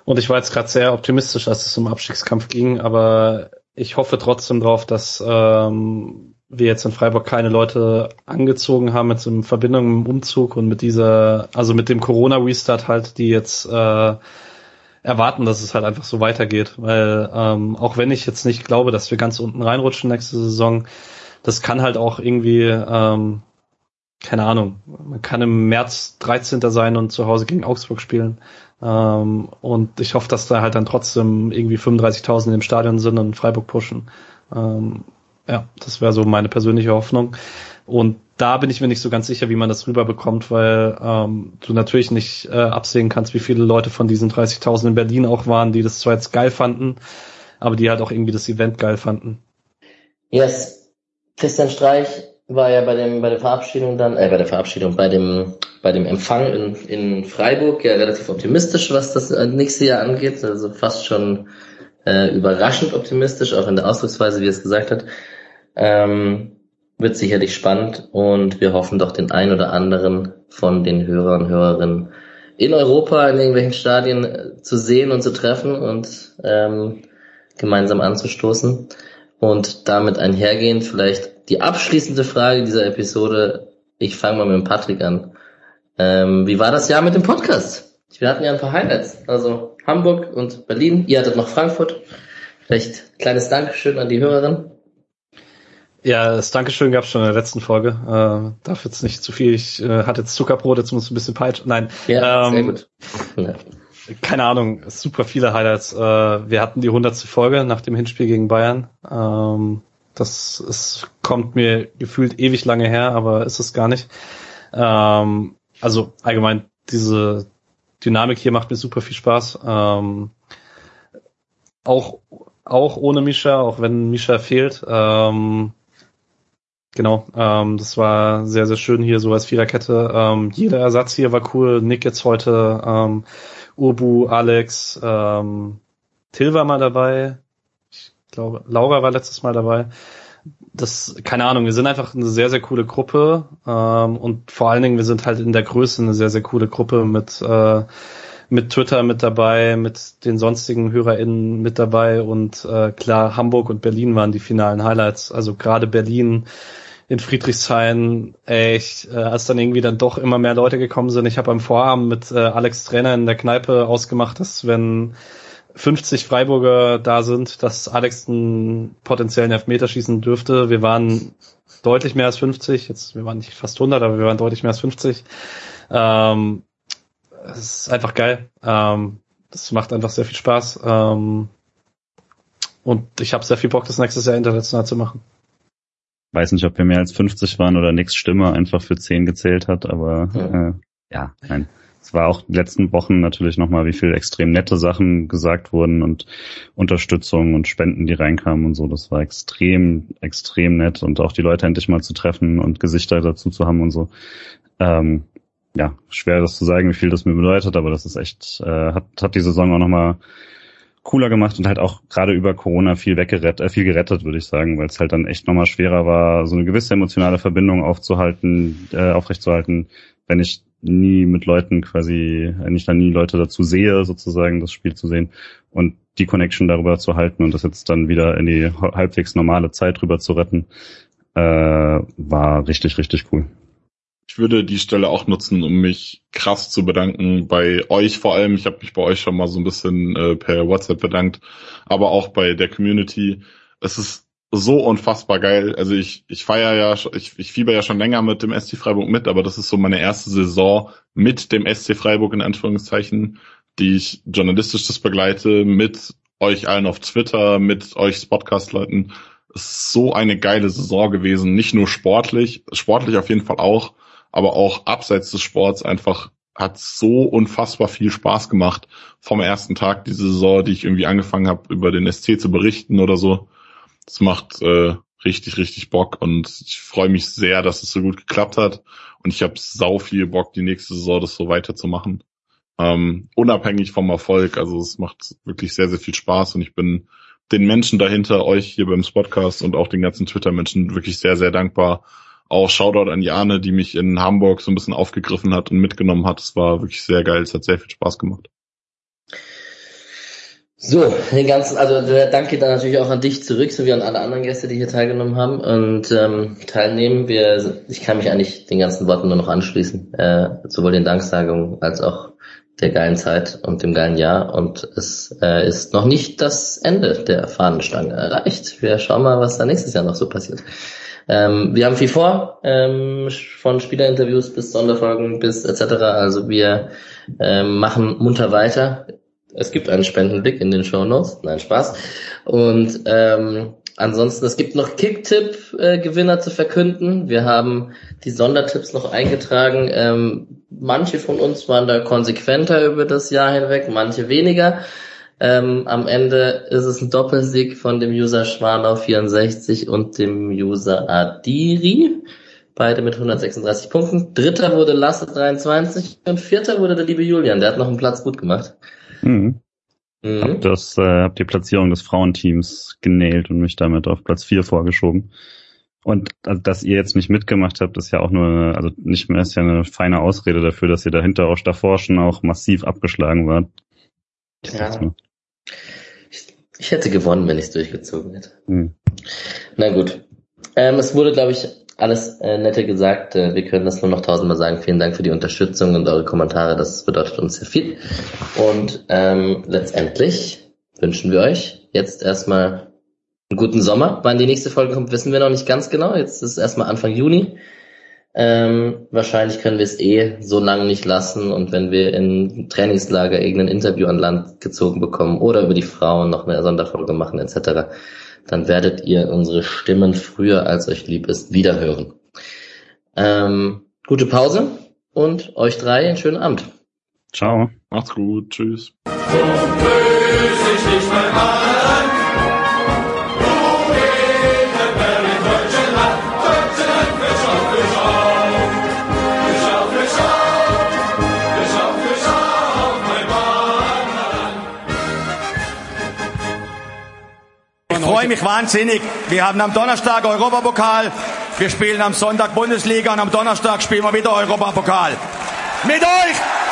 Und ich war jetzt gerade sehr optimistisch, als es um Abstiegskampf ging, aber ich hoffe trotzdem drauf, dass ähm, wir jetzt in Freiburg keine Leute angezogen haben mit so einer Verbindung mit dem Umzug und mit dieser, also mit dem Corona-Restart halt, die jetzt äh, erwarten, dass es halt einfach so weitergeht. Weil ähm, auch wenn ich jetzt nicht glaube, dass wir ganz unten reinrutschen nächste Saison, das kann halt auch irgendwie, ähm, keine Ahnung, man kann im März 13. sein und zu Hause gegen Augsburg spielen. Ähm, und ich hoffe, dass da halt dann trotzdem irgendwie 35.000 im Stadion sind und Freiburg pushen. Ähm, ja, das wäre so meine persönliche Hoffnung. Und da bin ich mir nicht so ganz sicher, wie man das rüberbekommt, weil ähm, du natürlich nicht äh, absehen kannst, wie viele Leute von diesen 30.000 in Berlin auch waren, die das zwar jetzt geil fanden, aber die halt auch irgendwie das Event geil fanden. Yes. Christian Streich war ja bei dem bei der Verabschiedung dann, äh, bei der Verabschiedung, bei dem bei dem Empfang in, in Freiburg ja relativ optimistisch, was das nächste Jahr angeht, also fast schon äh, überraschend optimistisch, auch in der Ausdrucksweise, wie er es gesagt hat. Ähm, wird sicherlich spannend und wir hoffen doch den ein oder anderen von den Hörern und Hörerinnen in Europa in irgendwelchen Stadien äh, zu sehen und zu treffen und ähm, gemeinsam anzustoßen. Und damit einhergehend vielleicht die abschließende Frage dieser Episode. Ich fange mal mit dem Patrick an. Ähm, wie war das Jahr mit dem Podcast? Wir hatten ja ein paar Highlights. Also Hamburg und Berlin. Ihr hattet noch Frankfurt. Vielleicht kleines Dankeschön an die Hörerin. Ja, das Dankeschön gab es schon in der letzten Folge. Äh, darf jetzt nicht zu viel. Ich äh, hatte jetzt Zuckerbrot, jetzt muss ich ein bisschen peitschen. Nein. Ja, ähm, sehr gut. Ja. Keine Ahnung, super viele Highlights. Äh, wir hatten die hundertste Folge nach dem Hinspiel gegen Bayern. Ähm, das ist, kommt mir gefühlt ewig lange her, aber ist es gar nicht. Ähm, also allgemein, diese Dynamik hier macht mir super viel Spaß. Ähm, auch, auch ohne Misha, auch wenn Misha fehlt. Ähm, Genau, ähm, das war sehr, sehr schön hier so als Viererkette. Ähm, jeder Ersatz hier war cool. Nick jetzt heute, ähm, Urbu, Alex, ähm, Till war mal dabei. Ich glaube, Laura war letztes Mal dabei. Das, keine Ahnung, wir sind einfach eine sehr, sehr coole Gruppe ähm, und vor allen Dingen, wir sind halt in der Größe eine sehr, sehr coole Gruppe mit äh, mit Twitter mit dabei, mit den sonstigen HörerInnen mit dabei und äh, klar, Hamburg und Berlin waren die finalen Highlights. Also gerade Berlin in Friedrichshain, echt, äh, als dann irgendwie dann doch immer mehr Leute gekommen sind. Ich habe am Vorabend mit äh, Alex Trainer in der Kneipe ausgemacht, dass wenn 50 Freiburger da sind, dass Alex einen potenziellen Elfmeter schießen dürfte. Wir waren deutlich mehr als 50, jetzt wir waren nicht fast 100, aber wir waren deutlich mehr als 50. Ähm, es ist einfach geil. Ähm, das macht einfach sehr viel Spaß. Ähm, und ich habe sehr viel Bock, das nächstes Jahr international zu machen weiß nicht, ob wir mehr als 50 waren oder nix Stimme einfach für 10 gezählt hat, aber ja, äh, ja nein. Es war auch die letzten Wochen natürlich nochmal, wie viel extrem nette Sachen gesagt wurden und Unterstützung und Spenden, die reinkamen und so. Das war extrem, extrem nett und auch die Leute endlich mal zu treffen und Gesichter dazu zu haben und so. Ähm, ja, schwer das zu sagen, wie viel das mir bedeutet, aber das ist echt, äh, hat, hat die Saison auch nochmal cooler gemacht und halt auch gerade über Corona viel weggerettet, äh, viel gerettet, würde ich sagen, weil es halt dann echt nochmal schwerer war, so eine gewisse emotionale Verbindung aufzuhalten, äh, aufrechtzuerhalten, wenn ich nie mit Leuten quasi, wenn ich dann nie Leute dazu sehe, sozusagen das Spiel zu sehen und die Connection darüber zu halten und das jetzt dann wieder in die halbwegs normale Zeit rüber zu retten, äh, war richtig, richtig cool. Ich würde die Stelle auch nutzen, um mich krass zu bedanken bei euch vor allem. Ich habe mich bei euch schon mal so ein bisschen äh, per WhatsApp bedankt, aber auch bei der Community. Es ist so unfassbar geil. Also ich, ich feiere ja, ich, ich fieber ja schon länger mit dem SC Freiburg mit, aber das ist so meine erste Saison mit dem SC Freiburg in Anführungszeichen, die ich journalistisch das begleite, mit euch allen auf Twitter, mit euch Podcast-Leuten. Es ist so eine geile Saison gewesen, nicht nur sportlich, sportlich auf jeden Fall auch, aber auch abseits des Sports einfach hat so unfassbar viel Spaß gemacht vom ersten Tag diese Saison, die ich irgendwie angefangen habe, über den SC zu berichten oder so. es macht äh, richtig, richtig Bock und ich freue mich sehr, dass es so gut geklappt hat. Und ich habe sau viel Bock, die nächste Saison das so weiterzumachen. Ähm, unabhängig vom Erfolg. Also es macht wirklich sehr, sehr viel Spaß und ich bin den Menschen dahinter, euch hier beim Spotcast und auch den ganzen Twitter-Menschen wirklich sehr, sehr dankbar. Auch Shoutout an Jane, die mich in Hamburg so ein bisschen aufgegriffen hat und mitgenommen hat. Es war wirklich sehr geil. Es hat sehr viel Spaß gemacht. So, den ganzen, also der Dank geht dann natürlich auch an dich zurück, sowie an alle anderen Gäste, die hier teilgenommen haben und ähm, teilnehmen. Wir, ich kann mich eigentlich den ganzen Worten nur noch anschließen, äh, sowohl den Danksagungen als auch der geilen Zeit und dem geilen Jahr. Und es äh, ist noch nicht das Ende der Fahnenstange erreicht. Wir schauen mal, was da nächstes Jahr noch so passiert. Ähm, wir haben viel vor, ähm, von Spielerinterviews bis Sonderfolgen bis etc. Also wir ähm, machen munter weiter. Es gibt einen Spendenblick in den Show Notes. Nein, Spaß. Und ähm, ansonsten, es gibt noch Kicktipp-Gewinner äh, zu verkünden. Wir haben die Sondertipps noch eingetragen. Ähm, manche von uns waren da konsequenter über das Jahr hinweg, manche weniger. Ähm, am Ende ist es ein Doppelsieg von dem User Schwanau64 und dem User Adiri. Beide mit 136 Punkten. Dritter wurde Lasse 23 und vierter wurde der liebe Julian. Der hat noch einen Platz gut gemacht. Mhm. Mhm. Hab, das, äh, hab die Platzierung des Frauenteams genäht und mich damit auf Platz 4 vorgeschoben. Und also, dass ihr jetzt nicht mitgemacht habt, ist ja auch nur, also nicht mehr ist ja eine feine Ausrede dafür, dass ihr dahinter auch davor schon auch massiv abgeschlagen wart. Ja. Ich, hätte gewonnen, wenn ich es durchgezogen hätte. Mhm. Na gut. Ähm, es wurde, glaube ich, alles äh, nette gesagt. Äh, wir können das nur noch tausendmal sagen. Vielen Dank für die Unterstützung und eure Kommentare. Das bedeutet uns sehr viel. Und ähm, letztendlich wünschen wir euch jetzt erstmal einen guten Sommer. Wann die nächste Folge kommt, wissen wir noch nicht ganz genau. Jetzt ist es erstmal Anfang Juni. Ähm, wahrscheinlich können wir es eh so lange nicht lassen und wenn wir in Trainingslager irgendein Interview an Land gezogen bekommen oder über die Frauen noch eine Sonderfolge machen etc., dann werdet ihr unsere Stimmen früher, als euch lieb ist, wiederhören. Ähm, gute Pause und euch drei einen schönen Abend. Ciao. Macht's gut. Tschüss. Freue mich wahnsinnig. Wir haben am Donnerstag Europapokal, wir spielen am Sonntag Bundesliga und am Donnerstag spielen wir wieder Europapokal. Mit euch!